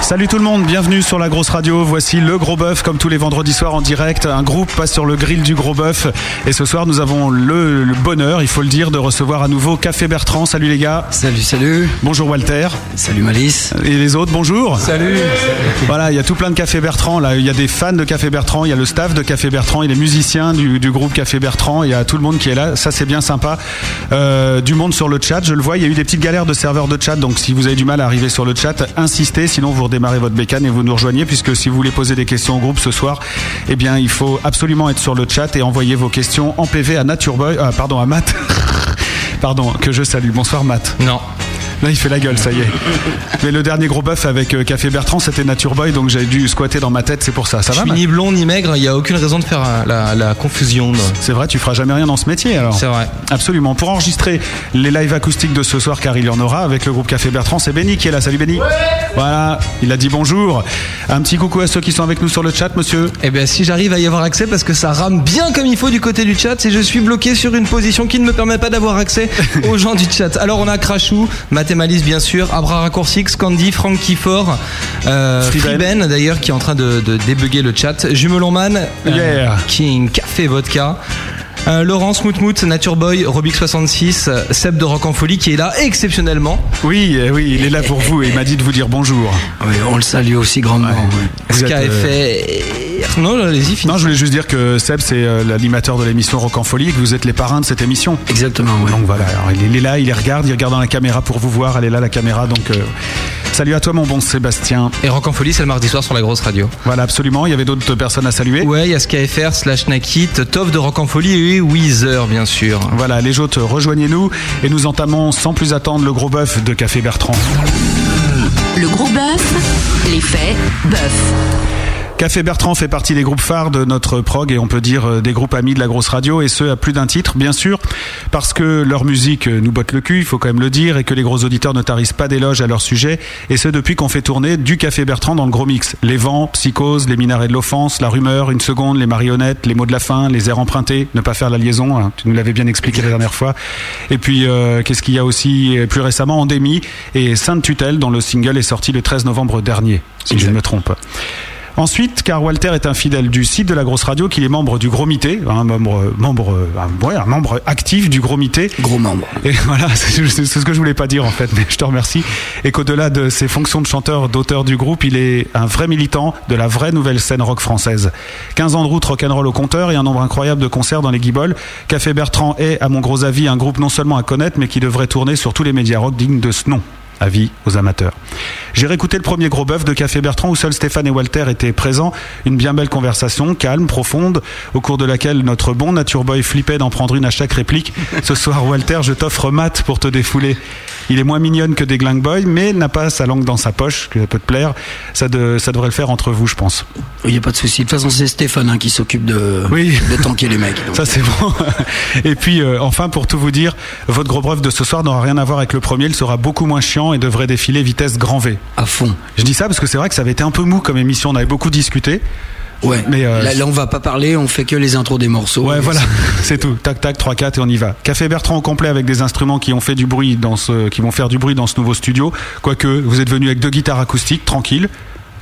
Salut tout le monde, bienvenue sur la grosse radio. Voici le gros bœuf comme tous les vendredis soirs en direct. Un groupe passe sur le grill du gros bœuf. Et ce soir, nous avons le, le bonheur, il faut le dire, de recevoir à nouveau Café Bertrand. Salut les gars. Salut, salut. Bonjour Walter. Salut Malice. Et les autres, bonjour. Salut. Voilà, il y a tout plein de Café Bertrand. Là, il y a des fans de Café Bertrand, il y a le staff de Café Bertrand, il y a les musiciens du, du groupe Café Bertrand. Il y a tout le monde qui est là. Ça, c'est bien sympa. Euh, du monde sur le chat, je le vois. Il y a eu des petites galères de serveurs de chat. Donc, si vous avez du mal à arriver sur le chat, insistez. Sinon, vous redémarrez votre bécane et vous nous rejoignez. Puisque si vous voulez poser des questions au groupe ce soir, eh bien, il faut absolument être sur le chat et envoyer vos questions en PV à Natureboy. Ah, pardon, à Matt. pardon, que je salue. Bonsoir, Matt. Non. Là, il fait la gueule, ça y est. Mais le dernier gros bœuf avec euh, Café Bertrand, c'était Nature Boy, donc j'ai dû squatter dans ma tête, c'est pour ça. Ça Je va suis Matt ni blond ni maigre, il n'y a aucune raison de faire euh, la, la confusion. C'est vrai, tu feras jamais rien dans ce métier alors. C'est vrai. Absolument. Pour enregistrer les lives acoustiques de ce soir, car il y en aura avec le groupe Café Bertrand, c'est Benny qui est là. Salut Benny. Voilà, il a dit bonjour. Un petit coucou à ceux qui sont avec nous sur le chat, monsieur. Eh bien, si j'arrive à y avoir accès, parce que ça rame bien comme il faut du côté du chat, et je suis bloqué sur une position qui ne me permet pas d'avoir accès aux gens du chat. Alors, on a Crashou, Mathémalis, bien sûr, Abra Raccourcix, Candy, Franck Kiffor, euh, Freeben. D'ailleurs, qui est en train de, de débugger le chat, Jumelonman, Yeah. King, Café Vodka. Euh, Laurence Moutmout, Nature Boy, Robix66, euh, Seb de Rock en Folie qui est là exceptionnellement. Oui, eh oui, il est là pour vous et il m'a dit de vous dire bonjour. Oui, on le salue aussi grandement. ouais. Vous êtes, euh, SKFR. Non, allez-y. Non, je voulais juste dire que Seb, c'est euh, l'animateur de l'émission Rock en Folie et que vous êtes les parrains de cette émission. Exactement, oui. Donc voilà, alors il est- il est là, il les regarde, il regarde dans la caméra pour vous voir, elle est là la caméra, donc euh, salut à toi mon bon Sébastien. Et Rock en Folie, c'est le mardi soir sur la grosse radio. Voilà, absolument, il y avait d'autres personnes à saluer. Ouais, il y a Slash Nakit, Tov de Rock en Folie et Weezer, bien sûr. Voilà, les autres, rejoignez-nous et nous entamons sans plus attendre le gros bœuf de Café Bertrand. Le gros bœuf, l'effet bœuf. Café Bertrand fait partie des groupes phares de notre prog et on peut dire euh, des groupes amis de la grosse radio et ce à plus d'un titre bien sûr parce que leur musique euh, nous botte le cul, il faut quand même le dire et que les gros auditeurs ne tarissent pas d'éloges à leur sujet et ce depuis qu'on fait tourner du Café Bertrand dans le gros mix. Les vents, Psychose, les minarets de l'offense, la rumeur, une seconde, les marionnettes, les mots de la fin, les airs empruntés, ne pas faire la liaison, hein, tu nous l'avais bien expliqué la dernière fois. Et puis euh, qu'est-ce qu'il y a aussi plus récemment Endémie et Sainte Tutelle dont le single est sorti le 13 novembre dernier si je ne me trompe. Ensuite, car Walter est un fidèle du site de la grosse radio, qu'il est membre du Gros Mité, un membre, membre, euh, un, ouais, un membre actif du Gros Mité. Gros membre. Et voilà, c'est ce que je voulais pas dire en fait, mais je te remercie. Et qu'au-delà de ses fonctions de chanteur, d'auteur du groupe, il est un vrai militant de la vraie nouvelle scène rock française. 15 ans de route rock'n'roll au compteur et un nombre incroyable de concerts dans les guibolles. Café Bertrand est, à mon gros avis, un groupe non seulement à connaître, mais qui devrait tourner sur tous les médias rock dignes de ce nom. Avis aux amateurs. J'ai réécouté le premier gros bœuf de Café Bertrand où seuls Stéphane et Walter étaient présents. Une bien belle conversation, calme, profonde, au cours de laquelle notre bon Nature Boy flippait d'en prendre une à chaque réplique. Ce soir, Walter, je t'offre Matt pour te défouler. Il est moins mignonne que des Gling Boy, mais n'a pas sa langue dans sa poche, que ça peut te plaire. Ça, de- ça devrait le faire entre vous, je pense. Il n'y a pas de souci. De toute façon, c'est Stéphane hein, qui s'occupe de, Oui. de tanker les mecs. donc. Ça c'est bon. Et puis euh, enfin pour tout vous dire, votre gros bref de ce soir n'aura rien à voir avec le premier, il sera beaucoup moins chiant et devrait défiler vitesse grand V. À fond. Je dis ça parce que c'est vrai que ça avait été un peu mou comme émission, on avait beaucoup discuté. Ouais. Mais, euh, là, là, on va pas parler, on fait que les intros des morceaux. Ouais, voilà, c'est- c'est tout. Tac, tac, 3, 4 et on y va. Café Bertrand au complet avec des instruments qui ont fait du bruit dans ce, qui vont faire du bruit dans ce nouveau studio. Quoique, vous êtes venu avec deux guitares acoustiques, tranquille.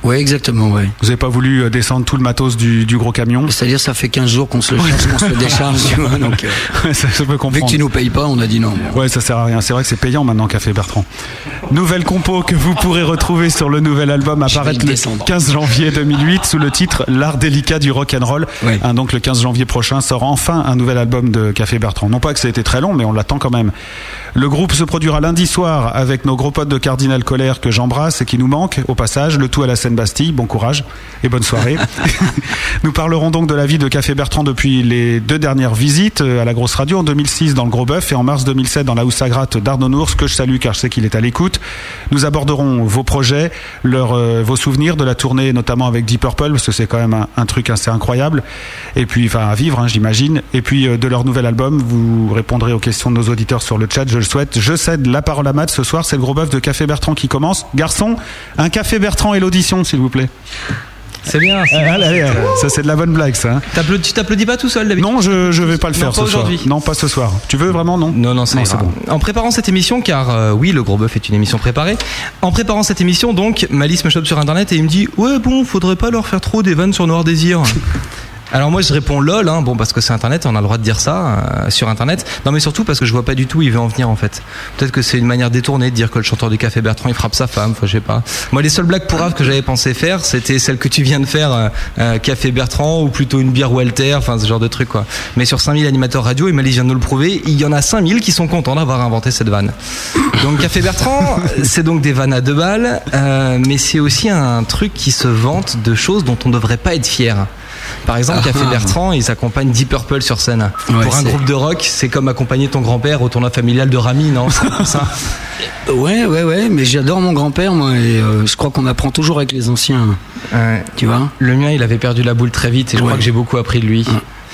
Ouais, exactement, ouais. Vous n'avez pas voulu euh, descendre tout le matos du, du gros camion? C'est-à-dire, ça fait 15 jours qu'on se le charge, qu'on se le décharge, tu vois. Donc, euh, ça, ça peut vu comprendre. que tu nous payes pas, on a dit non. Ouais, ça sert à rien. C'est vrai que c'est payant maintenant, Café Bertrand. Nouvelle compo que vous pourrez retrouver sur le nouvel album apparaître le le descendre. 15 janvier 2008 sous le titre L'art délicat du rock and roll. Ouais. Hein, donc le 15 janvier prochain sort enfin un nouvel album de Café Bertrand. Non pas que ça a été très long, mais on l'attend quand même. Le groupe se produira lundi soir avec nos gros potes de Cardinal Colère que j'embrasse et qui nous manquent au passage, le tout à la scène Seine-Bastille. Bon courage et bonne soirée. Nous parlerons donc de la vie de Café Bertrand depuis les deux dernières visites euh, à la grosse radio en 2006 dans le Gros Bœuf et en mars 2007 dans la Housse à Gratte d'Arnonours que je salue car je sais qu'il est à l'écoute. Nous aborderons vos projets, leurs, euh, vos souvenirs de la tournée notamment avec Deep Purple parce que c'est quand même un, un truc assez incroyable et puis enfin à vivre hein, j'imagine et puis euh, de leur nouvel album vous répondrez aux questions de nos auditeurs sur le chat je le souhaite. Je cède la parole à Matt ce soir c'est le Gros Bœuf de Café Bertrand qui commence. Garçon, un Café Bertrand et l'audition s'il vous plaît. C'est bien. Allez, bien. allez, ça c'est de la bonne blague ça. hein. Tu t'applaudis pas tout seul d'habitude Non, je je vais pas le Non, faire pas ce soir. aujourd'hui. Non, pas ce soir. Tu veux vraiment non Non, non, Non, c'est bon. En préparant cette émission, car euh, oui, le gros bœuf est une émission préparée. En préparant cette émission, donc, Malice me chope sur internet et il me dit Ouais, bon, faudrait pas leur faire trop des vannes sur Noir Désir. Alors moi je réponds lol, hein, bon parce que c'est internet, on a le droit de dire ça euh, sur internet. Non mais surtout parce que je vois pas du tout où il veut en venir en fait. Peut-être que c'est une manière détournée de dire que le chanteur du Café Bertrand il frappe sa femme, enfin je sais pas. Moi les seules blagues pourraves que j'avais pensé faire, c'était celle que tu viens de faire, euh, euh, Café Bertrand ou plutôt une bière Walter, enfin ce genre de truc quoi. Mais sur 5000 animateurs radio, et Malice vient de nous le prouver, il y en a 5000 qui sont contents d'avoir inventé cette vanne. Donc Café Bertrand, c'est donc des vannes à deux balles, euh, mais c'est aussi un truc qui se vante de choses dont on devrait pas être fier. Par exemple, Café Ah. Bertrand, ils accompagnent Deep Purple sur scène. Ouais, Pour un groupe de rock, c'est comme accompagner ton grand-père au tournoi familial de Rami, non? Ça. Ouais, ouais, ouais, mais j'adore mon grand-père, moi, et euh, je crois qu'on apprend toujours avec les anciens, Ouais. tu vois? Le mien, il avait perdu la boule très vite et je Ouais. crois que j'ai beaucoup appris de lui.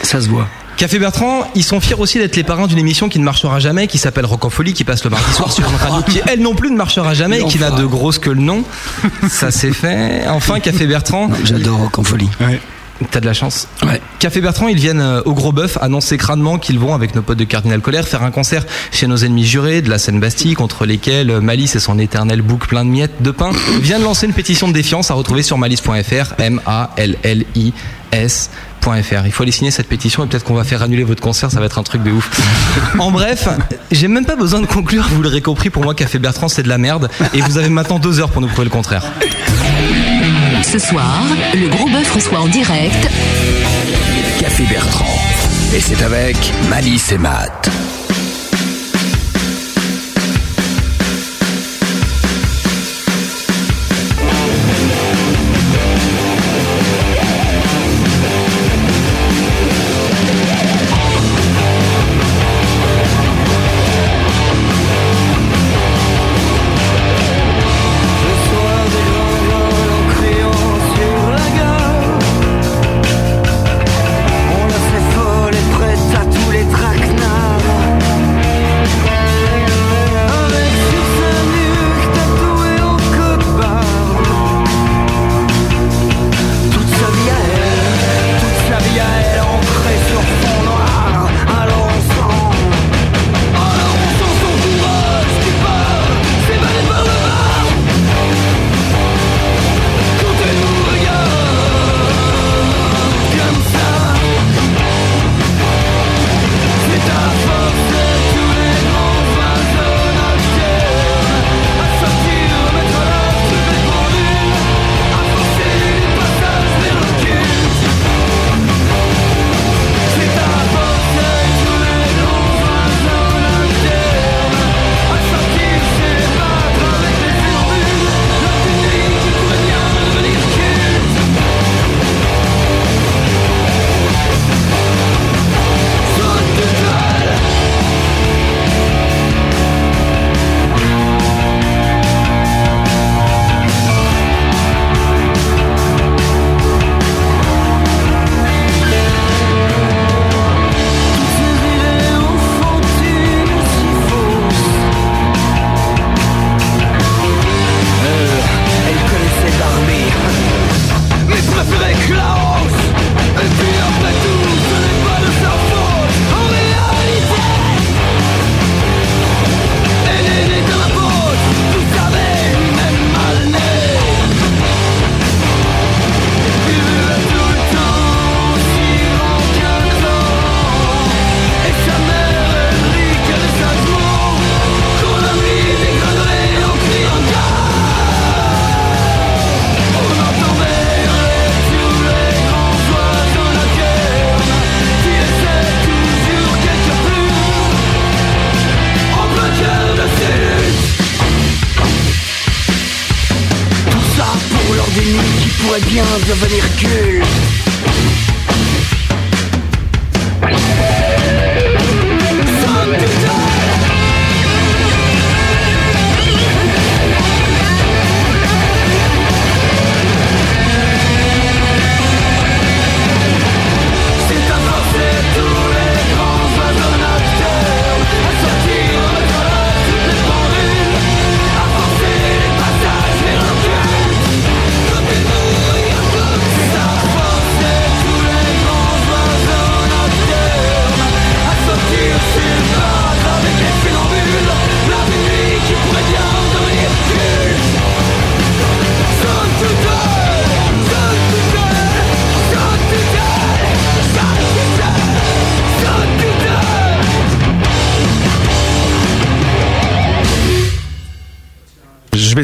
Ça se voit. Café Bertrand, ils sont fiers aussi d'être les parrains d'une émission qui ne marchera jamais, qui s'appelle Rock en Folie, qui passe le mardi soir sur une radio qui, elle non plus, ne marchera jamais et qui n'a de grosse que le nom. Ça c'est fait. Enfin, Café Bertrand, J'adore Rock en folie. T'as de la chance. Ouais. Café Bertrand, ils viennent euh, au Gros Bœuf annoncer crânement qu'ils vont, avec nos potes de Cardinal Colère, faire un concert chez nos ennemis jurés de la Seine-Bastille, contre lesquels euh, Malice et son éternel bouc plein de miettes de pain vient de lancer une pétition de défiance à retrouver sur malice.fr, M-A-L-L-I-S. .fr. Il faut aller signer cette pétition et peut-être qu'on va faire annuler votre concert, ça va être un truc de ouf. En bref, j'ai même pas besoin de conclure, vous l'aurez compris, pour moi Café Bertrand c'est de la merde et vous avez maintenant deux heures pour nous prouver le contraire. Ce soir, le gros bœuf reçoit en direct Café Bertrand. Et c'est avec Malice et Matt.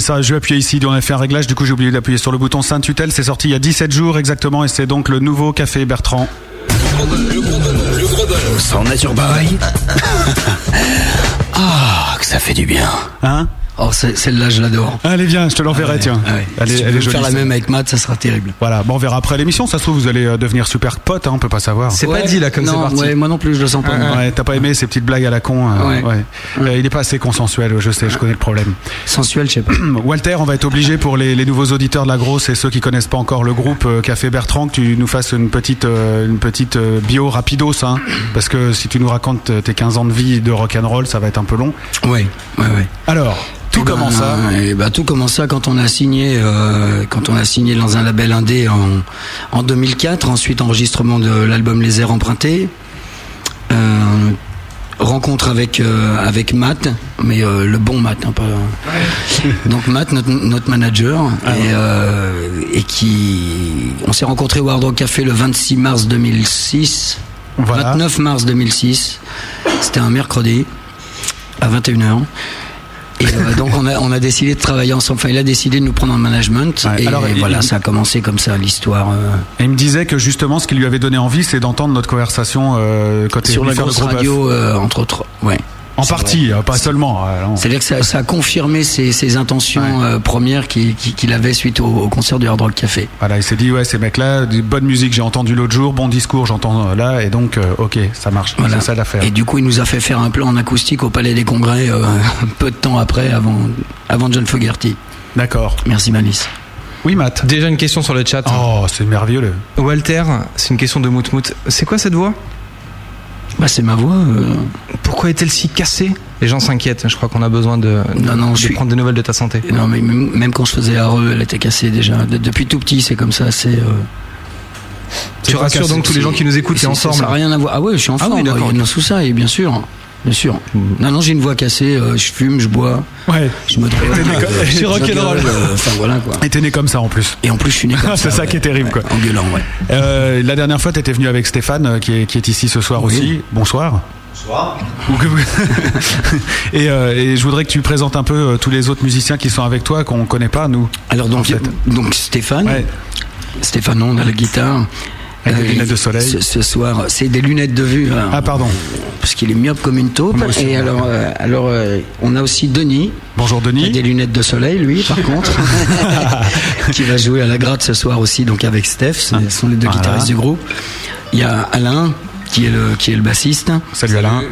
Ça, je vais appuyer ici, on a fait un réglage, du coup j'ai oublié d'appuyer sur le bouton Sainte Tutelle, c'est sorti il y a 17 jours exactement et c'est donc le nouveau café Bertrand. Sans nature pareil. Ah, que ça fait du bien. Hein? Oh, c'est- celle-là, je l'adore. Allez viens, je te l'enverrai tiens. Ah ouais. Tu veux est jolie. faire la même avec Matt, ça sera terrible. Voilà, bon on verra après l'émission, ça se trouve vous allez euh, devenir super potes, hein, on peut pas savoir. C'est Ouais, pas dit là comme c'est parti. ouais, moi non plus, je le sens pas. Ouais, t'as pas aimé ces petites blagues à la con. euh, ouais. Euh, il est pas assez consensuel, je sais, je connais le problème. Sensuel, je sais pas. Walter, on va être obligé pour les, les nouveaux auditeurs de la grosse et ceux qui connaissent pas encore le groupe euh, Café Bertrand que tu nous fasses une petite une petite bio rapidos hein, parce que si tu nous racontes tes 15 ans de vie de rock and roll, ça va être un peu long. Ouais, ouais, ouais. Alors, tout Eh ben, commence ça eh ben, tout commence ça quand on a signé, euh, quand on a signé dans un label indé en, en 2004. Ensuite, enregistrement de l'album Les Airs empruntés. Euh, rencontre avec euh, avec Matt, mais euh, le bon Matt, hein, pas. Donc Matt, notre, notre manager, Ah et, euh, et qui, on s'est rencontrés au Hard Rock Café le 26 mars 2006. Voilà. 29 mars 2006. C'était un mercredi à 21h. Et euh, donc on a, on a décidé de travailler ensemble. Enfin, il a décidé de nous prendre en management. Ouais. Et, Alors, voilà, il- ça a commencé comme ça l'histoire. euh, Et il me disait que justement ce qui lui avait donné envie, c'est d'entendre notre conversation euh, est sur la grosse gros radio, euh, entre autres. Ouais. En partie, euh, pas seulement. euh. C'est-à-dire que ça, ça a confirmé ses, ses intentions euh, premières qu'il qui, qu'il avait suite au, au concert du Hard Rock Café. Voilà, il s'est dit ouais ces mecs-là, bonne musique j'ai entendu l'autre jour, bon discours j'entends là et donc euh, ok ça marche, Voilà. c'est ça l'affaire. Et du coup, il nous a fait faire un plan en acoustique au Palais des Congrès euh, peu de temps après, avant, avant John Fogerty. D'accord. Merci Malice. Oui Matt. Déjà une question sur le chat. Oh c'est merveilleux. Walter, c'est une question de mout mout. C'est quoi cette voix? Bah, c'est ma voix. euh, Pourquoi est-elle si cassée? Les gens s'inquiètent. Je crois qu'on a besoin de, Non, non, de je suis- prendre des nouvelles de ta santé. Non, mais même même quand je faisais Areux, elle était cassée déjà. De- depuis tout petit, c'est comme ça. C'est. euh, Tu rassures donc tous les gens qui nous écoutent, t'es en c'est- forme. Ça n'a rien à voir. Ah ouais, je suis en Ah forme. oui, d'accord, Non, sous ça, et bien sûr. Bien sûr. Non, non, j'ai une voix cassée. euh, je fume, je bois, Ouais. je me drogue. je suis rock'n'roll. euh, Enfin voilà quoi. Et t'es né comme ça en plus. Et en plus, je suis né comme ça. C'est ça ouais. qui est terrible, quoi. En gueulant, ouais. Euh, la dernière fois t'étais venu avec Stéphane euh, qui est, qui est ici ce soir Oui. aussi. Bonsoir. Bonsoir. et, euh, et je voudrais que tu présentes un peu euh, tous les autres musiciens qui sont avec toi qu'on connaît pas nous. Alors donc, En fait. donc Stéphane, Ouais. Stéphane, on a la guitare. Avec des Euh, lunettes de soleil. Ce, ce soir, c'est des lunettes de vue. hein, Ah pardon. Parce qu'il est myope comme une taupe. Aussi. Et alors, euh, alors euh, on a aussi Denis. Bonjour Il a Denis. des lunettes de soleil, lui, par contre, qui va jouer à la gratte ce soir aussi, donc avec Steph. Ce sont les deux Voilà. guitaristes du groupe. Il y a Alain, qui est le, qui est le bassiste, Salut Alain.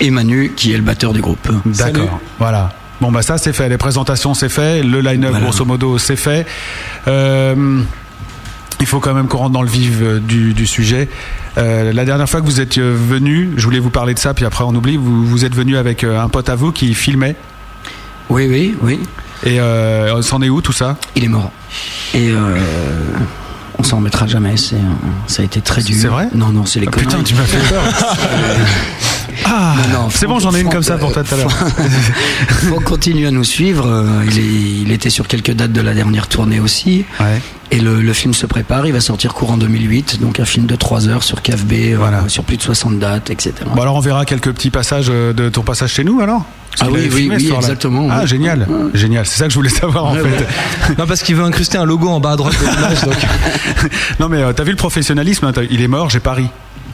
et Manu, qui est le batteur du groupe. D'accord. Voilà. Bon bah ça c'est fait, les présentations c'est fait, le line-up Voilà. grosso modo c'est fait. Euh, il faut quand même qu'on rentre dans le vif euh, du, du sujet. Euh, la dernière fois que vous êtes venu, je voulais vous parler de ça, puis après on oublie, vous, vous êtes venu avec euh, un pote à vous qui filmait. Oui, oui, oui. Et euh, c'en est où tout ça? Il est mort. Et euh, on s'en remettra jamais. C'est, ça a été très dur. C'est vrai? Non, non, c'est les Ah, Putain, tu m'as fait peur. ah, c'est bon, j'en ai une comme ça pour toi tout à l'heure. Faut continuer à nous suivre. Il, est- il était sur quelques dates de la dernière tournée aussi. Ouais. Et le, le film se prépare. Il va sortir courant 2008. Donc un film de 3 heures sur KFB, euh, Voilà. sur plus de 60 dates, etc. Bon alors on verra quelques petits passages euh, de ton passage chez nous alors? Ah qu'il oui, oui, exactement, Ah oui. génial, génial. C'est ça que je voulais savoir en Ouais, fait. ouais. Non, parce qu'il veut incruster un logo en bas à droite de l'image. donc. Non mais euh, t'as vu le professionnalisme hein, Il est mort, j'ai pari.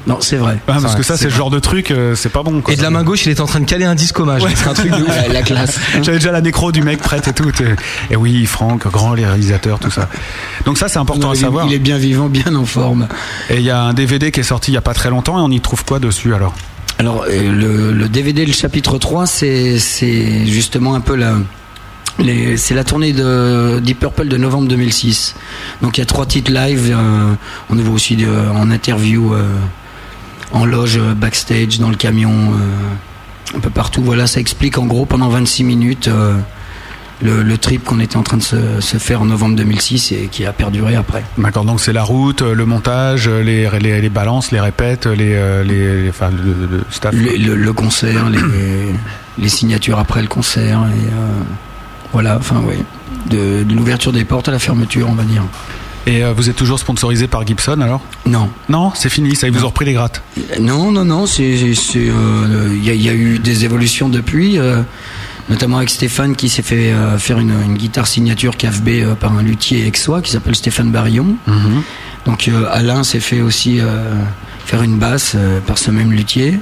Non, c'est vrai. Ah, parce vrai, que ça, c'est le genre de truc, euh, c'est pas bon. Quoi. Et de la main gauche, il est en train de caler un disque hommage. C'est un truc de ouf. La, la classe. J'avais déjà la nécro du mec prête et tout. Et oui, Franck, grand les réalisateurs, tout ça. Donc ça, c'est important Non, à il, est, savoir. il est bien vivant, bien en forme. Et il y a un DVD qui est sorti il y a pas très longtemps et on y trouve quoi dessus alors? Alors, euh, le, le DVD, le chapitre 3, c'est justement un peu la. C'est la tournée de Deep Purple de novembre 2006. Donc il y a trois titres live. euh, on y voit aussi de- en interview, euh, en loge, euh, backstage, dans le camion, euh, un peu partout. Voilà, ça explique en gros pendant 26 minutes euh, le, le trip qu'on était en train de se, se faire en novembre 2006 et qui a perduré après. D'accord, donc c'est la route, le montage, les, les, les balances, les répètes, les, les, enfin, le, le staff. le, concert, les, les signatures après le concert, et euh, voilà, enfin oui, de, de l'ouverture des portes à la fermeture, on va dire. Et euh, vous êtes toujours sponsorisé par Gibson alors? Non, Non, c'est fini, ça, ils vous ont repris les grattes. non, non, non, euh, il y, a- il y a eu des évolutions depuis, euh, notamment avec Stéphane qui s'est fait euh, faire une, une guitare signature KFB euh, par un luthier aixois qui s'appelle Stéphane Barillon. Donc euh, Alain s'est fait aussi euh, faire une basse euh, par ce même luthier.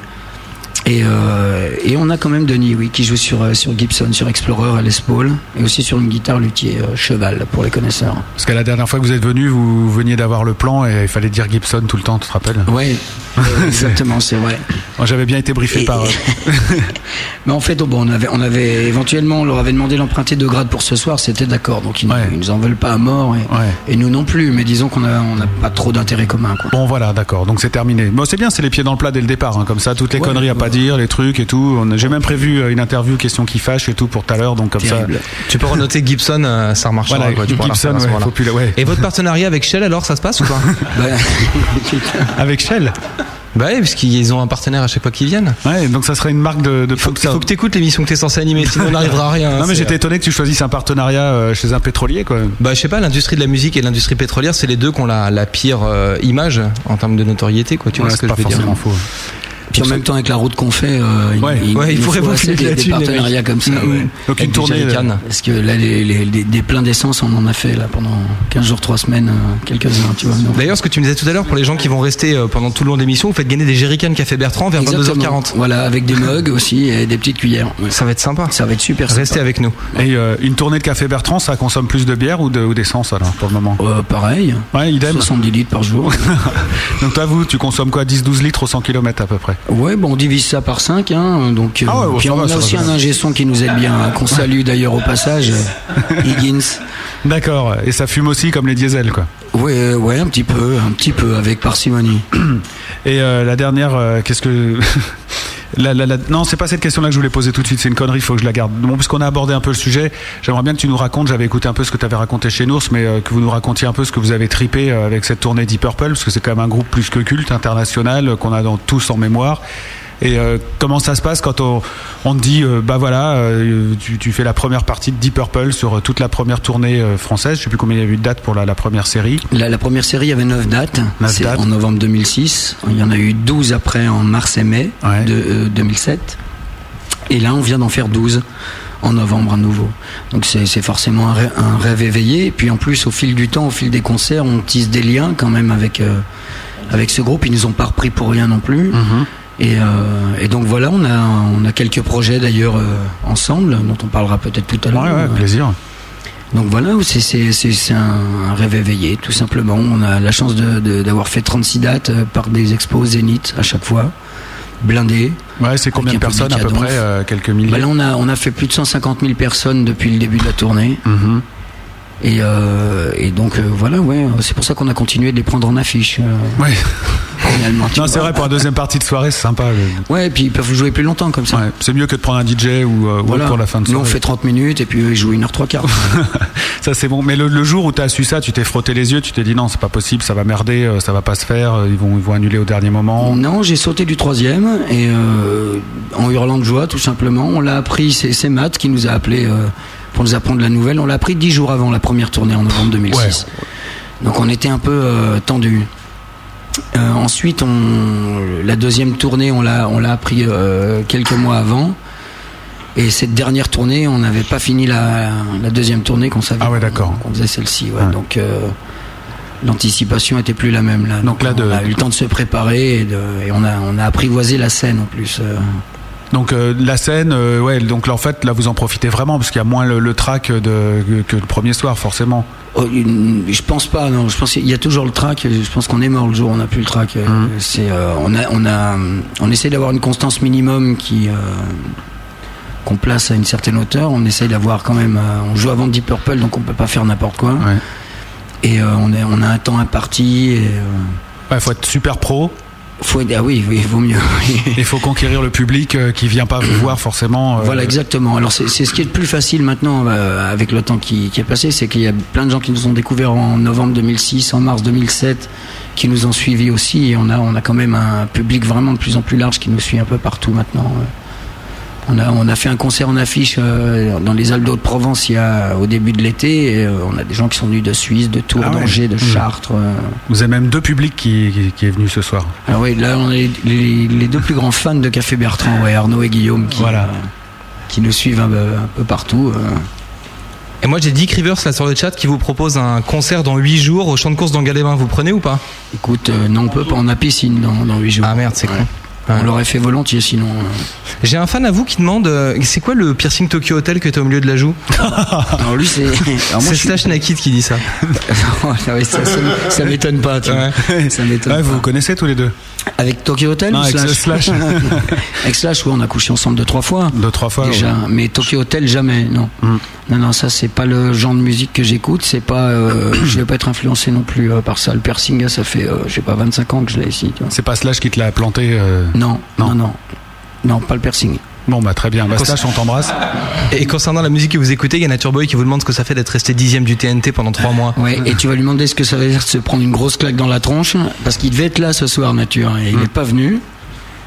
Et, euh, et on a quand même Denis, oui, qui joue sur, euh, sur Gibson, sur Explorer à Les Paul, et aussi sur une guitare luthier euh, cheval pour les connaisseurs. Parce qu'à la dernière fois que vous êtes venu, vous veniez d'avoir le plan et il fallait dire Gibson tout le temps, tu te rappelles? Euh, exactement, c'est vrai. J'avais bien été briefé Et- par. Mais en fait, bon, on avait, on avait éventuellement, on leur avait demandé l'emprunter de grade pour ce soir, c'était d'accord. Donc ils, Ouais. ils nous en veulent pas à mort, et, Ouais. et nous non plus. Mais disons qu'on a, on n'a pas trop d'intérêt commun. Quoi. Bon voilà, d'accord, donc c'est terminé. Bon, c'est bien, c'est les pieds dans le plat dès le départ, hein, comme ça, toutes les Ouais, conneries à pas ouais. Dire, les trucs et tout. J'ai même prévu euh, une interview question qui fâche et tout pour tout à l'heure, donc comme Terrible. Tu peux renoter Gibson, euh, ça remarchera. ça. Voilà, quoi, tu Gibson, ouais, moment-là. faut plus la- ouais. Et votre partenariat avec Shell alors ça se passe ou pas Bah, Avec Shell. Bah oui, parce qu'ils ont un partenaire à chaque fois qu'ils viennent. Ouais, donc ça serait une marque de. de Faut que, faut que t'écoutes l'émission que t'es censé animer, sinon on n'arrivera à rien. Non mais j'étais étonné que tu choisisses un partenariat euh, chez un pétrolier quoi. Bah je sais pas, l'industrie de la musique et l'industrie pétrolière, c'est les deux qui ont la, la pire euh, image en termes de notoriété, quoi. Tu vois ce que c'est je pas veux dire forcément faux. Puis en même temps, avec la route qu'on fait, euh, il- Ouais. il, Ouais, il faut assez filer des, des partenariats comme ça. Mm, ouais. mm. Donc une tournée. jerrycans. Parce que là, les, les- les- des pleins d'essence, on en a fait là pendant 15 jours, 3 semaines, euh, quelques-uns, D'ailleurs, ce que tu me disais tout à l'heure, pour les gens qui vont rester euh, pendant tout le long de l'émission, vous faites gagner des jerrycans Café Bertrand vers Exactement. 22h40. Voilà, avec des mugs aussi et des petites cuillères. Ouais. Ça va être sympa. Ça va être super sympa. Restez avec nous. Et euh, une tournée de café Bertrand, ça consomme plus de bière ou de- ou d'essence alors pour le moment? Euh, pareil, Ouais, idem. 70 litres par jour. Donc toi vous, tu consommes quoi? 10-12 litres au 100 km à peu près? Ouais, bon, on divise ça par 5, hein, donc. euh, Ah ouais, bon, puis on va, a aussi un ingé son qui nous aide bien, hein, qu'on salue d'ailleurs au passage, euh, Higgins. D'accord. Et ça fume aussi comme les diesels quoi. Ouais, ouais, un petit peu, un petit peu avec parcimonie. Et euh, la dernière, euh, qu'est-ce que Non, c'est pas cette question-là que je voulais poser tout de suite. C'est une connerie. Il faut que je la garde. Bon, puisqu'on a abordé un peu le sujet, j'aimerais bien que tu nous racontes. J'avais écouté un peu ce que tu avais raconté chez Nours, mais euh, que vous nous racontiez un peu ce que vous avez tripé euh, avec cette tournée Deep Purple, parce que c'est quand même un groupe plus que culte international euh, qu'on a dans, tous en mémoire. Et euh, comment ça se passe quand on, on te dit, euh, bah voilà, euh, tu, tu fais la première partie de Deep Purple sur euh, toute la première tournée française? Je sais plus combien il y a eu de dates pour la, la première série. La, la première série avait 9 dates, Neuf c'est dates. en novembre 2006. Il y en a eu 12 après en mars et mai Ouais. de euh, 2007. Et là, on vient d'en faire 12 en novembre à nouveau. Donc c'est forcément un rêve, un rêve éveillé. Et puis en plus, au fil du temps, au fil des concerts, on tisse des liens quand même avec, euh, avec ce groupe. Ils nous ont pas repris pour rien non plus. Et, euh, et donc voilà, on a, on a quelques projets d'ailleurs euh, ensemble, dont on parlera peut-être tout à l'heure. Ouais, ouais, Euh, plaisir. donc voilà, c'est- un, rêve éveillé, tout simplement. On a la chance d'avoir fait 36 dates par des expos Zénith à chaque fois, blindés. Ouais, c'est combien de personnes à peu près euh, Quelques milliers. Bah là, on a, on a fait plus de 150 000 personnes depuis le début de la tournée. Mhm. Et, euh, et donc euh, voilà, ouais, c'est pour ça qu'on a continué de les prendre en affiche. euh, Ouais. Non, c'est vrai, pour la deuxième partie de soirée, c'est sympa. le- Ouais, et puis ils peuvent jouer plus longtemps comme ça. Ouais, c'est mieux que de prendre un DJ ou, euh, Voilà. pour la fin de Nous, soirée. on fait 30 minutes et puis eux, ils jouent 1h3 quart. Ça, c'est bon. Mais le, le jour où tu as su ça, tu t'es frotté les yeux, tu t'es dit non, c'est pas possible, ça va merder, ça va pas se faire, ils vont, ils vont annuler au dernier moment. Non, j'ai sauté du troisième et en hurlant de joie, tout simplement. On l'a appris, c'est Matt qui nous a appelé pour nous apprendre la nouvelle. On l'a appris dix jours avant la première tournée en novembre 2006. Donc on était un peu euh, tendu. Euh, ensuite, on, la deuxième tournée, on l'a, on l'a appris euh, quelques mois avant. Et cette dernière tournée, on n'avait pas fini la, la deuxième tournée qu'on savait Ah ouais, d'accord. qu'on faisait celle-ci. ouais. Ouais. Donc, euh, l'anticipation était plus la même là. Donc là, de- on a eu le temps de se préparer et, de- et on a on a apprivoisé la scène en plus. Donc euh, la scène, euh, ouais, donc là en fait là vous en profitez vraiment parce qu'il y a moins le, le track de, que le premier soir forcément. Oh, je pense pas, non. Je pense qu'il y a toujours le track. Je pense qu'on est mort le jour où on n'a plus le track. Hum. C'est, euh, on a, on a, on essaie d'avoir une constance minimum qui, qu'on place à une certaine hauteur. On essaye d'avoir quand même. on joue avant Deep Purple, donc on peut pas faire n'importe quoi. Ouais. Et on, est, on a un temps imparti. Et, Ouais, faut être super pro. Faut ah oui, oui, il vaut mieux. Il faut conquérir le public euh, qui vient pas vous voir forcément. euh, Voilà, exactement. Alors c'est c'est ce qui est le plus facile maintenant euh, avec le temps qui, qui est passé, c'est qu'il y a plein de gens qui nous ont découvert en novembre 2006, en mars 2007, qui nous ont suivis aussi. Et on a, on a quand même un public vraiment de plus en plus large qui nous suit un peu partout maintenant. Euh, On a, on a fait un concert en affiche euh, dans les Alpes il y a, au début de l'été. Et, euh, on a des gens qui sont venus de Suisse, de Tours, Ah ouais. d'Angers, de Mmh. Chartres. euh. Vous avez même deux publics qui, qui, qui est venu ce soir. Alors oui, là on est les, les deux plus grands fans de Café Bertrand, ouais, Arnaud et Guillaume, qui, Voilà. euh, qui nous suivent un, peu- un peu partout. euh. Et moi j'ai Dick Rivers là sur le chat qui vous propose un concert dans 8 jours au champ de course d'Angalébin. Vous prenez ou pas? Écoute, euh, non, on peut pas, on a piscine dans, dans 8 jours. Ah merde, c'est con. On l'aurait fait volontiers sinon. euh. J'ai un fan à vous qui demande euh, c'est quoi le piercing Tokyo Hotel que t'as au milieu de la joue Alors lui, c'est. je suis- Slash Naked qui dit ça. Ouais, ça, ça, ça m'étonne pas, tu vois. Ça m'étonne Ouais, vous pas. vous connaissez tous les deux Avec Tokyo Hotel Non, ou avec Slash Slash. Avec Slash, oui, on a couché ensemble deux, trois fois. Deux, trois fois. Déjà, ouais. mais Tokyo Hotel jamais, non. Mm. Non, non, ça c'est pas le genre de musique que j'écoute, c'est pas, euh, je vais pas être influencé non plus euh, par ça. Le piercing, ça fait, euh, je sais pas, 25 ans que je l'ai ici. C'est pas Slash qui te l'a planté. Non, Non. non, non, non, pas le piercing. Bon bah très bien. Bah, Slash, on t'embrasse. Et concernant la musique que vous écoutez, il y a Nature Boy qui vous demande ce que ça fait d'être resté dixième du TNT pendant 3 mois. Ouais, et tu vas lui demander ce que ça veut dire de se prendre une grosse claque dans la tronche, parce qu'il devait être là ce soir, Nature, et il n'est pas venu.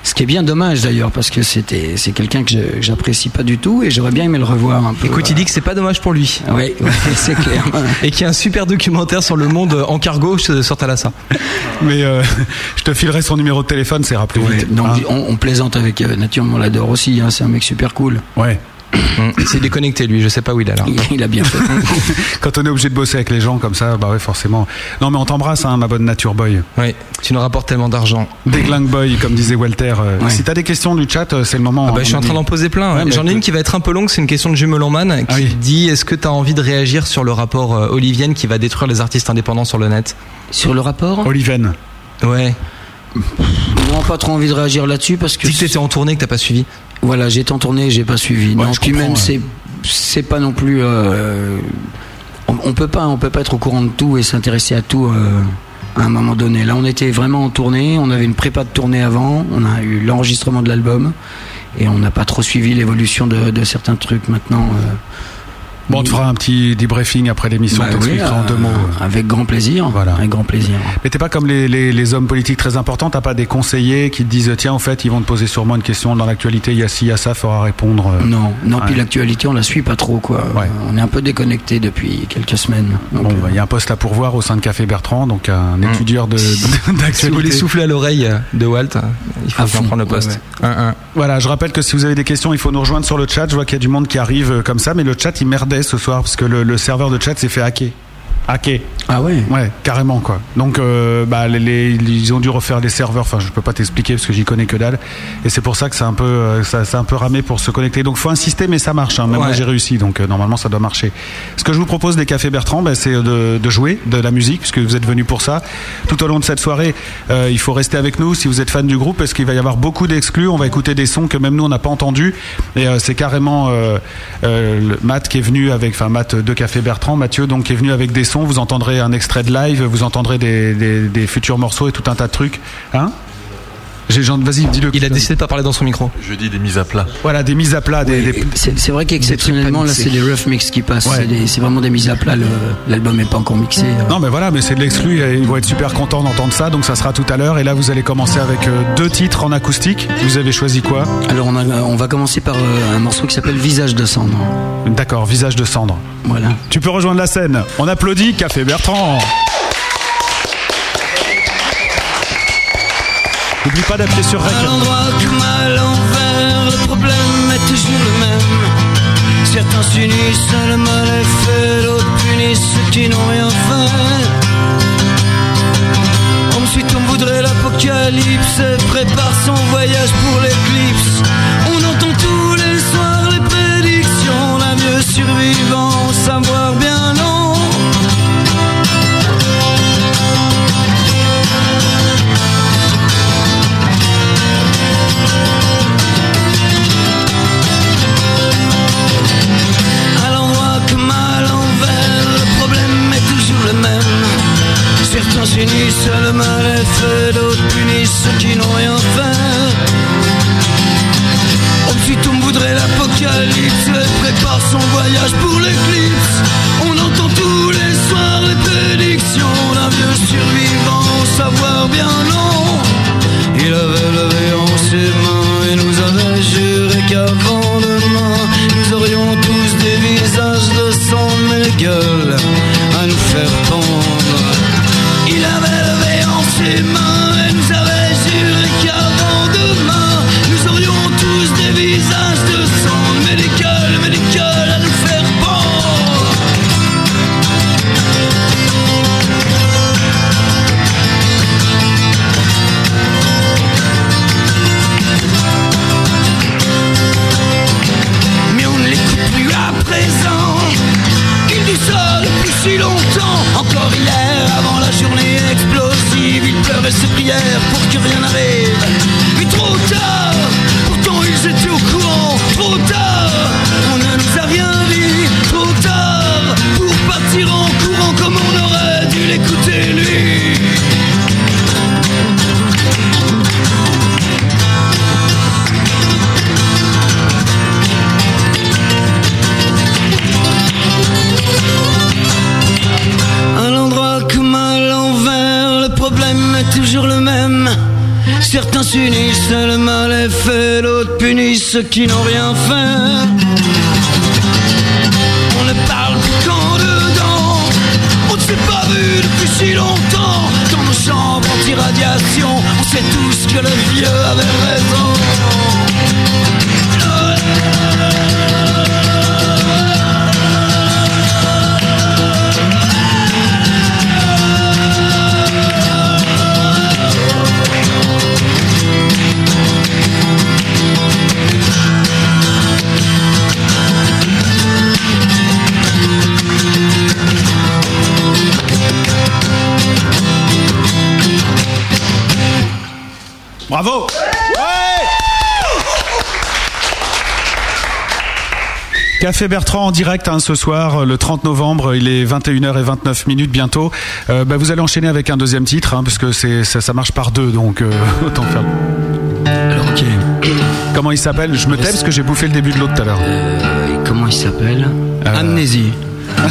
Ce qui est bien dommage d'ailleurs, parce que c'était, c'est quelqu'un que je- que j'apprécie pas du tout, et j'aurais bien aimé le revoir un peu. Écoute, il dit que c'est pas dommage pour lui. Ouais, c'est clair. Et qu'il y a un super documentaire sur le monde en cargo sur Thalassa. Mais euh, je te filerai son numéro de téléphone, Ouais, vite. donc, Hein on, on plaisante avec euh, Nature, mais on l'adore aussi, hein, c'est un mec super cool. ouais. C'est déconnecté lui, je sais pas où il est alors. Il, il a bien fait. Quand on est obligé de bosser avec les gens comme ça, bah ouais, forcément. Non, mais on t'embrasse, hein, ma bonne nature boy. Oui, tu nous rapportes tellement d'argent. Déglingue boy, comme disait Walter. euh, Ouais. Si t'as des questions du chat, euh, c'est le moment. Ah bah, hein, je suis en train d'en poser plein. ouais. Bah, J'en ai une qui va être un peu longue, c'est une question de Jumelonman qui Ah oui. dit est-ce que tu as envie de réagir sur le rapport euh, Olivienne qui va détruire les artistes indépendants sur le net? Sur le rapport? Oliven. Ouais. Non, pas trop envie de réagir là-dessus, parce que. Que t'étais en tournée que t'as pas suivi. Voilà, j'étais en tournée, j'ai pas suivi. Ouais, non, je puis même ouais. c'est c'est pas non plus. euh, on, on peut pas, on peut pas être au courant de tout et s'intéresser à tout euh, à un moment donné. Là, on était vraiment en tournée, on avait une prépa de tournée avant, on a eu l'enregistrement de l'album et on n'a pas trop suivi l'évolution de, de certains trucs maintenant. euh. Bon, on te fera un petit debriefing après l'émission, Bah on oui, en euh, deux mots. Avec grand plaisir. Voilà. Avec grand plaisir. Mais t'es pas comme les, les, les hommes politiques très importants, t'as pas des conseillers qui te disent tiens, en fait, ils vont te poser sûrement une question dans l'actualité, il y a ci, il y a ça, faudra répondre. euh. Non, non. Puis l'actualité, on la suit pas trop, quoi. Ouais. On est un peu déconnecté depuis quelques semaines. Donc, Bon, euh, bah, il y a un poste là pour voir au sein de Café Bertrand, donc un étudieur de- Si vous voulez souffler à l'oreille euh, de Walt, euh, il faut À bien fond, prendre le poste. ouais, Un, un. Voilà, je rappelle que si vous avez des questions, il faut nous rejoindre sur le chat. Je vois qu'il y a du monde qui arrive euh, comme ça, mais le chat il merdait ce soir parce que le, serveur de chat s'est fait hacker. Hacker. Ah ouais. Ouais, carrément quoi. Donc euh, bah, les, les- ils ont dû refaire les serveurs. Enfin, je peux pas t'expliquer parce que j'y connais que dalle. Et c'est pour ça que c'est un peu, euh, ça, c'est un peu ramé pour se connecter. Donc faut insister, mais ça marche. Hein. Même Ouais. moi j'ai réussi, donc euh, normalement ça doit marcher. Ce que je vous propose des cafés Bertrand, bah, c'est de, de jouer de la musique puisque vous êtes venus pour ça. Tout au long de cette soirée, il faut rester avec nous si vous êtes fan du groupe parce qu'il va y avoir beaucoup d'exclus. On va écouter des sons que même nous on n'a pas entendus. Et c'est carrément Matt qui est venu avec, enfin Matt de Café Bertrand, Mathieu donc qui est venu avec des Vous entendrez un extrait de live, vous entendrez des, des, des futurs morceaux et tout un tas de trucs. Hein? J'ai genre, vas-y, dis-le. Il a décidé de pas parler dans son micro. Je dis des mises à plat. Voilà, des mises à plat, des, des- Et C'est c'est vrai qu'exceptionnellement, là, c'est des rough mix qui passent. Ouais. C'est des- C'est vraiment des mises à plat. le- L'album n'est pas encore mixé. Non mais voilà, mais c'est de l'exclu ils vont être super contents d'entendre ça, donc ça sera tout à l'heure. Et là vous allez commencer avec euh, deux titres en acoustique. Vous avez choisi quoi? Alors, on, a- on va commencer par euh, un morceau qui s'appelle Visage de cendre. D'accord, Visage de cendre. Voilà. Tu peux rejoindre la scène. On applaudit Café Bertrand. N'oublie pas d'appuyer sur Rec. À l'endroit comme à l'envers, le problème est toujours le même. Certains s'unissent, le mal est fait, d'autres punissent ceux qui n'ont rien fait. Ensuite on voudrait l'apocalypse prépare son voyage pour l'éclipse. On entend tous les soirs les prédictions, la mieux survivant, savoir bien non. Certains s'unissent, le mal est fait, d'autres punissent ceux qui n'ont rien fait. Ensuite on voudrait l'apocalypse et prépare son voyage pour l'éclipse. On entend tous les soirs les prédictions d'un vieux survivant, savoir bien non. Il avait levé en ses mains et nous avait juré qu'avant demain, nous aurions tous des visages de sang, les gueules à nous faire pendre. Avait levé en ses mains et nous avait prières pour que rien n'arrive. Ceux qui n'ont rien fait. On ne parle qu'en dedans, on ne s'est pas vu depuis si longtemps. Dans nos chambres anti-radiation, on sait tous que le vieux avait raison. Café Bertrand en direct hein, ce soir, le 30 novembre, il est 21h29 minutes bientôt. Euh, bah, vous allez enchaîner avec un deuxième titre, hein, parce que ça, ça marche par deux, donc euh, autant faire. Alors, ok. Comment il s'appelle? Je me tais parce que j'ai bouffé le début de l'autre tout à l'heure. Euh, comment il s'appelle? Euh. Amnésie.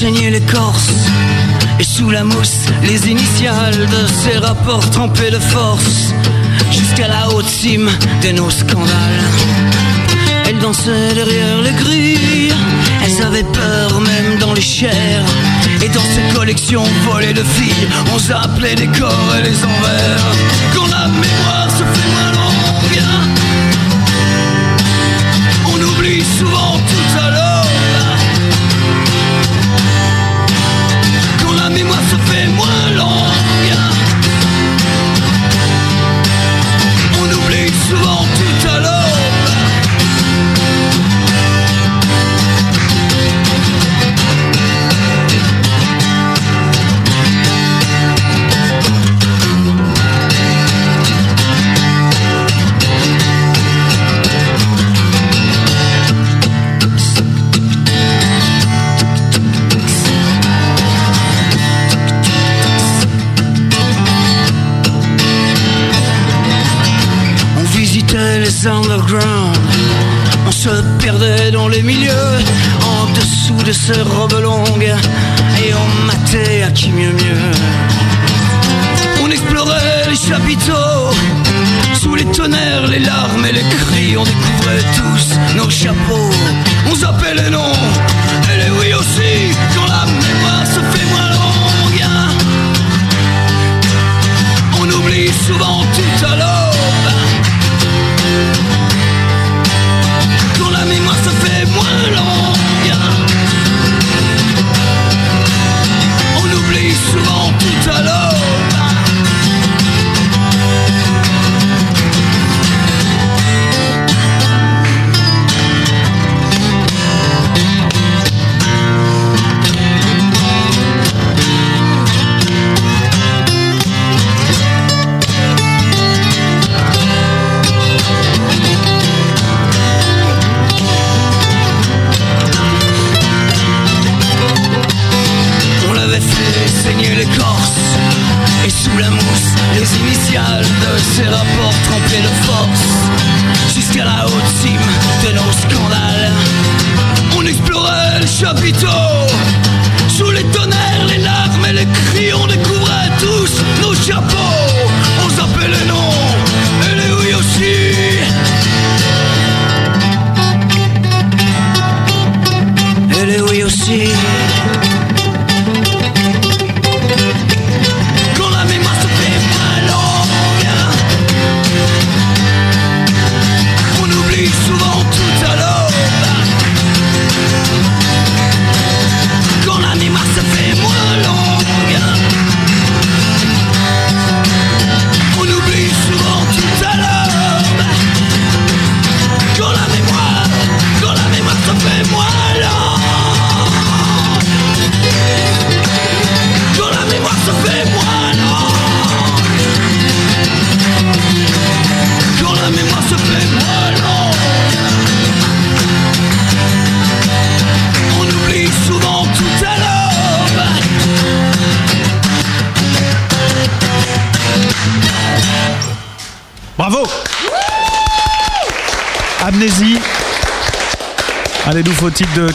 saigner l'écorce Et sous la mousse, les initiales de ces rapports trempés de force. Jusqu'à la haute cime de nos scandales. Elles dansaient derrière les grilles. Elles avaient peur même dans les chairs. Et dans ces collections volées de filles On s'appelait les corps et les envers. Quand la mémoire se fait moins longue On oublie souvent tout à l'heure de ces robes longues.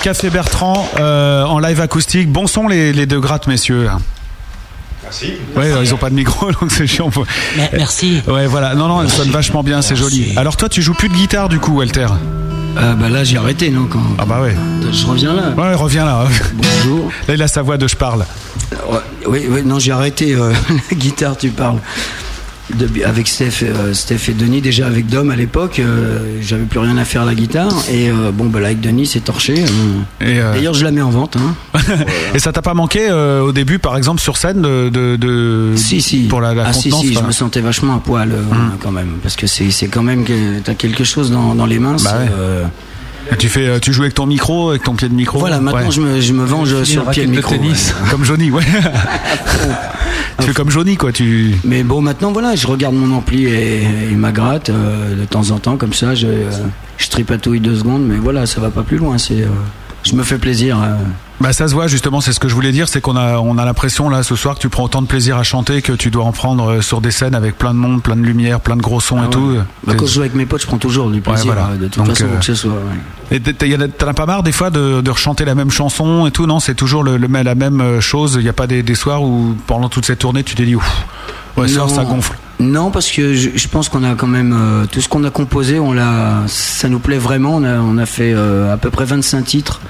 Café Bertrand euh, en live acoustique. Bon son les, les deux grattes, messieurs. Merci. Ouais, ils ont pas de micro, donc c'est chiant. Merci. Ouais, voilà. Non, non, elle sonne vachement bien, c'est joli. Alors toi, tu joues plus de guitare du coup, Walter? Euh, bah là, j'ai arrêté, non quand... Ah bah ouais. Je reviens là. Ouais, reviens là. Bonjour. Là, il a sa voix de je parle. Oui, oui, non, j'ai arrêté euh, la guitare, tu parles. De- avec Steph, euh, Steph et Denis, déjà avec Dom à l'époque, euh, j'avais plus rien à faire à la guitare. Et euh, bon, bah là, avec Denis, c'est torché. euh. Et, euh, D'ailleurs, je la mets en vente. Hein. Et ça t'a pas manqué euh, au début, par exemple, sur scène, de, de, de- Si, si. pour la, la ah, si, contenance si, je me sentais vachement à poil euh, quand même. Parce que c'est c'est quand même que t'as quelque chose dans, dans les mains. Bah ouais. euh, Tu fais, tu joues avec ton micro, avec ton pied de micro. Voilà, maintenant Ouais. je, me, je me venge sur le pied de micro. ouais. Comme Johnny, ouais. tu fais comme Johnny, quoi. Tu. Mais bon, maintenant, voilà, je regarde mon ampli et il ma gratte euh, de temps en temps, comme ça, je, euh, je tripatouille deux secondes, mais voilà, ça va pas plus loin. C'est, euh, je me fais plaisir. Euh. Bah ça se voit justement, c'est ce que je voulais dire, c'est qu'on a on a l'impression là ce soir que tu prends autant de plaisir à chanter que tu dois en prendre euh, sur des scènes avec plein de monde, plein de lumière, plein de gros sons Ah et ouais. tout. Bah, quand je joue avec mes potes, je prends toujours du plaisir, voilà. euh, de toute Donc, façon, euh, que ce soit. ouais. Et t'en as pas marre des fois de, de rechanter la même chanson et tout Non, c'est toujours le, le- la même euh, chose. Il n'y a pas des, des soirs où pendant toute cette tournée tu t'es dit ouf, ouais, soir, ça gonfle. Non, parce que je, je pense qu'on a quand même euh, tout ce qu'on a composé, on l'a, ça nous plaît vraiment. On a, on a fait euh, à peu près 25 titres.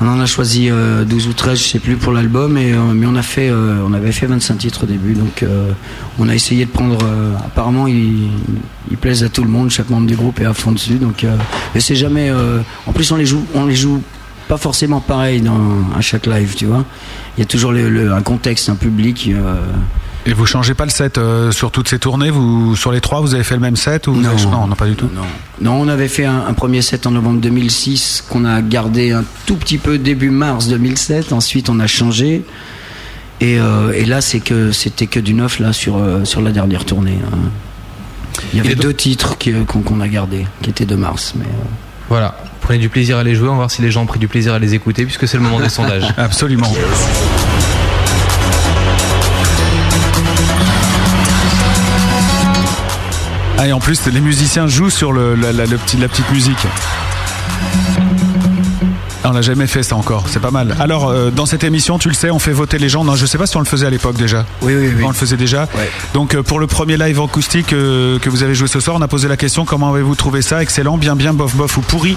On en a choisi euh, 12 ou 13, je sais plus pour l'album, et, euh, mais on a fait, euh, on avait fait 25 titres au début, donc euh, on a essayé de prendre. euh, apparemment, ils il plaisent à tout le monde, chaque membre du groupe est à fond dessus, donc euh, c'est jamais. euh, en plus, on les joue, on les joue pas forcément pareil dans, à chaque live, tu vois. Il y a toujours un contexte, un public. euh, Et vous changez pas le set euh, sur toutes ces tournées? Vous, Sur les trois, vous avez fait le même set ou Non. avez- non, non, pas du tout. Non. Non, on avait fait un, un premier set en novembre 2006 qu'on a gardé un tout petit peu début mars 2007. Ensuite, on a changé. Et, euh, et là, c'est que c'était que du neuf là sur euh, sur la dernière tournée. hein. Il y avait deux titres qui, qu'on a gardés, qui étaient de mars. Mais euh, Voilà. Prenez du plaisir à les jouer, on va voir si les gens ont pris du plaisir à les écouter, puisque c'est le moment des sondages. Absolument. Ah, et en plus, les musiciens jouent sur le, la, la- le petit, la petite musique. On l'a jamais fait ça encore, c'est pas mal. Alors, euh, dans cette émission, tu le sais, on fait voter les gens. Non, je sais pas si on le faisait à l'époque déjà. Oui, oui, oui. On le faisait déjà. Donc, euh, pour le premier live acoustique euh, que vous avez joué ce soir, on a posé la question comment avez-vous trouvé ça? Excellent, bien, bien, bof, bof ou pourri?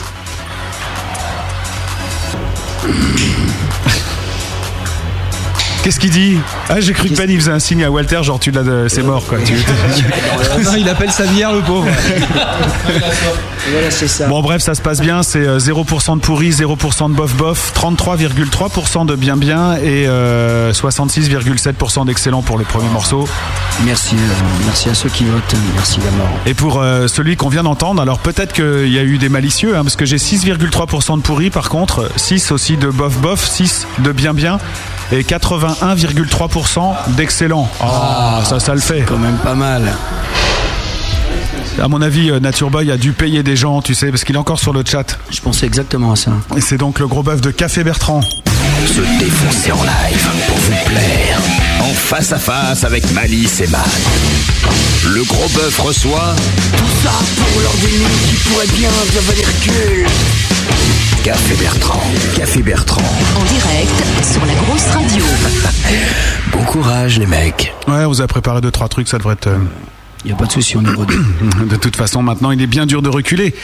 Qu'est-ce qu'il dit Ah, j'ai cru que Ben il faisait un signe à Walter, genre tu l'as, de- c'est mort quoi. Tu- non, il appelle sa bière, le pauvre. Voilà, c'est ça. Bon bref, ça se passe bien, c'est euh, 0% de pourri, 0% de bof bof, 33,3% de bien bien et euh, 66,7% d'excellent pour le premier morceau. Merci, euh, merci à ceux qui votent. Merci d'abord. Et pour euh, celui qu'on vient d'entendre, alors peut-être qu'il y a eu des malicieux, hein, parce que j'ai 6,3% de pourri par contre, 6 aussi de bof bof, 6 de bien bien et 81,3% d'excellent. Ah, ça, ça le fait. Quand même pas mal. À mon avis, euh, Nature Boy a dû payer des gens, tu sais, parce qu'il est encore sur le chat. Je pensais exactement à ça. Et c'est donc le gros bœuf de Café Bertrand. Se défoncer en live pour vous plaire. En face à face avec Malice et Man. Le gros bœuf reçoit Tout ça pour nuits qui pourrait bien devenir culte. Café Bertrand. Café Bertrand. En direct sur la grosse radio. Bon courage les mecs. Ouais, on vous a préparé deux, trois trucs, ça devrait être. Il n'y a pas de souci au niveau de. De toute façon, maintenant, il est bien dur de reculer.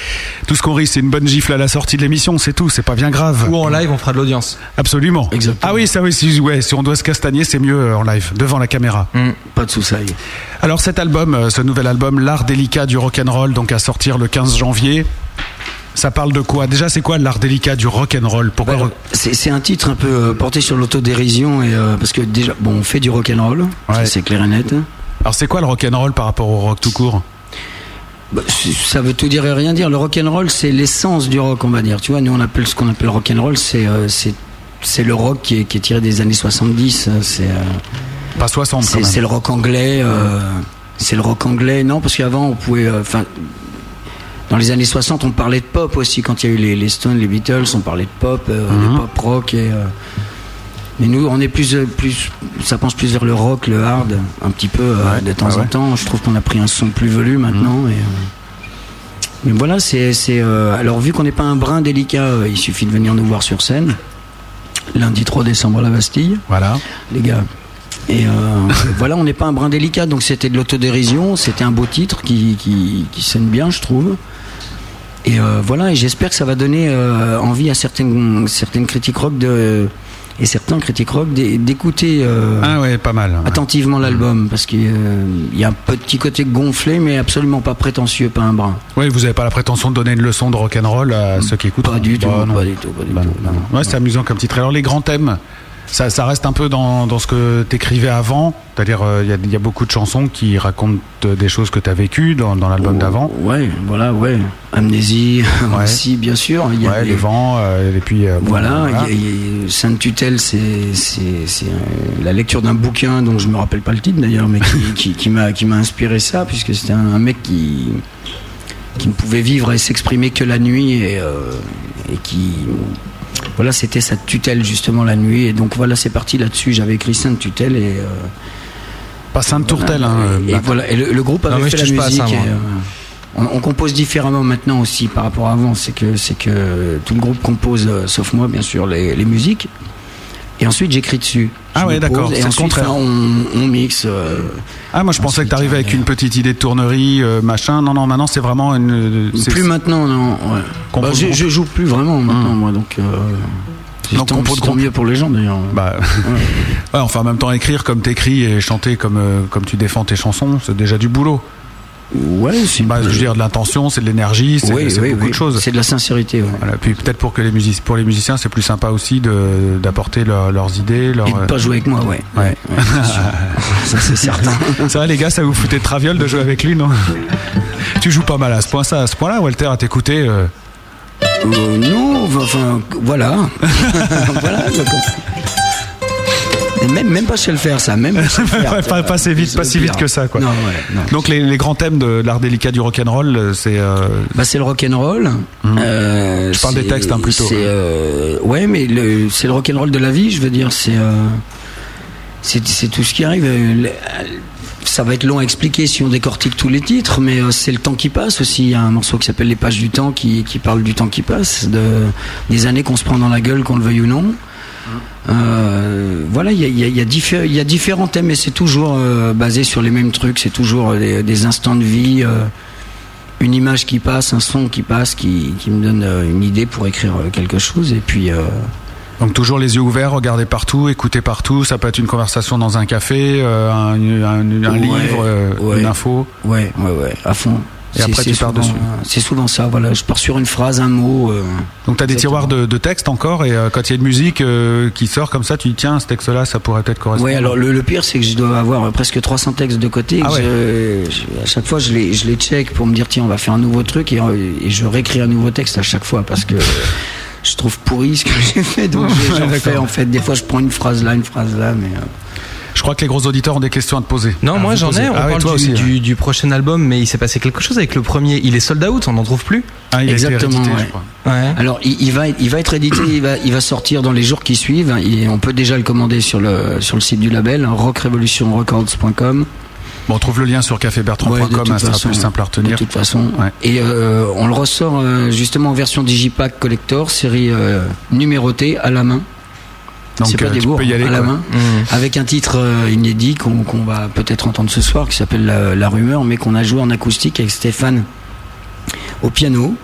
Tout ce qu'on risque, c'est une bonne gifle à la sortie de l'émission, c'est tout, c'est pas bien grave. Ou en live, on fera de l'audience. Absolument. Ah oui, ça oui, si, ouais, si on doit se castagner, c'est mieux euh, en live, devant la caméra. Pas de souci. Alors cet album, euh, ce nouvel album, L'art délicat du rock'n'roll, donc à sortir le 15 janvier. Ça parle de quoi? Déjà, c'est quoi l'art délicat du rock'n'roll? Pourquoi rock- C'est c'est un titre un peu euh, porté sur l'autodérision et euh, parce que déjà, bon, on fait du rock'n'roll, ça, c'est clair et net. Alors c'est quoi le rock'n'roll par rapport au rock tout court Bah, ça veut tout dire et rien dire. Le rock'n'roll, c'est l'essence du rock, on va dire. Tu vois, nous on appelle ce qu'on appelle rock'n'roll, c'est euh, c'est c'est le rock qui est, qui est tiré des années 70. euh, C'est euh, pas 60 quand c'est le rock anglais. euh, c'est le rock anglais. Non, parce qu'avant on pouvait. Enfin. dans les années 60, on parlait de pop aussi. Quand il y a eu les, les Stones, les Beatles, on parlait de pop, Mhm. de pop rock. Et, mais nous, on est plus, euh, plus, ça pense plus vers le rock, le hard, un petit peu euh, de temps ouais, en. Mhm. temps. Je trouve qu'on a pris un son plus velu maintenant. Et, euh, mais voilà, c'est, alors vu qu'on n'est pas un brin délicat, il suffit de venir nous voir sur scène. Lundi 3 décembre à la Bastille. Voilà. Les gars. Et euh, voilà, on n'est pas un brin délicat, donc c'était de l'autodérision, c'était un beau titre qui, qui, qui sonne bien, je trouve. Et euh, voilà, et j'espère que ça va donner euh, envie à certaines, certaines critiques rock de, et certains critiques rock d'é- d'écouter euh, Ah ouais, pas mal. ouais. attentivement l'album, parce qu'il euh, y a un petit côté gonflé, mais absolument pas prétentieux, pas un brin. Oui, vous n'avez pas la prétention de donner une leçon de rock'n'roll à ceux qui écoutent Pas du tout, Bah, non. pas du tout, pas du Bah, tout. non, non. Ouais, c'est amusant comme titre. Alors les grands thèmes, ça, ça reste un peu dans, dans ce que t'écrivais avant, c'est-à-dire euh, il y, a- il y a beaucoup de chansons qui racontent euh, des choses que tu as vécues dans, dans l'album d'avant. Ouais, voilà, ouais. Amnésie aussi, bien sûr. Y a Ouais, les- les vents, euh, et puis euh, Voilà, voilà. il y a- il y a- Sainte Tutelle, c'est la lecture d'un bouquin dont je me rappelle pas le titre d'ailleurs, mais qui, qui, qui m'a qui m'a inspiré ça, puisque c'était un, un mec qui qui ne pouvait vivre et s'exprimer que la nuit et, et qui voilà, c'était sa tutelle justement la nuit, et donc voilà, c'est parti là-dessus. J'avais écrit Sainte Tutelle et euh, Pas Sainte Tourtelle, voilà, hein, et, euh, et voilà, et le, le groupe avait fait la pas musique. ça, moi. et, euh, on, on compose différemment maintenant aussi par rapport à avant. C'est que c'est que tout le groupe compose, sauf moi bien sûr, les, les musiques. Et ensuite j'écris dessus. Ah ouais, d'accord, Et le ensuite contraire. on, on mixe. euh, Ah, moi je pensais que tu arrivais avec une petite idée de tournerie, euh, machin. Non, non, maintenant c'est vraiment une. c'est- plus maintenant, non. Ouais. Bah, je, joue plus vraiment maintenant, moi, donc. Euh, c'est Donc, tant, c'est tant mieux pour les gens d'ailleurs. Bah, ouais, enfin en même temps écrire comme t'écris et chanter comme euh, comme tu défends tes chansons, c'est déjà du boulot. Ouais, c'est. Bah, je veux dire de l'intention, c'est de l'énergie, c'est Oui, c'est oui, beaucoup oui. de choses. C'est de la sincérité. ouais. Voilà. Puis peut-être pour que les music- pour les musiciens, c'est plus sympa aussi de d'apporter leur- leurs idées, leurs. Et de pas jouer avec moi, ouais. Ouais. Ça c'est certain. C'est vrai les gars, ça vous foutait de traviole de jouer avec lui, non? Tu joues pas mal à ce point ça, à ce point-là, Walter, à t'écouter. euh, Euh, non, enfin, voilà. voilà. Et même, même pas chez le faire, ça. Même pas chez le faire. pas, pas si vite, pas si vite que ça, quoi. Non, ouais, non. Donc les, les grands thèmes de l'art délicat du rock'n'roll, euh, c'est. euh, Bah, c'est le rock'n'roll. Euh, Mhm. Je parle des textes, hein, plutôt. Euh, ouais, mais le, c'est le rock'n'roll de la vie, je veux dire. C'est, euh, c'est, tout ce qui arrive. Euh, ça va être long à expliquer si on décortique tous les titres, mais euh, c'est le temps qui passe aussi. Il y a un morceau qui s'appelle Les pages du temps qui, qui parle du temps qui passe, de, des années qu'on se prend dans la gueule, qu'on le veuille ou non. Euh, voilà, il y a, il y a- il y a diffé- il y a différents thèmes, mais c'est toujours euh, basé sur les mêmes trucs. C'est toujours euh, des, des instants de vie, euh, une image qui passe, un son qui passe, qui, qui me donne une idée pour écrire quelque chose. Et puis, Donc toujours les yeux ouverts, regarder partout, écouter partout. Ça peut être une conversation dans un café, un, un- un Ouais, livre, ouais. une info. Ouais, ouais, ouais, à fond. Et C'est- après, tu pars souvent- dessus. C'est souvent ça, voilà. Je pars sur une phrase, un mot. euh, Donc tu as des tiroirs de, de textes encore et euh, quand il y a une musique euh, qui sort comme ça, tu dis tiens, ce texte-là, ça pourrait peut-être correspondre. Ouais, alors le, le pire, c'est que je dois avoir presque 300 textes de côté. Ah que je- je- à chaque fois, je les, je les check pour me dire, tiens, on va faire un nouveau truc et, euh, et je réécris un nouveau texte à chaque fois parce que je trouve pourri ce que j'ai fait. Donc je- j'en fais en fait. Des fois, je prends une phrase là, une phrase là, mais. Je crois que les gros auditeurs ont des questions à te poser. Non, À moi j'en ai. On Ah parle toi du, aussi, ouais. du- du prochain album, mais il s'est passé quelque chose avec le premier. Il est sold out, on n'en trouve plus. Ah, il a été Exactement. réédité, ouais. Ouais. Alors, il, il va, être- il va être édité, il va, il va sortir dans les jours qui suivent. Et on peut déjà le commander sur le, sur le site du label, rockrevolutionrecords.com. Bon, on trouve le lien sur cafébertrand.com, toute hein, ça sera façon, plus simple à retenir. De toute façon. Ouais. Et euh, on le ressort euh, justement en version Digipack Collector, série euh, numérotée à la main. Donc C'est pas euh, des tu bourgs, peux y aller. à la main, Mmh. avec un titre euh, inédit qu'on qu'on va peut-être entendre ce soir, qui s'appelle la, La Rumeur, mais qu'on a joué en acoustique avec Stéphane au piano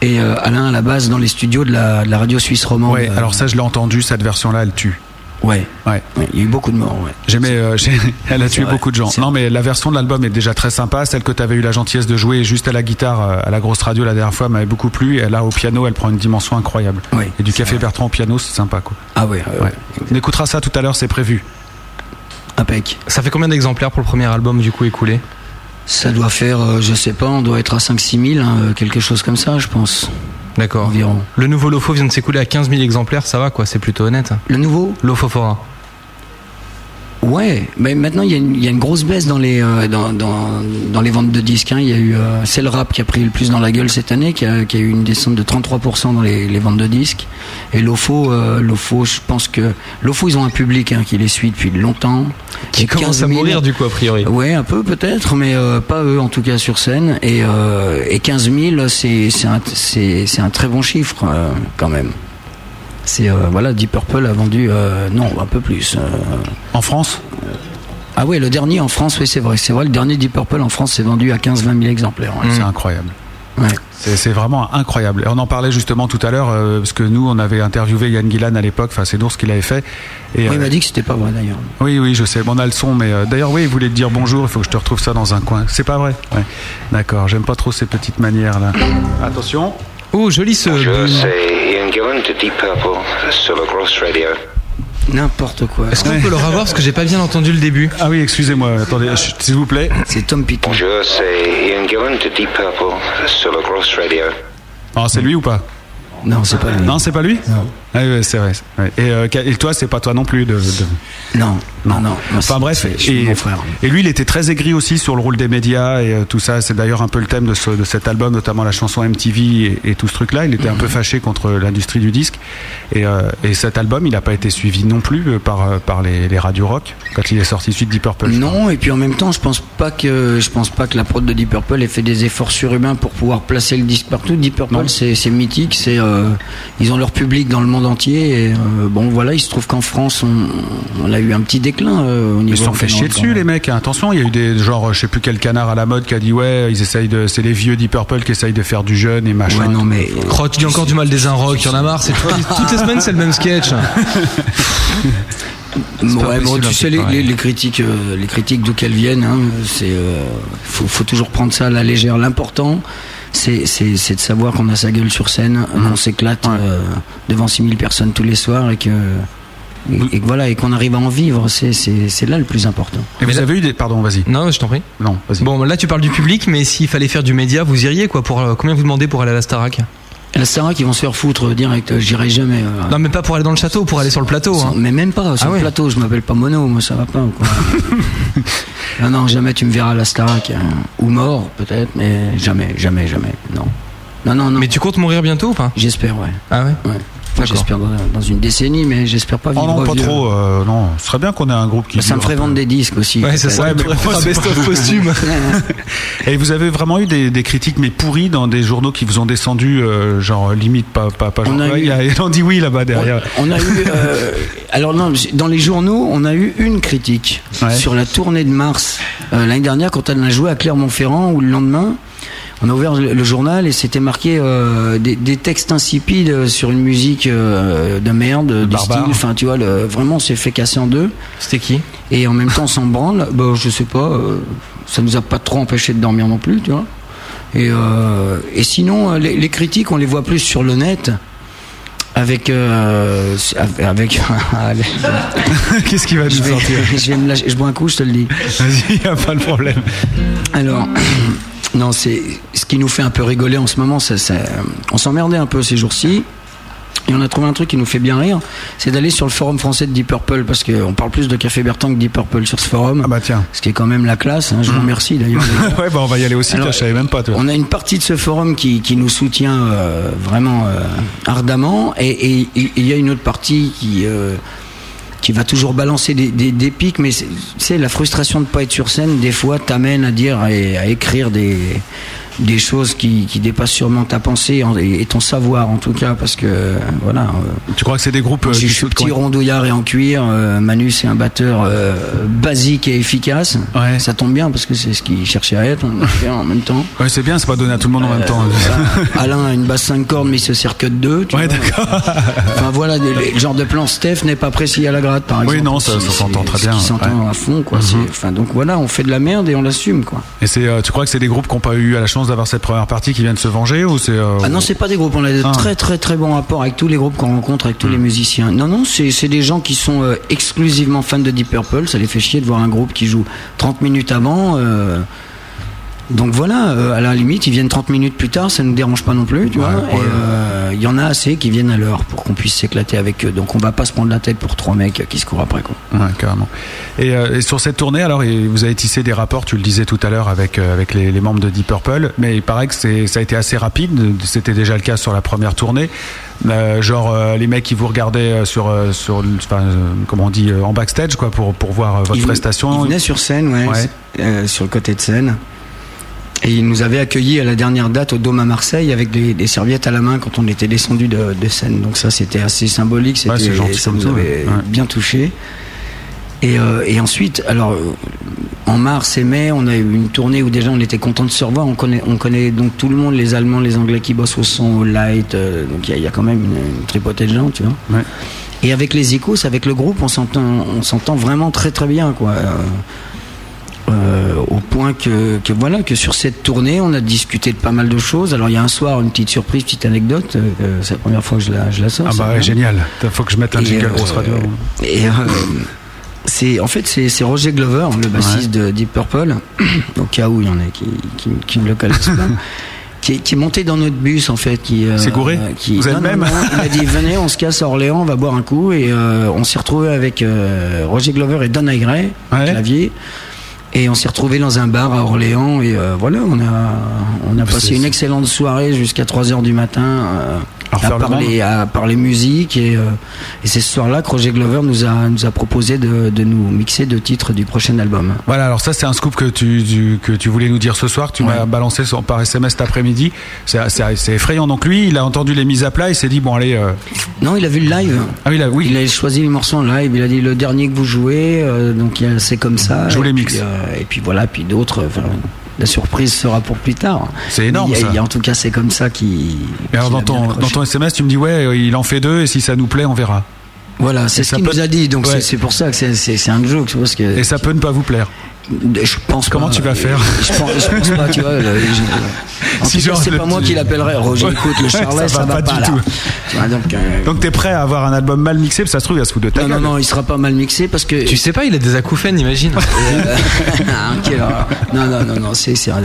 et euh, Alain à la basse dans les studios de la, de la radio suisse romande. Ouais, alors ça, je l'ai entendu, cette version-là, elle tue. Ouais, Ouais. il y a eu beaucoup de morts. Ouais. J'aimais, euh, elle a tué vrai, beaucoup de gens. Non, mais la version de l'album est déjà très sympa. Celle que tu avais eu la gentillesse de jouer juste à la guitare, euh, à la grosse radio la dernière fois, m'avait beaucoup plu. Et là, au piano, elle prend une dimension incroyable. Ouais, Et du café vrai. Bertrand au piano, c'est sympa, quoi. Ah ouais, ouais, Ouais. On écoutera ça tout à l'heure, c'est prévu. impec. Ça fait combien d'exemplaires pour le premier album du coup écoulé? Ça doit faire, euh, je sais pas, on doit être à 5-6 000, hein, euh, quelque chose comme ça, je pense, D'accord. Le nouveau Lofo vient de s'écouler à 15 000 exemplaires, ça va quoi, c'est plutôt honnête. Le nouveau? Lofofora. Ouais, mais maintenant il y, a une- il y a une grosse baisse dans les euh, dans, dans, dans les ventes de disques. hein. Il y a eu euh, c'est le rap qui a pris le plus dans la gueule cette année, qui a, qui a eu une descente de 33% dans les, les ventes de disques. Et l'OFO, euh, l'OFO, je pense que l'OFO ils ont un public hein, qui les suit depuis longtemps, Qui commence 15 à 000 mourir du coup a priori. Ouais, un peu peut-être, mais euh, pas eux en tout cas sur scène. Et, euh, et 15 000, c'est c'est un, un très bon chiffre quand même. C'est euh, voilà, Deep Purple a vendu euh, non un peu plus. euh, En France? Ah ouais, le dernier en France, oui c'est vrai, c'est vrai, le dernier Deep Purple en France s'est vendu à 15-20 000 exemplaires. ouais. C'est incroyable. Ouais. C'est vraiment incroyable. Et on en parlait justement tout à l'heure, euh, parce que nous, on avait interviewé Yann Gillan à l'époque, enfin c'est Nours qui l'avait fait. Et, Ouais, il m'a dit que c'était pas vrai d'ailleurs. oui, oui, je sais, bon, on a le son, mais euh, d'ailleurs, oui, il voulait te dire bonjour, il faut que je te retrouve ça dans un coin. C'est pas vrai Ouais. D'accord, j'aime pas trop ces petites manières là. Attention. Oh, joli ce. Je c'est Ian Gillan de Deep Purple sur le Gross Radio. N'importe quoi. Est-ce qu'on peut le revoir parce que j'ai pas bien entendu le début Ah oui, excusez-moi, attendez, chut, s'il vous plaît. C'est Tom Piton. Je c'est Ian Gillan de Deep Purple sur le Gross Radio. Alors, c'est lui ou pas Non, c'est pas lui. Non, c'est pas lui Non. Ah oui, c'est vrai. ouais. Et, euh, et toi, c'est pas toi non plus de. de- Non, non, non. Enfin bref, et, mon frère. et lui il était très aigri aussi sur le rôle des médias et euh, tout ça. C'est d'ailleurs un peu le thème de, ce- de cet album, notamment la chanson MTV et, et tout ce truc-là. Il était un Mhm. peu fâché contre l'industrie du disque. Et, euh, et cet album, il n'a pas été suivi non plus par, par les, les radios rock quand il est sorti suite Deep Purple. Non, et puis en même temps, je pense pas que je pense pas que la prod de Deep Purple ait fait des efforts surhumains pour pouvoir placer le disque partout. Deep Purple, c'est c'est mythique, c'est ils ont leur public dans le monde entier. Et, euh, bon, voilà, il se trouve qu'en France, on, on a eu un petit déclin euh, au niveau. Ils se sont fait chier dessus les mecs. hein. Attention, il y a eu des genre je sais plus quel canard à la mode qui a dit ouais ils essayent de c'est les vieux Deep Purple qui essayent de faire du jeune et machin. Ouais, non, mais Oh, tu dis encore du mal des un rock, il y en a marre, c'est toutes, les semaines c'est le même sketch. Ouais, bon, tu un sais, les, pareil. les- les critiques, euh, les critiques d'où qu'elles viennent, hein, c'est, euh, faut, faut toujours prendre ça à la légère. L'important, c'est, c'est, c'est de savoir qu'on a sa gueule sur scène, qu'on s'éclate euh, devant 6000 personnes tous les soirs et que, et, voilà, et qu'on arrive à en vivre. C'est, c'est, c'est là le plus important. Et vous avez eu des pardon vas-y. Non, je t'en prie. Non vas-y. Bon, là tu parles du public, mais s'il fallait faire du média, vous iriez quoi pour, euh, Combien vous demandez pour aller à la Starac? La Sarah qui vont se faire foutre direct, euh, j'irai jamais. euh, Non, mais pas pour aller dans le château, pour aller sur le plateau. Hein. Mais même pas sur Ah le ouais. plateau, je m'appelle pas Mono, moi ça va pas. Quoi. non, non, jamais tu me verras à la Starac. hein. Ou mort, peut-être, mais jamais, jamais, jamais. Non. Non, non, non. Mais tu comptes mourir bientôt ou pas? J'espère, ouais. Ah ouais? Ouais. J'espère dans, dans une décennie, mais j'espère pas Oh vivre non, pas vieux. trop. euh, non, ce serait bien qu'on ait un groupe qui. Ça me ferait vendre des disques aussi. Ouais, c'est ça, Ouais, best-of posthume. Et vous avez vraiment eu des, des critiques mais pourries dans des journaux qui vous ont descendu, euh, genre limite pas pas pas. On genre, a ouais, eu- Il y a dit oui là-bas derrière. On a eu, euh, alors non, dans les journaux, on a eu une critique Ouais. sur la tournée de mars euh, l'année dernière quand on a joué à Clermont-Ferrand ou le lendemain. On a ouvert le, journal et c'était marqué euh, des, des textes insipides sur une musique euh, de merde, du style. Enfin, tu vois, le- vraiment, on s'est fait casser en deux. C'était qui? Et en même temps, s'en branle. Bah, je sais pas. euh, ça nous a pas trop empêché de dormir non plus, tu vois. Et, euh, et sinon, euh, les, les critiques, on les voit plus sur le net. Avec. euh, avec. Qu'est-ce qui va nous je, vais, sortir? je vais me lâcher. Je bois un coup, je te le dis. Vas-y, y a pas de problème. Alors. Non, c'est ce qui nous fait un peu rigoler en ce moment. Ça, ça- on s'emmerdait un peu ces jours-ci. Et on a trouvé un truc qui nous fait bien rire, c'est d'aller sur le forum français de Deep Purple, parce qu'on parle plus de Café Bertrand que Deep Purple sur ce forum. Ah bah tiens. Ce qui est quand même la classe, hein, je vous remercie d'ailleurs. ouais, bah on va y aller aussi. Alors, je savais même pas. Toi. On a une partie de ce forum qui, qui nous soutient euh, vraiment euh, ardemment, et, il y a une autre partie qui, euh, qui va toujours balancer des, des, pics, mais c'est la frustration de pas être sur scène, des fois, t'amène à dire et à écrire des, des choses qui, qui dépassent sûrement ta pensée en- et, ton savoir en tout cas, parce que voilà. euh, Tu crois que c'est des groupes euh, je suis petit rondouillard et en cuir. euh, Manu, c'est un batteur euh, basique et efficace. Ouais. Ça tombe bien parce que c'est ce qu'il cherchait à être. On le fait en même temps. Ouais, c'est bien, c'est pas donné à tout le monde en même temps. Euh, Alain a une basse 5 cordes, mais il se sert que de deux. tu Ouais, d'accord. Enfin voilà, le genre de plan Steph n'est pas précis à la gratte, par exemple. Oui, non, ça- s'entend très bien, Qui s'entend ouais. à fond, quoi. Mhm. Enfin donc voilà, on fait de la merde et on l'assume, quoi. Et c'est, tu crois que c'est des groupes qui n'ont pas eu la chance d'avoir cette première partie qui viennent se venger ou c'est euh, Ah non, c'est pas des groupes. On a de Ah. très très très bons rapports avec tous les groupes qu'on rencontre, avec tous les musiciens. Non, non, c'est c'est des gens qui sont euh, exclusivement fans de Deep Purple. Ça les fait chier de voir un groupe qui joue 30 minutes avant. euh, donc voilà, euh, à la limite, ils viennent 30 minutes plus tard, ça nous dérange pas non plus, tu Ouais, vois. ouais. Euh, il y en a assez qui viennent à l'heure pour qu'on puisse s'éclater avec eux. Donc on va pas se prendre la tête pour trois mecs qui se courent après, quoi. Ouais, carrément. Et, euh, et sur cette tournée, alors, vous avez tissé des rapports, tu le disais tout à l'heure, avec, avec les, les membres de Deep Purple, mais il paraît que ça a été assez rapide, c'était déjà le cas sur la première tournée. Genre, les mecs qui vous regardaient sur, sur le- enfin, comment on dit, en backstage, quoi, pour, pour voir votre Ils- prestation. Ils venaient sur scène, ouais, sur le côté de scène. Et ils nous avaient accueillis à la dernière date au Dôme à Marseille avec des, des serviettes à la main quand on était descendu de, de scène. Donc ça, c'était assez symbolique. C'était, Ouais, gentil ça nous avait ouais. bien touché. Et, euh, et ensuite, alors euh, en mars et mai, on a eu une tournée où déjà on était content de se revoir. On connaît, on connaît donc tout le monde, les Allemands, les Anglais qui bossent au son, au light. euh, donc il y, a- il y a quand même une, une tripotée de gens, tu vois. Ouais. Et avec les Icos, avec le groupe, on s'entend, on s'entend vraiment très très bien, quoi. Euh, euh, au point que, que voilà que sur cette tournée, on a discuté de pas mal de choses. Alors il y a un soir une petite surprise, petite anecdote. euh, c'est la première fois que je la, je la sors. Ah bah ouais, génial. Faut que je mette un Et, jingle euh, grosse radio. Et euh, c'est en fait c'est Roger Glover, le bassiste de Deep Purple, au cas où il y en a qui qui, qui ne le connaissent pas. Qui est, qui est monté dans notre bus en fait qui euh, C'est gouré? qui Vous êtes non, même non, il a dit venez on se casse à Orléans on va boire un coup et euh, on s'est retrouvé avec euh, Roger Glover et Don Aigret Ouais. clavier et on s'est retrouvé dans un bar à Orléans et euh, voilà on a on a C'est- passé une excellente soirée jusqu'à 3 heures du matin À refaire à le parler à parler musique et, euh, et c'est ce soir-là que Roger Glover nous a nous a proposé de, de nous mixer deux titres du prochain album. Voilà, alors ça c'est un scoop que tu, tu- que tu voulais nous dire ce soir, tu m'as balancé par SMS cet après-midi. C'est effrayant. Donc lui, il a entendu les mises à plat, il s'est dit bon allez. euh, Non, il a vu le live. Ah oui, là, oui. Il a choisi les morceaux en live. Il a dit le dernier que vous jouez, euh, donc il a- c'est comme ça. Je vous les mixe. et puis voilà, puis d'autres. enfin, la surprise sera pour plus tard. C'est énorme, ça. en tout cas, c'est comme ça qui. Alors dans ton, dans ton SMS, tu me dis ouais, il en fait deux et si ça nous plaît, on verra. Voilà, c'est ce qu'il peut- nous a dit. Donc Ouais. c'est- pour ça que c'est un joke. Parce que Et ça peut ne pas vous plaire. Je pense Comment pas. tu vas faire je pense, je pense pas, tu vois. le- je- en Si tout cas, genre c'est pas moi qui l'appellerai. Roger, Ouais. écoute, le Charlet, Ça ça, va va pas pas, du là. tout. Vois, donc, euh, Donc t'es prêt à avoir un album mal mixé, parce que ça se trouve, il va se foutre de ta non, non, gueule. non, il sera pas mal mixé parce que. Tu sais pas, il a des acouphènes, imagine. Euh, horreur. non, non, non, non, c'est, c'est un-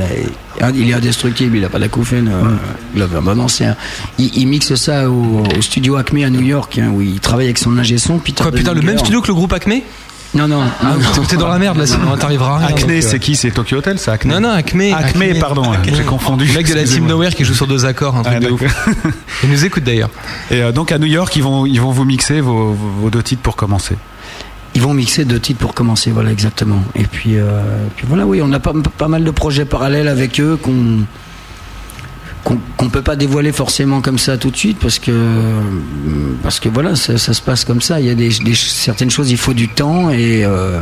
il est indestructible, il a pas d'acouphène. Euh. Bah non, c'est un- il, il mixe ça au, au studio Acme à New York, hein, où il travaille avec son ingé son, Peter. Quoi, putain, le même studio que le groupe Acme? Non, non. Ah, t'es dans la merde là, sinon t'arriveras à rien. Acne, donc, euh. c'est qui? C'est Tokyo Hotel, c'est Acne? Non, non, Acme. Acme, pardon, j'ai confondu. Le mec de la Team. Nowhere qui joue sur deux accords, un truc Ah, de ouf. Il nous écoute d'ailleurs. Et euh, donc à New York, ils vont, ils vont vous mixer vos, vos- vos deux titres pour commencer. Ils vont mixer deux titres pour commencer, voilà, exactement. Et puis, euh, puis voilà, oui, on a pas, pas mal de projets parallèles avec eux qu'on qu'on qu'on peut pas dévoiler forcément comme ça tout de suite parce que parce que voilà ça, se passe comme ça. Il y a des, des- certaines choses il faut du temps et euh,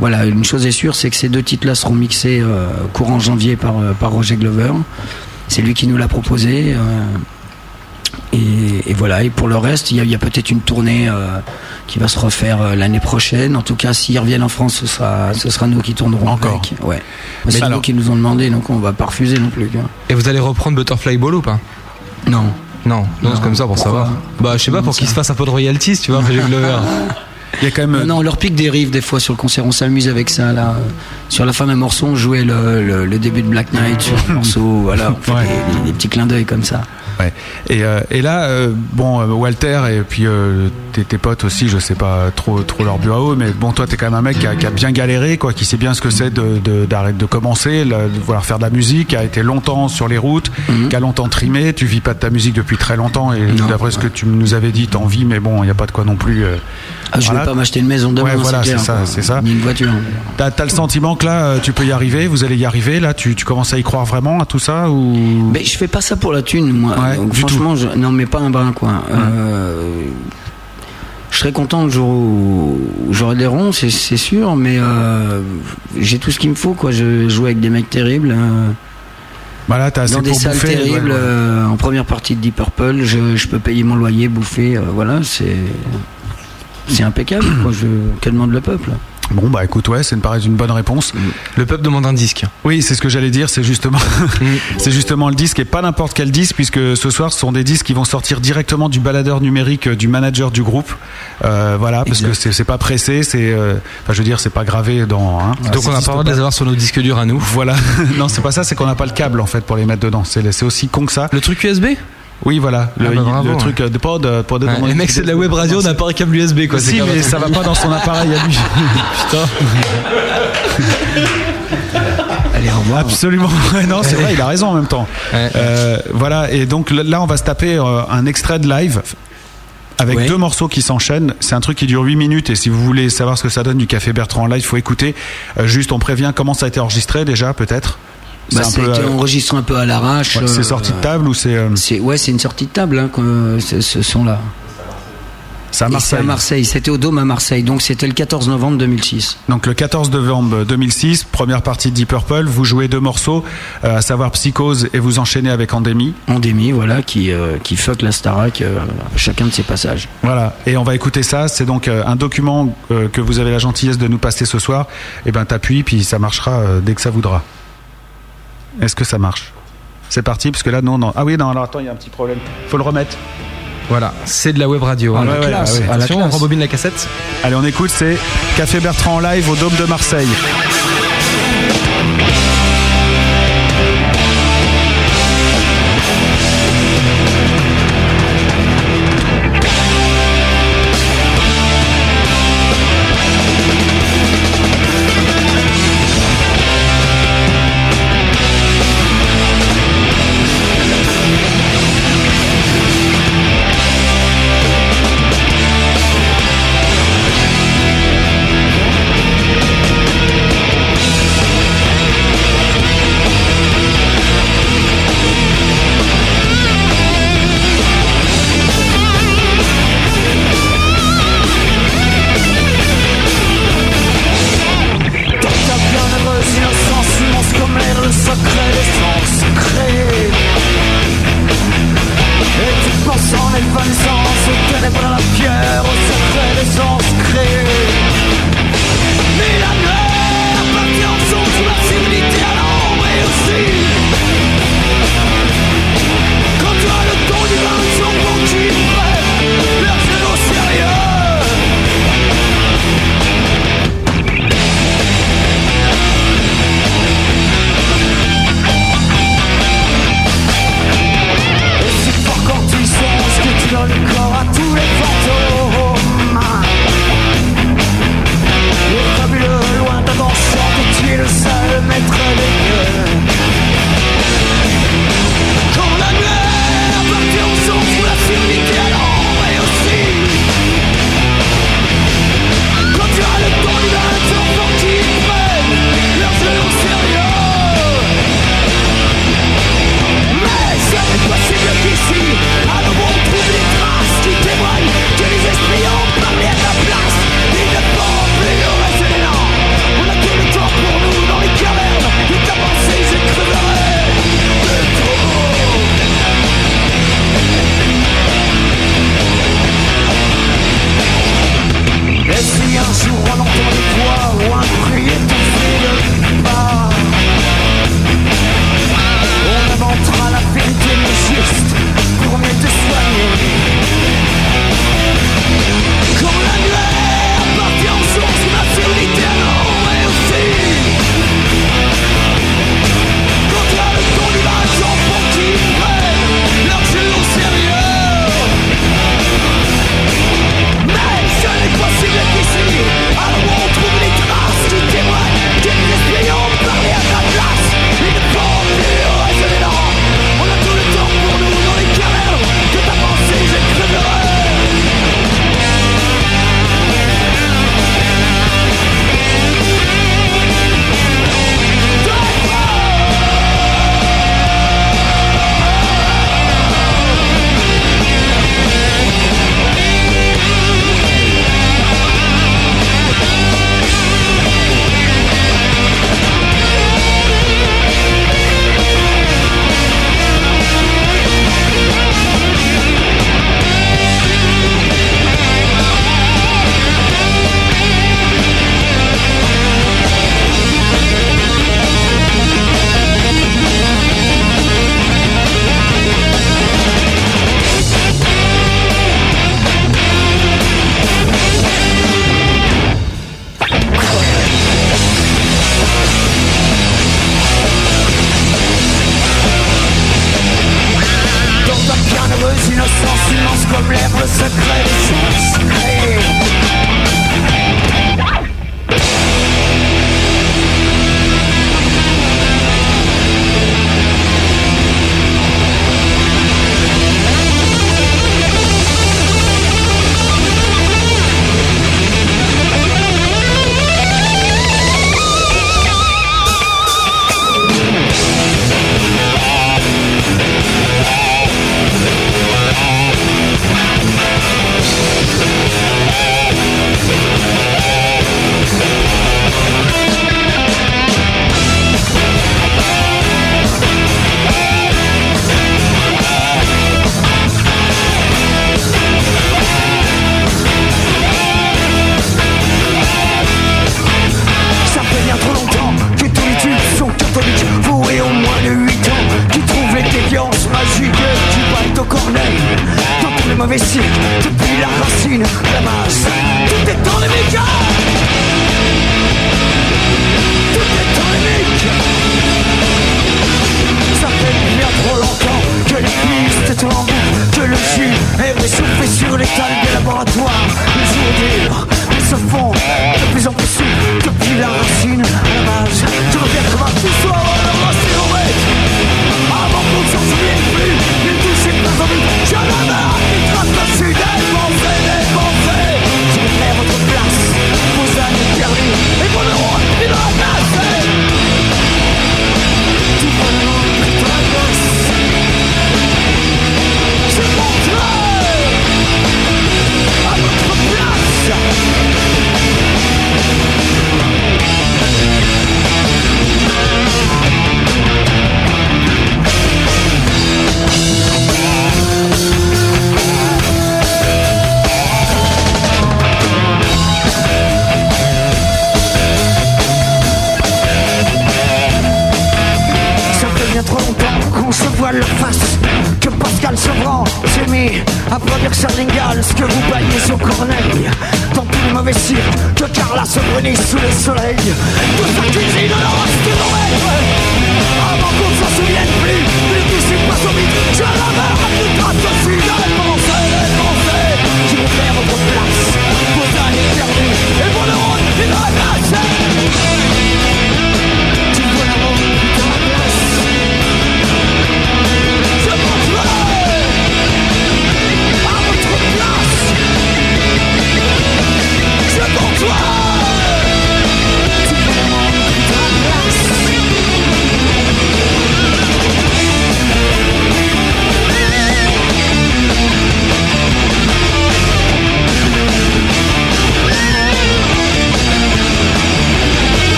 voilà une chose est sûre c'est que ces deux titres là seront mixés euh, courant janvier par euh, par Roger Glover. C'est lui qui nous l'a proposé et, voilà. Et pour le reste il y a, peut-être une tournée qui va se refaire euh, l'année prochaine en tout cas s'ils reviennent en France ce sera ce sera nous qui tournerons Encore. avec. ouais Mais c'est alors- nous qui nous ont demandé donc on va pas refuser non plus hein. Et vous allez reprendre Butterfly Ball ou pas? Non Non, non, c'est comme ça pour savoir. Bah, je sais pas, pour qu'il se fasse un peu de royalties, tu vois. Il y a quand même. Non, non, on leur pique des riffs des fois sur le concert, on s'amuse avec ça là. Sur la fin d'un morceau, on jouait le, le- le début de Black Knight sur le morceau, voilà, on fait Ouais. des, des- des petits clins d'œil comme ça. Ouais. Et, euh, et là, euh, bon, Walter et puis euh, tes, tes potes aussi, je sais pas trop trop leur but à eux, mais bon, toi, t'es quand même un mec qui a, qui a bien galéré, quoi, qui sait bien ce que c'est de de- d'arrêter de, commencer, de vouloir faire de la musique, qui a été longtemps sur les routes, qui a longtemps trimé. Tu vis pas de ta musique depuis très longtemps, et Mhm. D'après ce que tu nous avais dit, t'en vis, mais bon, il y a pas de quoi non plus. euh, Ah, je voilà. vais pas m'acheter une maison demain, Ouais, voilà, c'est ça, c'est ça. Ni une voiture. T'as as le sentiment que là, euh, tu peux y arriver, vous allez y arriver, là, tu, tu commences à y croire vraiment à tout ça ou? Mais je fais pas ça pour la thune, moi. Ouais, Donc, du franchement, je, non, mais pas un brin, quoi. Euh, je serais content le jour où j'aurai des ronds, c'est sûr, mais euh, j'ai tout ce qu'il me faut, quoi. Je joue avec des mecs terribles. euh, Bah là, dans des salles bouffer, terribles, ouais, ouais. euh, en première partie de Deep Purple, je, je peux payer mon loyer, bouffer, euh, voilà, c'est c'est impeccable. Quoi, je, que demande le peuple Bon, bah écoute, ouais, c'est une, pareil, une bonne réponse. Le peuple demande un disque. Oui, c'est ce que j'allais dire, c'est justement, Mm. c'est justement le disque et pas n'importe quel disque, puisque ce soir, ce sont des disques qui vont sortir directement du baladeur numérique euh, du manager du groupe. Euh, voilà, parce que c'est pas pressé, c'est, euh, enfin, je veux dire, c'est pas gravé dans. hein, Donc ça on n'a existe pas le droit de les avoir sur nos disques durs à nous. Voilà, non, c'est pas ça, c'est qu'on n'a pas le câble en fait pour les mettre dedans. C'est aussi con que ça. Le truc USB Oui, voilà, le, Ah bah bravo, le truc euh, de pod, pod Ouais, Les mecs, c'est de la web radio, on n'a pas un câble USB quoi. Si, mais ça va pas dans son appareil à lui. Putain. Allez, au revoir. Absolument. Non, c'est vrai, il a raison en même temps. Ouais. Euh, voilà, et donc là, on va se taper euh, un extrait de live avec Ouais. deux morceaux qui s'enchaînent. C'est un truc qui dure 8 minutes et si vous voulez savoir ce que ça donne du Café Bertrand en live, il faut écouter. Euh, juste, on prévient comment ça a été enregistré déjà, peut-être. Bah, un c'est peu, euh, enregistré un peu à l'arrache. ouais, c'est euh, sorti de table ou c'est euh, c'est ouais, c'est une sortie de table, hein, que- ce, son-là. c'est à Marseille. à Marseille. C'était au Dôme à Marseille. Donc c'était le 14 novembre 2006. Donc le 14 novembre 2006, première partie de Deep Purple, vous jouez deux morceaux, euh, à savoir Psychose et vous enchaînez avec Endémie. Endémie, voilà, qui, euh, qui fuck la Starac euh, chacun de ses passages. Voilà, et on va écouter ça. C'est donc un document que vous avez la gentillesse de nous passer ce soir. Et ben t'appuies, puis ça marchera dès que ça voudra. Est-ce que ça marche? C'est parti, parce que là, non, non. Ah oui, non, alors attends, il y a un petit problème. Faut le remettre. Voilà, c'est de la web radio. Ah, hein. ouais, ouais, classe. ouais. Attention, on rembobine la cassette. Allez, on écoute, c'est Café Bertrand en live au Dôme de Marseille.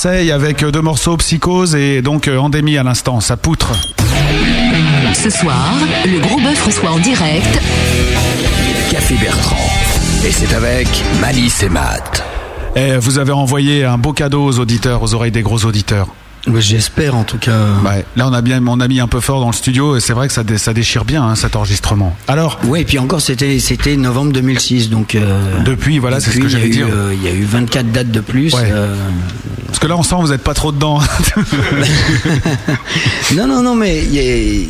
Marseille avec euh, deux morceaux Psychose et donc euh, Endémie à l'instant, sa poutre. Ce soir, le gros bœuf reçoit en direct Café Bertrand. Et c'est avec Malice et Matt. Et vous avez envoyé un beau cadeau aux auditeurs, aux oreilles des gros auditeurs. J'espère en tout cas. Ouais. Là, on a bien, on a mis un peu fort dans le studio et c'est vrai que ça, dé- ça déchire bien hein, cet enregistrement. Alors, Ouais, et puis encore, c'était c'était novembre 2006, donc. euh, Depuis, voilà, c'est ce que j'allais dire. euh, Il y a eu 24 dates de plus. Ouais. euh, parce que là, on sent que vous n'êtes pas trop dedans. Non, non, non, mais il y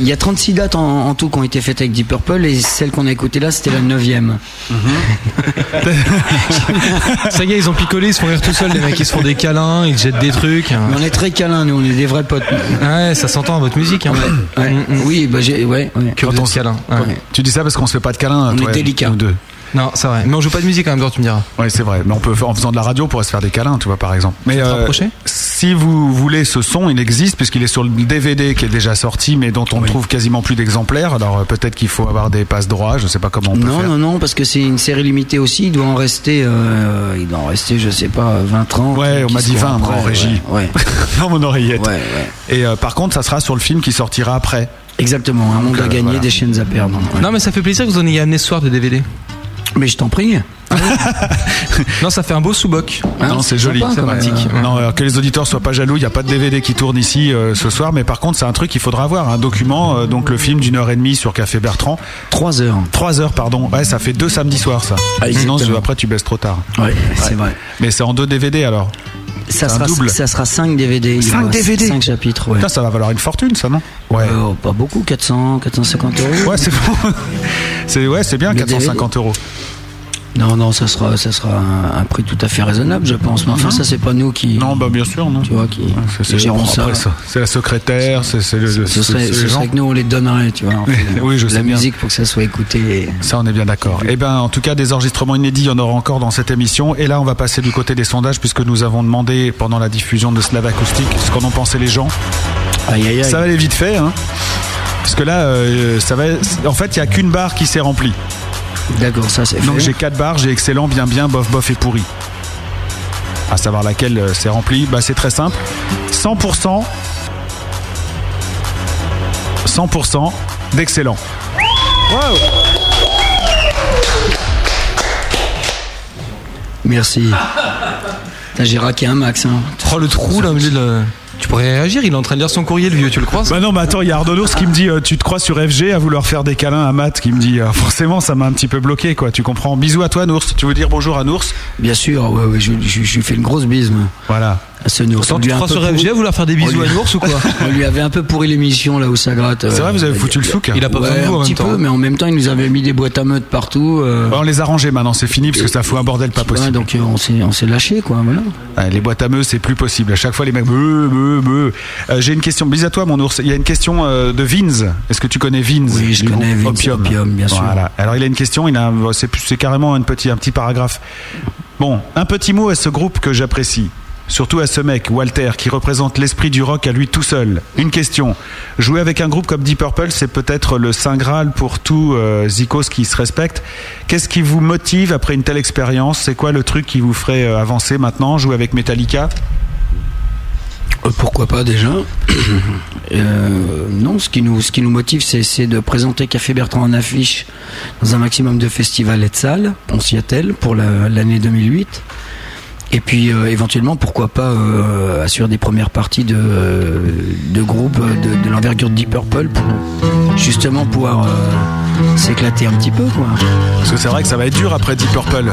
y a 36 dates en, en tout qui ont été faites avec Deep Purple et celle qu'on a écoutée là, c'était la 9 Ça y est, ils ont picolé, ils se font rire tout seuls, les mecs, ils se font des câlins, ils jettent des trucs. Mais on est très câlins, nous, on est des vrais potes. Ouais, ça s'entend à votre musique. Hein. Ouais. Oui, bah j'ai. Ouais, ouais. Que vous êtes câlins. Ouais. tu dis ça parce qu'on se fait pas de câlins. On toi, est délicat. nous deux. Non, c'est vrai. Mais on joue pas de musique en même temps, tu me diras. Oui, c'est vrai. Mais on peut, en faisant de la radio, on pourrait se faire des câlins, tu vois, par exemple. Mais rapprocher si vous voulez ce son, il existe puisqu'il est sur le DVD qui est déjà sorti, mais dont on ne trouve quasiment plus d'exemplaires. Alors euh, peut-être qu'il faut avoir des passes droits. Je sais pas comment on peut Non, faire. non, non, parce que c'est une série limitée aussi. Il doit en rester, euh, il doit en rester, je sais pas, 20, 30. Ouais, on m'a dit seront 20 moi, après, en régie. Ouais, ouais. dans mon oreillette. Ouais, ouais. Et euh, par contre, ça sera sur le film qui sortira après. Exactement, un monde à euh, gagner, voilà. des chaînes à perdre. ouais. Non, mais ça fait plaisir que vous en ayez amené ce soir de DVD. Mais je t'en prie. Non, ça fait un beau sous-boc. Hein, non, c'est joli, c'est pratique. Non, alors que les auditeurs soient pas jaloux, il n'y a pas de DVD qui tourne ici euh, ce soir, mais par contre, c'est un truc qu'il faudra avoir, un document, euh, donc le film d'une heure et demie sur Café Bertrand. 3 heures. Trois heures, pardon. Ouais, ça fait deux samedis soirs, ça. Ah, Sinon, après, tu baisses trop tard. Ouais, c'est vrai. Mais c'est en deux DVD alors. Ça sera, double. ça sera 5 DVD. Il y Cinq aura DVD. 5 chapitres, ouais. Putain, ça va valoir une fortune, ça, non Ouais. Euh, pas beaucoup, 400, 450 euros. Ouais, c'est bon. c'est ouais, c'est bien, Le 450 euros. Non, non, ça sera, ça sera un, un prix tout à fait raisonnable, je pense. Mais enfin, ça, c'est pas nous qui. Non, bah bien sûr, non. Tu vois, qui, gérons ça. après, ça, C'est la secrétaire, c'est le. Ce serait, ce que nous, on les donnerait, tu vois. en fait. Oui, je sais La bien. musique pour que ça soit écouté. Ça, on est bien d'accord. Eh ben, en tout cas, des enregistrements inédits, il y en aura encore dans cette émission. Et là, on va passer du côté des sondages, puisque nous avons demandé pendant la diffusion de Slave Acoustique ce qu'en ont pensé les gens. Aïe, aïe, aïe. Ça va aller vite fait, hein. Parce que là, euh, ça va. En fait, il y a qu'une barre qui s'est remplie. D'accord, ça c'est Donc j'ai quatre barres, j'ai excellent, bien, bien, bof, bof et pourri. À savoir laquelle euh, c'est rempli, bah, c'est très simple. 100%. 100% d'excellent. Wow. Merci. J'ai raqué un max. Hein. Oh, le trou là, au milieu de la- Tu pourrais réagir, il est en train de lire son courrier, le vieux, tu le crois Bah non, mais attends, il y a Arnaud Nours qui me dit euh, Tu te crois sur FG à vouloir faire des câlins à Matt Qui me dit euh, Forcément, ça m'a un petit peu bloqué, quoi. Tu comprends Bisous à toi, Nours. Tu veux dire bonjour à Nours? Bien sûr, ouais, ouais, je, je, je lui fais une grosse bise. moi, Voilà. Ce Nours. Attends, On tu lui a crois un peu sur FG à vouloir faire des bisous lui- à Nours ou quoi On lui avait un peu pourri l'émission là où ça gratte. C'est vrai, vous avez foutu le souk Il a pas besoin de vous en un même petit temps. peu, mais en même temps, il nous avait mis des boîtes à meutes partout. euh, Bah, on les a rangés maintenant, c'est fini, parce que ça fout un bordel pas ouais, possible. donc euh, on s'est, on s'est lâché, quoi. Voilà. Ouais, les boîtes à meux, c'est plus possible. À chaque fois, les mecs. Euh, J'ai une question. Bis à toi, mon ours. Il y a une question euh, de Vince. Est-ce que tu connais Vince? Oui, je connais groupe Vince Opium, bien sûr. Voilà. Alors, il a une question. Il a, un- c'est c'est carrément un petit, un petit paragraphe. Bon, un petit mot à ce groupe que j'apprécie. Surtout à ce mec, Walter, qui représente l'esprit du rock à lui tout seul. Une question. Jouer avec un groupe comme Deep Purple, c'est peut-être le saint graal pour tout euh, Zikos qui se respecte. Qu'est-ce qui vous motive après une telle expérience? C'est quoi le truc qui vous ferait euh, avancer maintenant Jouer avec Metallica? Euh, Pourquoi pas déjà? Non, ce qui nous, motive, c'est, de présenter Café Bertrand en affiche dans un maximum de festivals et de salles. On s'y pour la- l'année 2008. Et puis euh, éventuellement, pourquoi pas euh, assurer des premières parties de, de groupes de, de l'envergure de Deep Purple pour justement pouvoir euh, s'éclater un petit peu, quoi. Parce que c'est vrai que ça va être dur après Deep Purple.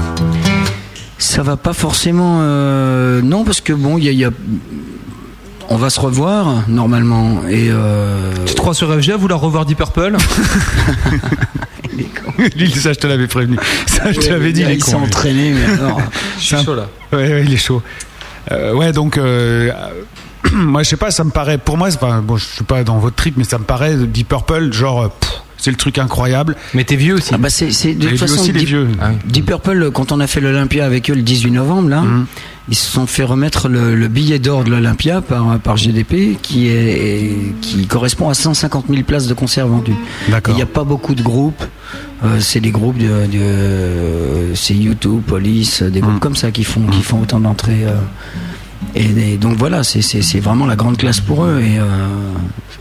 Ça va pas forcément. euh, non, parce que bon, il y a, il y a- on va se revoir normalement et. euh, Tu te crois sur FG à vouloir revoir Deep Purple? Lui, ça, je te l'avais prévenu. Ça, je te l'avais dit. il il est s'est entraîné, mais alors. Je suis chaud là. Ouais, ouais, il est chaud. Euh, ouais, donc, euh, moi, je sais pas, ça me paraît, pour moi, c'est pas, bon, je suis pas dans votre trip, mais ça me paraît Deep Purple, genre, euh, pff, c'est le truc incroyable. Mais t'es vieux aussi. Ah bah c'est, c'est- de toute façon aussi, les Deep, vieux. Ah oui. Deep Purple, quand on a fait l'Olympia avec eux le 18 novembre, là, Mhm. ils se sont fait remettre le, le billet d'or de l'Olympia par, par GDP qui, est, qui correspond à 150 000 places de concert vendues. Il D'accord. n'y a pas beaucoup de groupes. euh, c'est des groupes de, de c'est YouTube, Police, des groupes Mhm. comme ça qui font qui font autant d'entrées. euh, et, et donc voilà, c'est, c'est, c'est vraiment la grande classe pour eux. Et euh,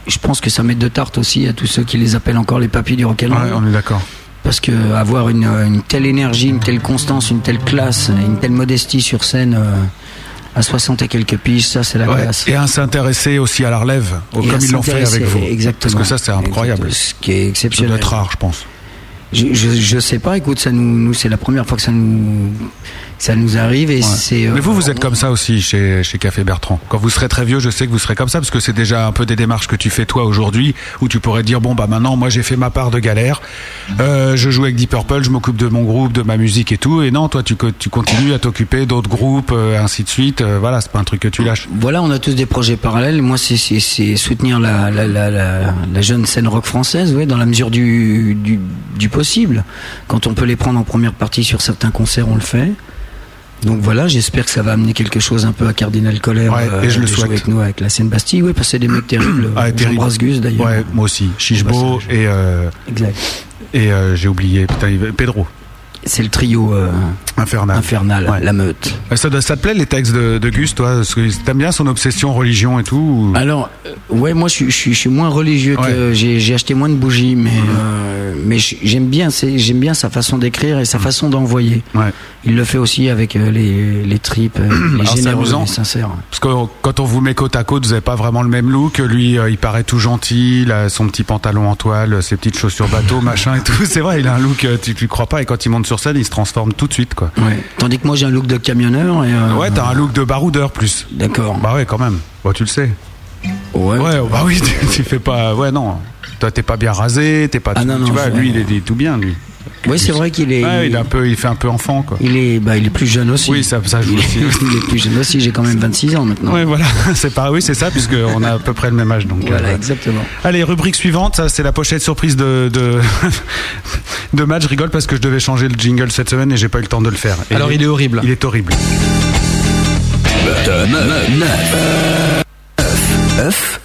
je pense que ça met de tarte aussi à tous ceux qui les appellent encore les papiers du rock'n'roll. Ouais, on est d'accord. Parce que avoir une, une telle énergie, une telle constance, une telle classe, une telle modestie sur scène euh, à 60 et quelques piges, ça c'est la Ouais, classe. Et à s'intéresser aussi à la relève, Et comme ils l'ont fait avec vous. Exactement. Parce que ça, c'est incroyable. Exactement. Ce qui est exceptionnel. être rare, je pense. Je, je, je sais pas, écoute, ça nous, nous c'est la première fois que ça nous, ça nous arrive et Ouais. c'est. euh, Mais vous, vous êtes comme ça aussi chez, chez Café Bertrand. Quand vous serez très vieux, je sais que vous serez comme ça, parce que c'est déjà un peu des démarches que tu fais toi aujourd'hui, où tu pourrais dire, bon, bah maintenant, moi j'ai fait ma part de galère, Euh, je joue avec Deep Purple, je m'occupe de mon groupe, de ma musique et tout, et non, toi tu, co- tu continues à t'occuper d'autres groupes, euh, ainsi de suite, Euh, voilà, c'est pas un truc que tu lâches. Voilà, on a tous des projets parallèles. Moi, c'est- soutenir la, la, la, la, la jeune scène rock française, ouais, dans la mesure du, du, du possible. Quand on peut les prendre en première partie sur certains concerts, on le fait. Donc voilà, j'espère que ça va amener quelque chose un peu à Cardinal Colère Ouais, et je le souhaite. avec nous, avec la scène Bastille. Oui, parce que c'est des mecs terribles. Ah, terrible. J'embrasse Gus d'ailleurs. Ouais, moi aussi. Chichebo passage. et, euh, Exact. et euh, j'ai oublié, putain, Pedro. C'est le trio euh, Infernal. infernal, Ouais. la meute. Euh, Ça, te- ça te plaît les textes de, de Gus, toi? T'aimes bien son obsession religion et tout ou- Alors, euh, ouais, moi je suis, je suis, je suis moins religieux que j'ai, acheté moins de bougies, mais euh, mais j- j'aime bien, j'aime bien sa façon d'écrire et sa façon d'envoyer. Ouais. Il le fait aussi avec euh, les, les tripes, euh, les Alors, c'est généreux, amusant. les sincères. Parce que quand on vous met côte à côte, vous n'avez pas vraiment le même look. Lui, euh, il paraît tout gentil, il a son petit pantalon en toile, ses petites chaussures bateau, machin et tout. C'est vrai, il a un look, euh, tu, tu crois pas, et quand il monte sur scène, il se transforme tout de suite, quoi. Ouais. Tandis que moi j'ai un look de camionneur. Et, euh, Ouais, t'as un look de baroudeur plus. D'accord. Bah ouais, quand même. Bah, tu le sais. Ouais. Ouais, bah oui, tu, tu fais pas. Ouais, non. Toi, t'es pas bien rasé, t'es pas. Ah tout- non, tu vois, lui, il est, il est tout bien, lui. Oui, c'est vrai qu'il est. Ouais, il, est un peu, il fait un peu enfant, quoi. Il est, bah, il est plus jeune aussi. Oui, ça, ça joue il, aussi. il est plus jeune aussi. J'ai quand même 26 ans maintenant. Oui, voilà, c'est pas, oui, c'est ça, puisqu'on a à peu près le même âge. Donc, Voilà, euh, exactement. Allez, rubrique suivante, ça c'est la pochette surprise de, de, de match. Je rigole parce que je devais changer le jingle cette semaine et j'ai pas eu le temps de le faire. Et Alors, il est horrible. Il est horrible. Bottom 9.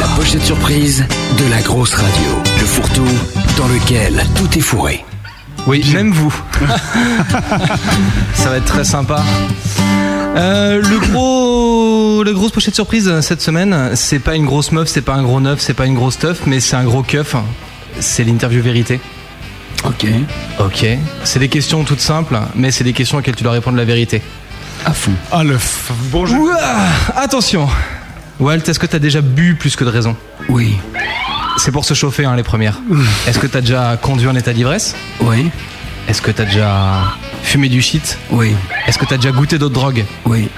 La pochette surprise de la grosse radio. Le fourre-tout dans lequel tout est fourré. Oui, même vous. Ça va être très sympa. Euh, le gros, la grosse pochette surprise euh, cette semaine, c'est pas une grosse meuf, c'est pas un gros neuf, c'est pas une grosse teuf, mais c'est un gros keuf. C'est l'interview vérité. Ok. Ok. C'est des questions toutes simples, mais c'est des questions auxquelles tu dois répondre la vérité. À fond. Ah, le f- bon jeu. Ouah, attention. Walt, est-ce que t'as déjà bu plus que de raison? Oui. C'est pour se chauffer, hein, les premières. Est-ce que t'as déjà conduit en état d'ivresse? Oui. Est-ce que t'as déjà fumé du shit? Oui. Est-ce que t'as déjà goûté d'autres drogues? Oui.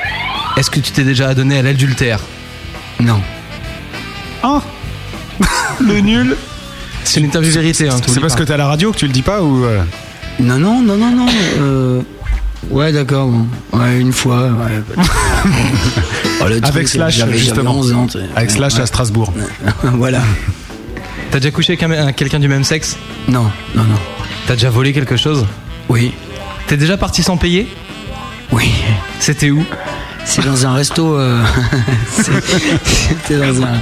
Est-ce que tu t'es déjà adonné à l'adultère? Non. Ah Le nul C'est une interview vérité. Hein, C'est parce que t'es à la radio que tu le dis pas ou. euh, Non, non, non, non, non. euh, Ouais, d'accord. bon. Ouais, une fois. ouais. Oh, truc, Avec Slash, justement. 11 ans, tu sais. Avec Slash Ouais. à Strasbourg. voilà. T'as déjà couché avec un- un- quelqu'un du même sexe? Non, non, non. T'as déjà volé quelque chose? Oui. T'es déjà parti sans payer? Oui. C'était où? C'est dans un resto. euh, C'était dans un,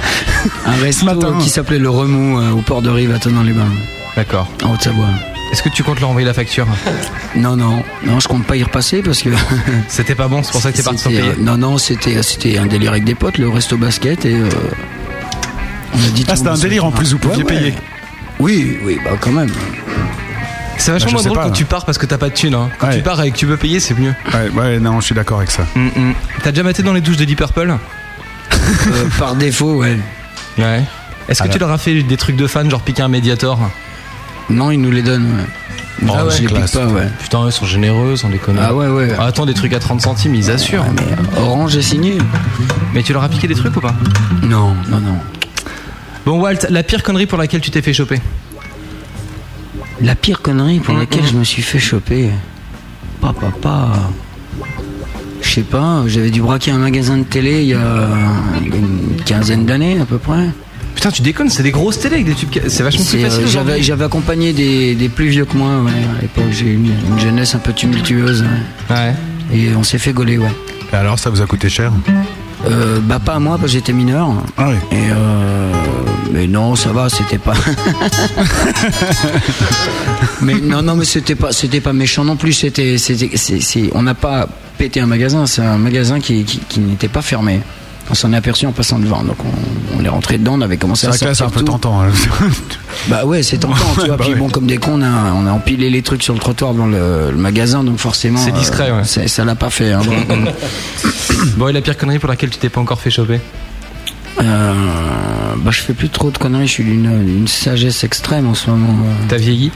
un resto matin. qui s'appelait Le Remous euh, au port de Rive à Tonon-les-Bains, D'accord. en Haute-Savoie. Est-ce que tu comptes leur envoyer la facture? Non, non, non, je compte pas y repasser parce que. C'était pas bon, c'est pour ça que t'es parti sans c'était, payer. euh, non, non, c'était, c'était un délire avec des potes, le resto basket et. euh, on a dit Ah, c'était un délire en plus, vous pouviez Ouais, ouais. payer. Oui, oui, bah quand même. C'est vachement Bah, moins drôle pas, quand tu pars parce que t'as pas de thune. Hein. Quand Ouais. tu pars et que tu peux payer, c'est mieux. Ouais, ouais, non, je suis d'accord avec ça. Mm, mm. T'as déjà maté dans les douches de Deep Purple? Euh, par défaut, ouais. Ouais. Est-ce que Alors. tu leur as fait des trucs de fans, genre piquer un médiator? Non, ils nous les donnent, ouais. Oh, Ah ouais, je les pique pas, ouais. Putain, ils sont généreux, sans déconner. Ah ouais, ouais. Ah, attends, des trucs à 30 centimes, ils assurent. Mais Orange est signé Mais tu leur as piqué des trucs ou pas? Non, non, non. Bon, Walt, la pire connerie pour laquelle tu t'es fait choper? La pire connerie pour laquelle je me suis fait choper. Papa, papa. Je sais pas, j'avais dû braquer un magasin de télé il y a une quinzaine d'années à peu près. Putain, tu déconnes, c'est des grosses télé avec des tubes. C'est vachement plus euh, facile. j'avais, accompagné des, des plus vieux que moi ouais, à l'époque. J'ai eu une, une jeunesse un peu tumultueuse. ouais. Ouais. Et on s'est fait gauler, ouais. Et alors, ça vous a coûté cher? Euh, bah pas à moi parce que j'étais mineur. Ah oui. Et euh, mais non, ça va, c'était pas. mais non, non, mais c'était pas, c'était pas méchant non plus. C'était, c'était, c'est, c'est- on n'a pas pété un magasin. C'est un magasin qui, qui, qui n'était pas fermé. On s'en est aperçu en passant devant. Donc on, on est rentré dedans. On avait commencé C'est à vrai que là, c'est sortir un peu tentant. hein. Bah ouais, c'est tentant. tu vois. Bah Puis ouais. bon, comme des cons, on a, on a empilé les trucs sur le trottoir dans le, le magasin, donc forcément. C'est discret, ouais. c'est- Ça l'a pas fait. hein, Bon, et la pire connerie pour laquelle tu t'es pas encore fait choper? Euh, bah je fais plus trop de conneries. Je suis d'une sagesse extrême en ce moment. euh. T'as vieilli?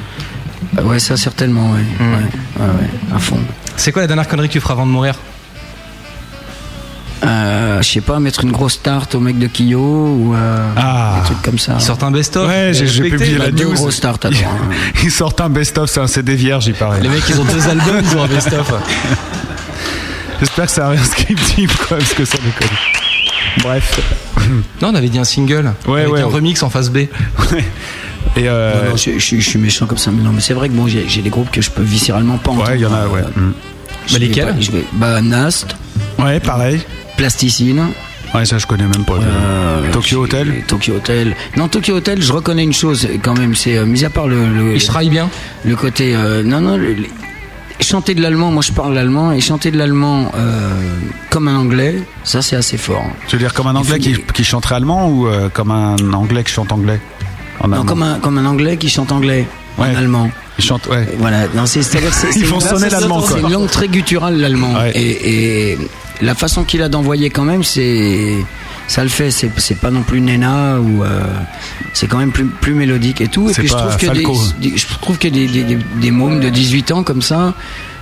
Ah Ouais, ça certainement, ouais. Mm. Ouais, ouais, ouais, à fond. C'est quoi la dernière connerie que tu feras avant de mourir? Euh, je sais pas, mettre une grosse tarte au mec de Kyo ou euh, Ah. des trucs comme ça. Ils sortent un best-of Ouais, j'ai- publié la Deux news. grosses tartes, attends. hein. Ils sortent un best-of, c'est un CD vierge, il paraît. Les mecs, ils ont deux albums, ils ont un best-of. J'espère que c'est un inscriptible, quoi, parce que ça déconne. Bref. Non, on avait dit un single. Ouais, avec ouais, un ouais. remix en face B. Et euh, Non, non, je, je suis- je suis méchant comme ça, mais non, mais c'est vrai que bon, j'ai j'ai des groupes que je peux viscéralement pas entendre. ouais, il y en a, ouais. Euh, Mm. je Bah, lesquels je vais- Bah, Nast, Ouais, pareil. Plasticine. Ouais, ça, je connais même pas. euh, Tokyo Hotel. Tokyo Hotel. Non, Tokyo Hotel, je reconnais une chose quand même, c'est euh, mis à part le, le, Ils travaillent bien. le côté euh, non non le- le- chanter de l'allemand moi je parle l'allemand et chanter de l'allemand euh, comme un anglais ça c'est assez fort. Tu veux dire comme un anglais qui, qui chanterait allemand ou euh, comme un anglais qui chante anglais? En non comme un comme un anglais qui chante anglais Ouais. en allemand. Il chante, ouais. voilà. Non c'est c'est-à-dire c'est Ils une langue très gutturale l'allemand. Ouais. et, et la façon qu'il a d'envoyer quand même c'est ça le fait c'est c'est pas non plus Nena ou euh, c'est quand même plus plus mélodique et tout et puis je trouve que des, Falco. des- je trouve que des, des, des, des mômes de 18 ans comme ça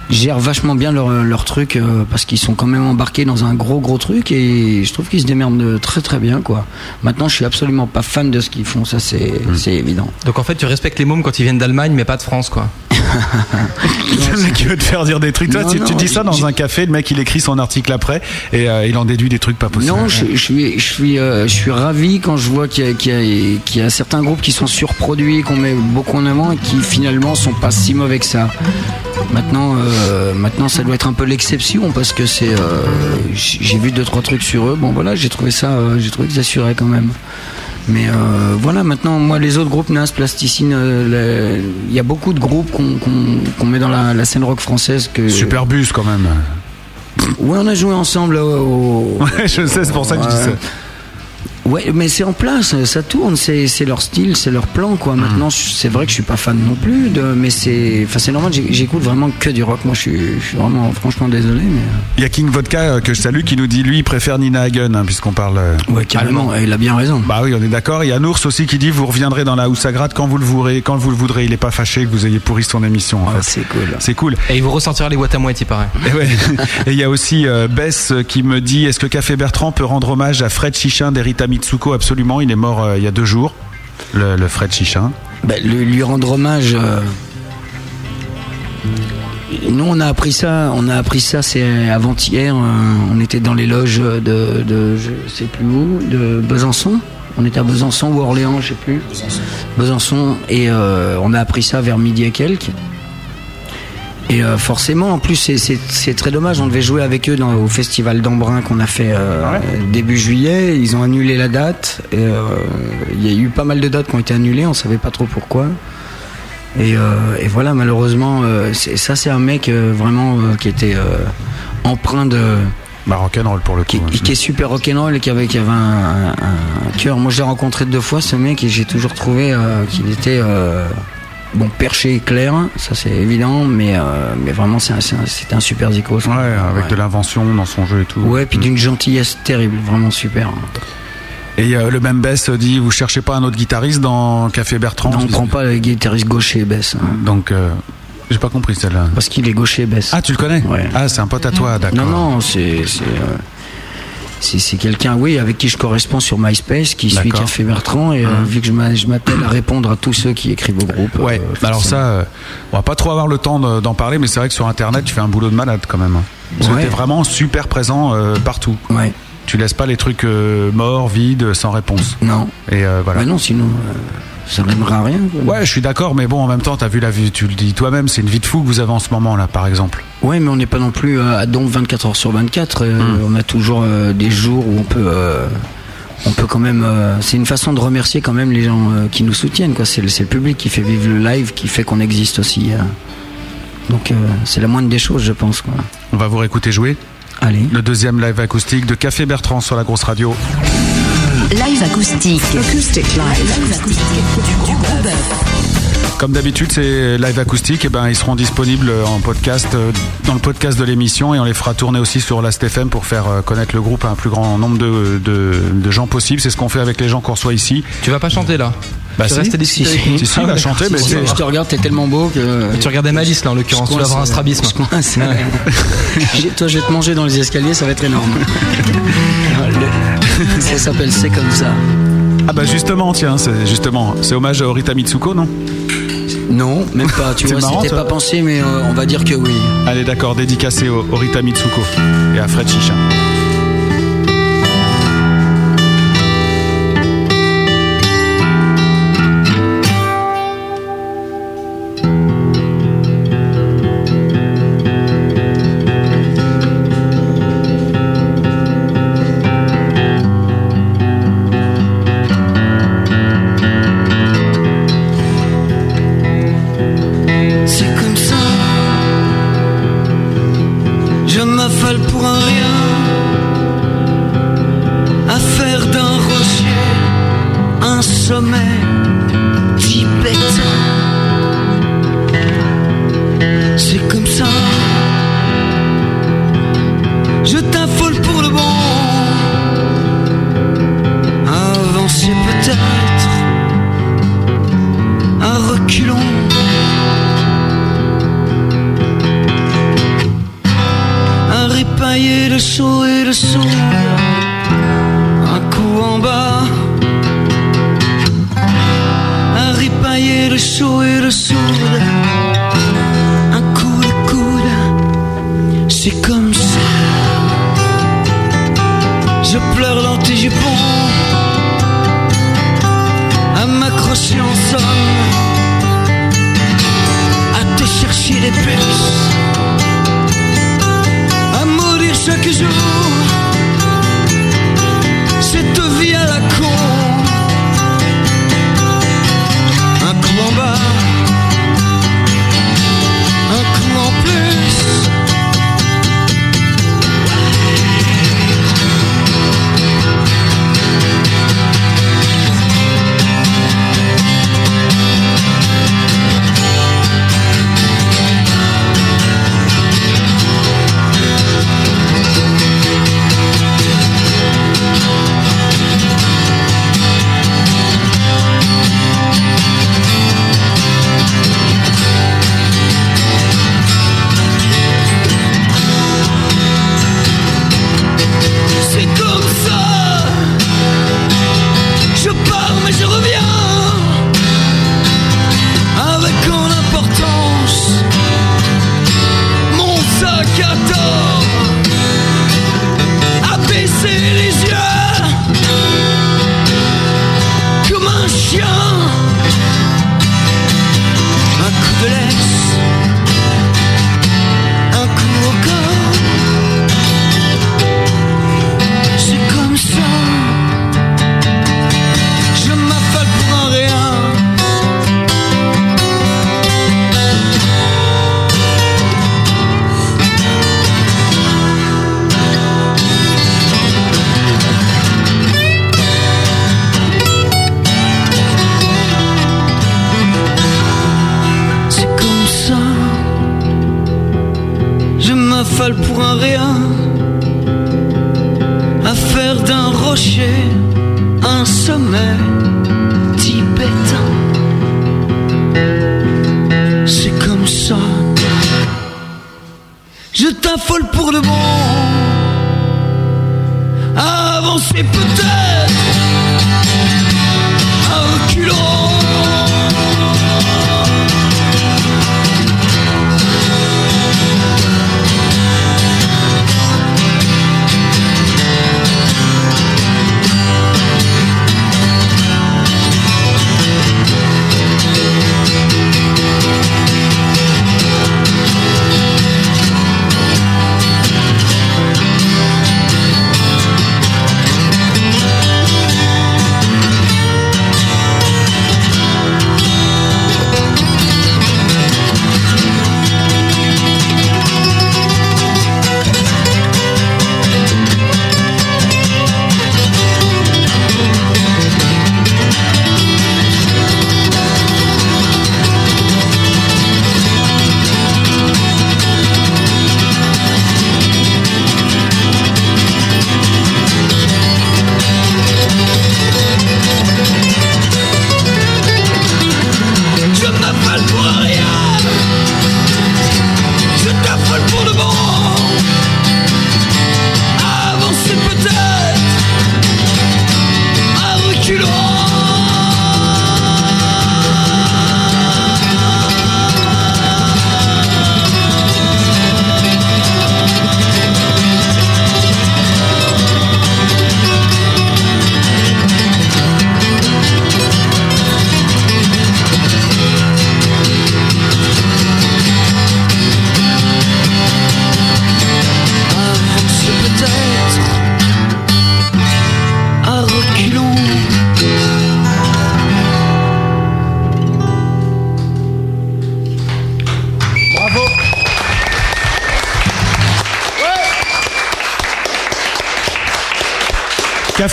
gèrent vachement bien leur, leur truc euh, parce qu'ils sont quand même embarqués dans un gros gros truc et je trouve qu'ils se démerdent très très bien quoi. Maintenant, je suis absolument pas fan de ce qu'ils font, ça c'est c'est évident. Donc en fait, tu respectes les mômes quand ils viennent d'Allemagne, mais pas de France, quoi. le mec qui veut te faire dire des trucs. Toi, Non, tu, dis ça dans un café, le mec il écrit son article après et euh, il en déduit des trucs pas possibles. Non, je, je suis, je suis, euh, je suis ravi quand je vois qu'il y, a- qu'il y a- qu'il y a certains groupes qui sont surproduits, qu'on met beaucoup en avant et qui finalement sont pas si mauvais que ça. Maintenant, euh, maintenant, ça doit être un peu l'exception parce que c'est, euh, j'ai vu deux trois trucs sur eux. Bon, voilà, j'ai trouvé ça, euh, j'ai trouvé que ça assurait quand même. Mais euh, voilà, maintenant, moi, les autres groupes, Nas, Plasticine, euh, il y a beaucoup de groupes qu'on met dans la, la scène rock française que. Superbus quand même. Ouais, on a joué ensemble au. au- Ouais, je sais, c'est pour ça que je dis ça. Ouais, mais c'est en place, ça tourne, c'est c'est leur style, c'est leur plan, quoi. Maintenant, je- c'est vrai que je suis pas fan non plus, de, mais c'est, enfin, c'est normal. J'écoute vraiment que du rock. Moi, je suis, je suis vraiment, franchement désolé, mais. Il y a King Vodka euh, que je salue qui nous dit lui il préfère Nina Hagen hein, puisqu'on parle. euh, Ouais, carrément. allemand. Il a bien raison. Bah oui, on est d'accord. Il y a Nours aussi qui dit vous reviendrez dans la gratte quand vous le voudrez, quand vous le voudrez. Il est pas fâché que vous ayez pourri son émission. En fait. Ah, C'est cool. C'est cool. Et il vous ressortira les boîtes à mouettes, il paraît. Et ouais. Et il y a aussi euh, Bess qui me dit est-ce que Café Bertrand peut rendre hommage à Fred Chichin d'Erita Mitsuko Absolument. Il est mort euh, il y a deux jours. Le, le Fred Chichin. Ben, lui, lui rendre hommage. euh, Nous, on a appris ça. On a appris ça. C'est avant-hier. euh, On était dans les loges de, de, je sais plus où, de Besançon. On était à Besançon ou Orléans, je sais plus. Besançon. Et euh, on a appris ça vers midi et quelques. Et euh, forcément, en plus, c'est- très dommage. On devait jouer avec eux dans, au festival d'Embrun qu'on a fait euh, début juillet. Ils ont annulé la date. Euh, Il y a eu pas mal de dates qui ont été annulées. On savait pas trop pourquoi. Et, euh, et voilà, malheureusement, euh, ça, c'est un mec euh, vraiment euh, qui était euh, empreint de. Bah rock'n'roll pour le coup. Qui, qui est super rock'n'roll et qui avait, qui avait un, un- un cœur. Moi, je l'ai rencontré deux fois, ce mec, et j'ai toujours trouvé euh, qu'il était. Bon, perché et clair, ça c'est évident, mais, euh, mais vraiment c'est un, un- super zico. Ouais, avec de l'invention dans son jeu et tout. Ouais, puis d'une gentillesse terrible, vraiment super. Et euh, le même Bess dit vous cherchez pas un autre guitariste dans Café Bertrand? Non, on prend pas le guitariste gaucher Bess. hein. Donc euh, j'ai pas compris celle-là. Parce qu'il est gaucher Bess. Ah tu le connais? Ouais. Ah c'est un pote à toi, d'accord. Non, non, c'est c'est quelqu'un, oui, avec qui je corresponds sur MySpace, qui suit. Café Bertrand, et euh, vu que je m'a- je m'appelle à répondre à tous ceux qui écrivent au groupe. Ouais, euh, alors ça, euh, on va pas trop avoir le temps de- d'en parler, mais c'est vrai que sur Internet, tu fais un boulot de malade quand même. hein. Parce que Ouais. t'es vraiment super présent partout. Ouais. Tu laisses pas les trucs morts, vides, sans réponse. Non. Et voilà. Bah non, sinon, ça n'aimera rien. Ouais, je suis d'accord, mais bon, en même temps, t'as vu la vie, tu le dis toi-même, c'est une vie de fou que vous avez en ce moment là, par exemple. Ouais, mais on n'est pas non plus euh, à Dombe 24 heures sur 24. euh, Hmm. On a toujours euh, des jours où on peut, euh, on peut quand même. c'est une façon de remercier quand même les gens qui nous soutiennent. Quoi. C'est, le- public qui fait vivre le live, qui fait qu'on existe aussi. Donc c'est la moindre des choses, je pense. Quoi. On va vous réécouter jouer. Allez. Le deuxième live acoustique de Café Bertrand sur la grosse radio. Live acoustique. Acoustic live. Du gros bœuf. Comme d'habitude, c'est live acoustique. Et ben, ils seront disponibles en podcast, euh, dans le podcast de l'émission, et on les fera tourner aussi sur Last.fm pour faire euh, connaître le groupe à un plus grand nombre de, de, de gens possible. C'est ce qu'on fait avec les gens qu'on reçoit ici. Tu vas pas chanter là? Bah Tu si. restes à discuter avec nous Si, si, Ah, il va ouais, chanter, d'accord. mais Je, te regarde, t'es tellement beau que. Mais Tu regardais Malice là en l'occurrence, tu vas avoir un strabisme. Je coince. J'ai- Toi, je vais te manger dans les escaliers, ça va être énorme. Ça s'appelle C'est comme ça. Ah bah justement, tiens, c'est justement, c'est hommage à Orita Mitsuko, non? Non, même pas. Tu vois, c'était pas pensé, mais euh, on va dire que oui. Allez, d'accord, dédicacé au Orita Mitsuko et à Fred Chichin. C'est comme ça. Je t'affole pour de bon. Avancer peut-être. À reculons.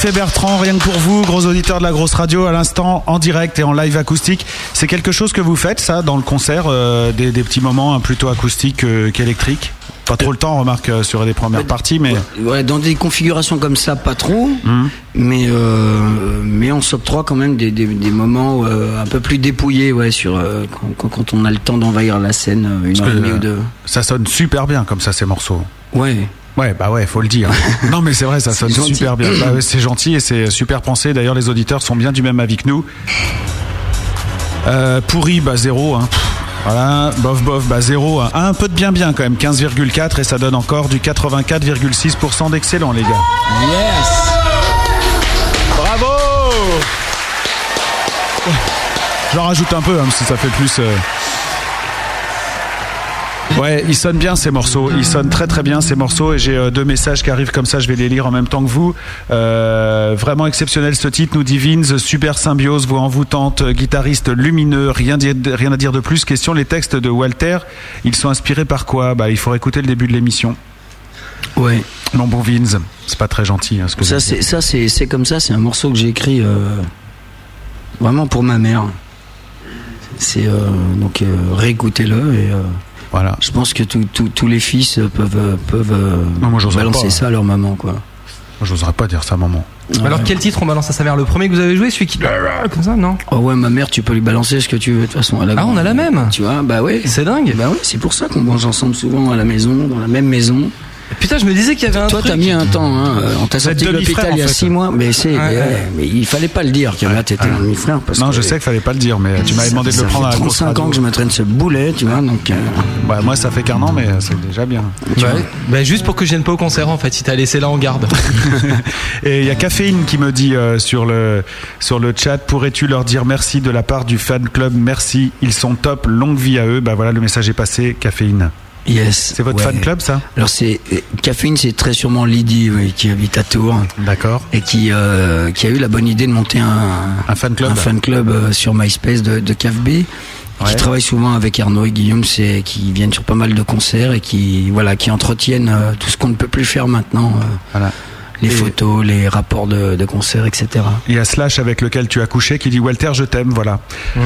Café Bertrand, rien que pour vous, gros auditeurs de la grosse radio, à l'instant, en direct et en live acoustique. C'est quelque chose que vous faites, ça, dans le concert, euh, des, des petits moments hein, plutôt acoustiques euh, qu'électriques Pas trop le temps, remarque, euh, sur les premières parties, mais. Ouais, dans des configurations comme ça, pas trop. Hum. Mais, euh, mais on s'octroie quand même des, des, des moments un peu plus dépouillés ouais, sur, quand, on a le temps d'envahir la scène une heure et demie ou deux. Ça sonne super bien comme ça, ces morceaux. Ouais, Ouais, bah ouais, faut le dire. non, mais c'est vrai, ça sonne gentil. super bien. Bah ouais, c'est gentil et c'est super pensé. D'ailleurs, les auditeurs sont bien du même avis que nous. Euh, pourri, bah zéro. Hein. Voilà, bof bof, bah zéro. hein. Un peu de bien bien quand même, 15,4 et ça donne encore du 84,6% d'excellent, les gars. Yes Bravo J'en rajoute un peu, hein, si ça fait plus. euh. Ouais, ils sonnent bien ces morceaux. Ils sonnent très très bien ces morceaux. Et j'ai euh, deux messages qui arrivent comme ça. Je vais les lire en même temps que vous. Euh, vraiment exceptionnel ce titre, nous dit Vince. Super symbiose, voix envoûtante, guitariste lumineux. Rien, rien à dire de plus. Question les textes de Walter. Ils sont inspirés par quoi? Bah, il faut écouter le début de l'émission. Ouais. Mon bon Vince, c'est pas très gentil. hein, ce que Ça, c'est ça, c'est c'est comme ça. C'est un morceau que j'ai écrit euh, vraiment pour ma mère. C'est euh, donc euh, réécoutez-le et euh, voilà. Je pense que tous- tous tous les fils peuvent peuvent Non, moi, j'oserais balancer pas. ça à leur maman quoi. Moi, j'oserais pas dire ça, maman. Alors quel titre on balance à sa mère? Le premier que vous avez joué, celui qui comme ça, non? Oh ouais, ma mère, tu peux lui balancer ce que tu veux. De toute façon, elle a Ah, on a la même. Tu vois, bah ouais. C'est dingue. Bah ouais, c'est pour ça qu'on mange ensemble souvent à la maison, dans la même maison. Putain, je me disais qu'il y avait un Toi, truc. t'as mis un temps, hein. euh, On t'a Vous êtes sorti de l'hôpital il y a en fait. six mois, mais c'est, Ouais, mais, ouais. ouais, mais il fallait pas le dire que là, t'étais un demi-frère. Non, que je sais qu'il fallait pas le dire, mais tu m'avais demandé de le prendre à fait la grosse 35 ans que je me traîne ce boulet, tu vois, donc. euh, Bah, moi, ça fait qu'un an, mais c'est déjà bien. Ouais. Bah, juste pour que je vienne pas au concert en fait, si t'as laissé là en garde. Et il y a Caféine qui me dit euh, sur, le, sur le chat pourrais-tu leur dire merci de la part du fan club? Merci, ils sont top, longue vie à eux. Bah voilà, le message est passé. Caféine. Yes. C'est votre ouais. fan club, ça? Alors c'est euh, Caféine, c'est très sûrement Lydie, oui, qui habite à Tours D'accord. et qui euh, qui a eu la bonne idée de monter un Un fan club un fan club euh, sur MySpace de, de. Ouais. Qui travaille souvent avec Arnaud et Guillaume, c'est qui viennent sur pas mal de concerts et qui voilà qui entretiennent euh, tout ce qu'on ne peut plus faire maintenant, Voilà. Les Et- photos, les rapports de, de concerts, etc. Il y a Slash avec lequel tu as couché qui dit Walter, je t'aime, voilà.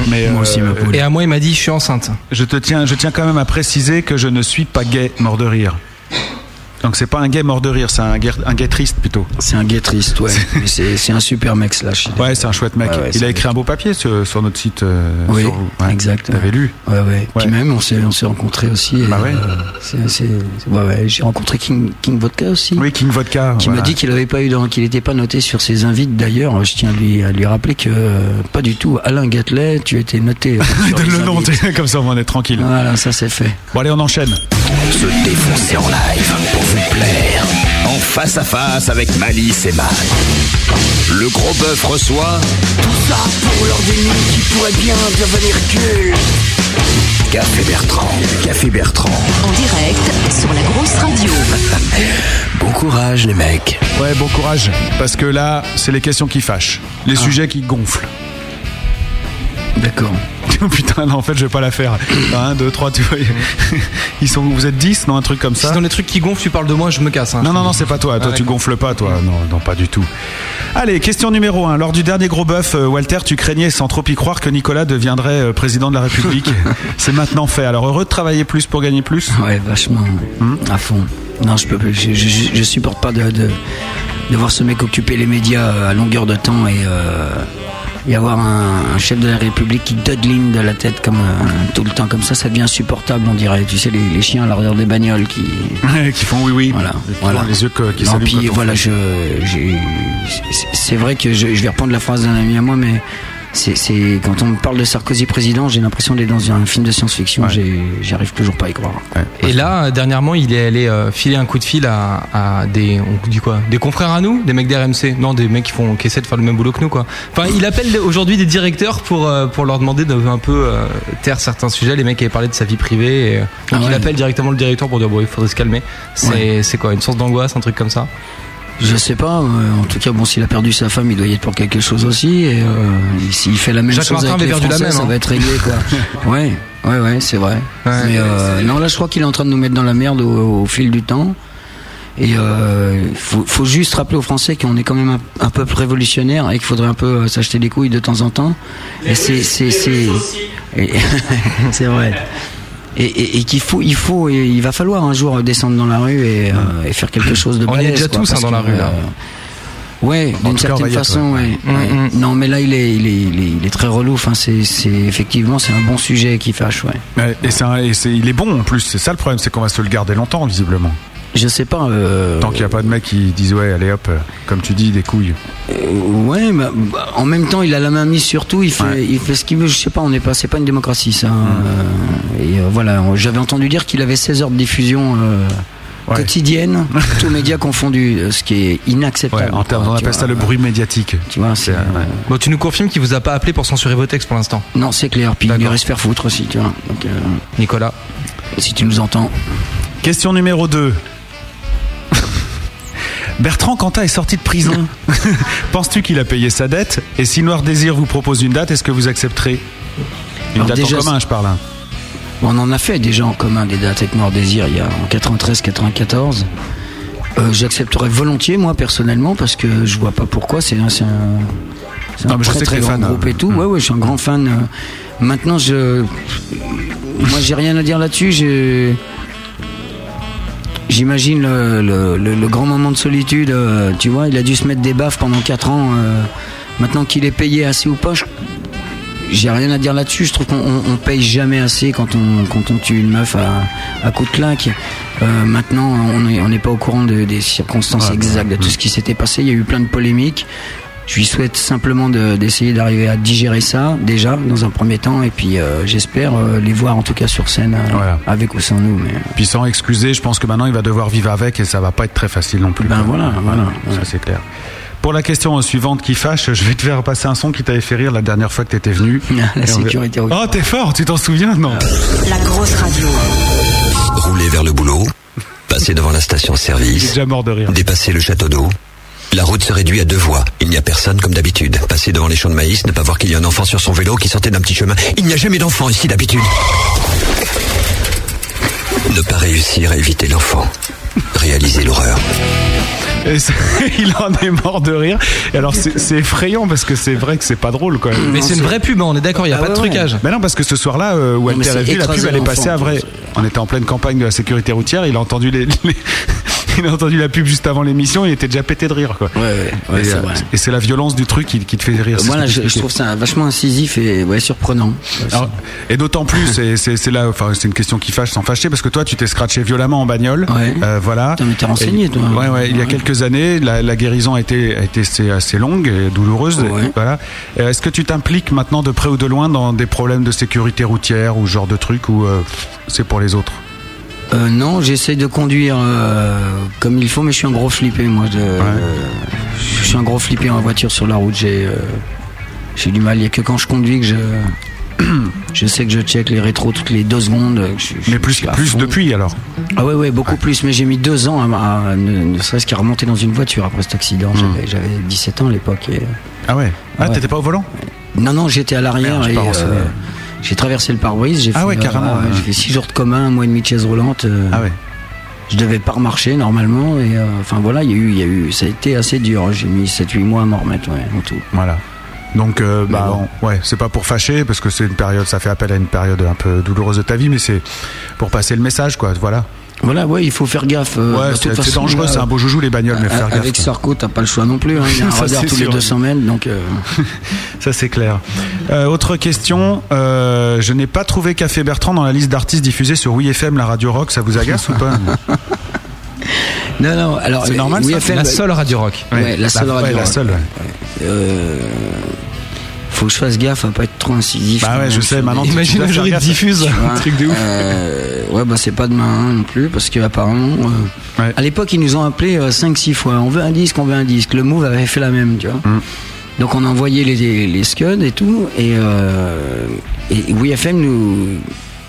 Mais Moi aussi, ma poule. Et à moi, il m'a dit, je suis enceinte. je te tiens, je tiens quand même à préciser que je ne suis pas gay, mort de rire. Donc c'est pas un gay mort de rire, c'est un gay, un gay triste plutôt. C'est un gay triste, ouais. C'est un super mec, Slash. Ouais, c'est un chouette mec. Ouais, ouais, il a écrit un beau papier sur, sur notre site. euh, Oui, sur- ouais. exact. T'avais lu Ouais, ouais. Puis même, on s'est, on s'est rencontrés aussi. et, Bah ouais. euh, c'est, ouais, ouais. J'ai rencontré King, King Vodka aussi. Oui, King Vodka. Qui voilà. m'a dit qu'il avait pas eu, dans- qu'il n'était pas noté sur ses invites. D'ailleurs, je tiens à lui, à lui rappeler que euh, pas du tout. Alain Gatlet, tu étais noté. euh, Donne le nom, comme ça on en est tranquille. Voilà, ça c'est fait. Bon allez, on enchaîne. Se défoncer en live pour vous plaire. En face à face avec Malice et Matt. Le gros bœuf reçoit Tout ça pour leur déni qui pourrait bien devenir culte. Café Bertrand. Café Bertrand. En direct sur la grosse radio. Bon courage les mecs. Ouais, bon courage. Parce que là, c'est les questions qui fâchent. Les Ah. sujets qui gonflent. D'accord. Oh, Putain, non, en fait, je vais pas la faire. 1, 2, 3, tu vois. Ils sont, vous êtes 10, non, un truc comme Si ça dans les trucs qui gonflent, tu parles de moi, je me casse. hein. Non, non, non, c'est pas toi. Toi, Ah, tu gonfles pas, toi. Non, non, pas du tout. Allez, question numéro 1. Lors du dernier gros bœuf, euh, Walter, tu craignais sans trop y croire que Nicolas deviendrait euh, président de la République. c'est maintenant fait. Alors, heureux de travailler plus pour gagner plus? Ouais, vachement. Hmm? À fond. Non, je peux, je, je, je- je supporte pas de, de, de voir ce mec occuper les médias euh, à longueur de temps et, euh, et avoir un, un chef de la République qui dodeline de la tête comme euh, tout le temps comme ça, ça devient insupportable, on dirait. Tu sais, les, les chiens à l'arrière des bagnoles qui. qui font oui, oui. Voilà. Qui voilà. les yeux que- qui Non, puis voilà, je, c'est vrai que je, je vais reprendre la phrase d'un ami à moi, mais c'est, c'est quand on me parle de Sarkozy président, j'ai l'impression d'être dans un film de science-fiction. Ouais. J'ai, j'arrive toujours pas à y croire. Et là, euh, dernièrement, il est allé euh, filer un coup de fil à, à des, on dit quoi, des confrères à nous, des mecs d'RMC, non, des mecs qui font, qui essaient de faire le même boulot que nous, quoi. Enfin, il appelle aujourd'hui des directeurs pour euh, pour leur demander de un peu euh, taire certains sujets. Les mecs avaient parlé de sa vie privée, et, donc Ah il appelle directement le directeur pour dire bon, il faudrait se calmer. C'est Ouais. c'est quoi, une source d'angoisse, un truc comme ça? Je sais pas. euh, en tout cas, bon, s'il a perdu sa femme, il doit y être pour quelque chose aussi. Et euh, s'il fait la même Jacques chose Martin avec perdu la ça hein. va être réglé, quoi. ouais, ouais, ouais, c'est vrai. Ouais. Mais euh, non, là, je crois qu'il est en train de nous mettre dans la merde au, au fil du temps. Et euh, faut, faut juste rappeler aux Français qu'on est quand même un, un peuple révolutionnaire et qu'il faudrait un peu euh, s'acheter des couilles de temps en temps. Et c'est, c'est, c'est, et- c'est vrai. Et, et, et qu'il faut, il faut, et il va falloir un jour descendre dans la rue et, euh, et faire quelque chose de On y est balèze, déjà quoi, tous, hein, dans la rue, là. euh, Ouais, d'une certaine façon, ouais. ouais. Mm, ouais. mm. Non, mais là, il est, il est, il est, il est très relou. Enfin, c'est, c'est effectivement, c'est un bon sujet qui fâche, ouais. Et c'est- il est bon en plus. C'est ça le problème, c'est qu'on va se le garder longtemps, visiblement. Je sais pas. euh, Tant qu'il n'y a pas de mec qui disent ouais, allez hop, euh, comme tu dis, des couilles. euh, ouais, mais bah, en même temps, il a la main mise sur tout. Il fait, il fait ce qu'il veut. Je sais pas. On n'est pas. C'est pas une démocratie, ça. hein. Euh, et euh, voilà. J'avais entendu dire qu'il avait 16 heures de diffusion. euh, quotidienne, tous médias confondus, ce qui est inacceptable. en termes, on appelle vois, ça le bruit médiatique. Tu vois, c'est. Bon, tu nous confirmes qu'il vous a pas appelé pour censurer vos textes pour l'instant? Non, c'est clair. Puis il irait se faire foutre aussi, tu vois. Donc, euh, Nicolas. Si tu nous entends. Question numéro 2. Bertrand Cantat est sorti de prison. Penses-tu qu'il a payé sa dette? Et si Noir Désir vous propose une date, est-ce que vous accepterez? Une Alors date déjà, en commun, je parle. hein. On en a fait déjà en commun des dates avec Noir Désir il y a en 93-94. Euh, J'accepterais volontiers moi personnellement parce que je vois pas pourquoi. C'est un, un, Non, mais je très sais très grand fan, groupe hein. et tout. Ouais ouais, je suis un grand fan. euh. Maintenant je, moi j'ai rien à dire là-dessus. J'imagine le, le- le- le grand moment de solitude. euh, tu vois, il a dû se mettre des baffes pendant 4 ans. euh, maintenant qu'il est payé assez ou pas, j'ai rien à dire là-dessus. Je trouve qu'on on- on paye jamais assez quand on, quand on tue une meuf à, à coup de claque. Euh, maintenant, on n'est on pas au courant de- des circonstances exactes de tout ce qui s'était passé. Il y a eu plein de polémiques. Je lui souhaite simplement de- d'essayer d'arriver à digérer ça déjà dans un premier temps et puis euh, j'espère euh, les voir en tout cas sur scène euh, avec ou sans nous. Mais Puis sans excuser, je pense que maintenant il va devoir vivre avec et ça va pas être très facile non plus. Ben voilà, voilà. Ça c'est clair. Pour la question suivante qui fâche, je vais te faire passer un son qui t'avait fait rire la dernière fois que t'étais venu. La Et sécurité routière. Oh, t'es fort, tu t'en souviens? Non. La grosse radio. Rouler vers le boulot, passer devant la station-service, déjà mort de rire. dépasser le château d'eau. La route se réduit à deux voies. Il n'y a personne comme d'habitude. Passer devant les champs de maïs, ne pas voir qu'il y a un enfant sur son vélo qui sortait d'un petit chemin. Il n'y a jamais d'enfant ici d'habitude. Ne pas réussir à éviter l'enfant. Réaliser l'horreur. Et c'est- il en est mort de rire. Et alors c'est effrayant parce que c'est vrai que c'est pas drôle quand même. Mais c'est une vraie pub, hein, on est d'accord, il n'y a Ah pas de trucage. ouais. Mais non, parce que ce soir-là, euh, mais c'est vu, la pub, elle est passée à vrai. On était en pleine campagne de la sécurité routière, il a entendu les, les- il a entendu la pub juste avant l'émission, il était déjà pété de rire, quoi. Ouais, ouais, ouais, et c'est euh, et c'est la violence du truc qui, qui te fait rire. ce que je, trouve ça vachement incisif et ouais, surprenant. Alors, et d'autant plus, et c'est là, enfin, c'est une question qui fâche sans fâcher, parce que toi, tu t'es scratché violemment en bagnole. Euh, voilà. t'es renseigné, Et- toi. Ouais, ouais. Il y a quelques années, la, la guérison a été, a été assez, assez longue et douloureuse. Voilà. Euh, Est-ce que tu t'impliques maintenant de près ou de loin dans des problèmes de sécurité routière ou ce genre de trucs ou euh, c'est pour les autres? Euh, non, j'essaie de conduire euh, comme il faut, mais je suis un gros flippé, moi. De, je suis un gros flippé en voiture sur la route. J'ai, euh, j'ai du mal. Il n'y a que quand je conduis que je, je sais que je check les rétros toutes les deux secondes. que je- je- Mais plus, plus depuis alors Ah ouais, ouais, beaucoup plus. Mais j'ai mis deux ans à, à- ne, ne serait-ce qu'à remonter dans une voiture après cet accident. J'avais, j'avais 17 ans à l'époque. et- Ah ouais Ah, Ouais. t'étais pas au volant? Non, non, j'étais à l'arrière Merde, et j'ai traversé le pare-brise. J'ai Ah fait, ouais, euh, carrément, ouais, ouais. J'ai fait six jours de coma, un mois et demi de chaise roulante. euh, Ah ouais. Je devais pas remarcher normalement et euh, enfin voilà, il y a eu, il y a eu, ça a été assez dur. J'ai mis 7-8 mois à m'en remettre, ouais, en tout. Voilà. Donc, euh, bah, on- ouais, c'est pas pour fâcher parce que c'est une période, ça fait appel à une période un peu douloureuse de ta vie, mais c'est pour passer le message, quoi. Voilà. Voilà, ouais, il faut faire gaffe. euh, Ouais, c'est- dangereux, c'est un beau joujou les bagnoles, mais faire gaffe. Avec Sarko, t'as pas le choix non plus. Hein, il y a un Ça, radar c'est tous les sûr. deux semaines, donc. euh, Ça c'est clair. Euh, autre question, euh, je n'ai pas trouvé Café Bertrand dans la liste d'artistes diffusés sur WeFM, la radio rock, ça vous agace ou pas Non, non, alors. C'est normal, oui, ça FM, La bah, seule radio rock. Ouais, Ouais, la seule la- ouais, radio. la rock, seule, ouais. ouais. Euh, faut que je fasse gaffe à pas être trop incisif. Bah ouais, je sais, maintenant, tu- Imagine tu dois un jour, faire il gaffe. diffuse un truc de ouf. euh, ouais, bah c'est pas demain hein, non plus, parce que apparemment, euh, à l'époque, ils nous ont appelé 5-6 fois. On veut un disque, on veut un disque. Le Move avait fait la même, tu vois. Mm. Donc on a envoyé les, les scuds et tout, et, euh, et WeFM nous.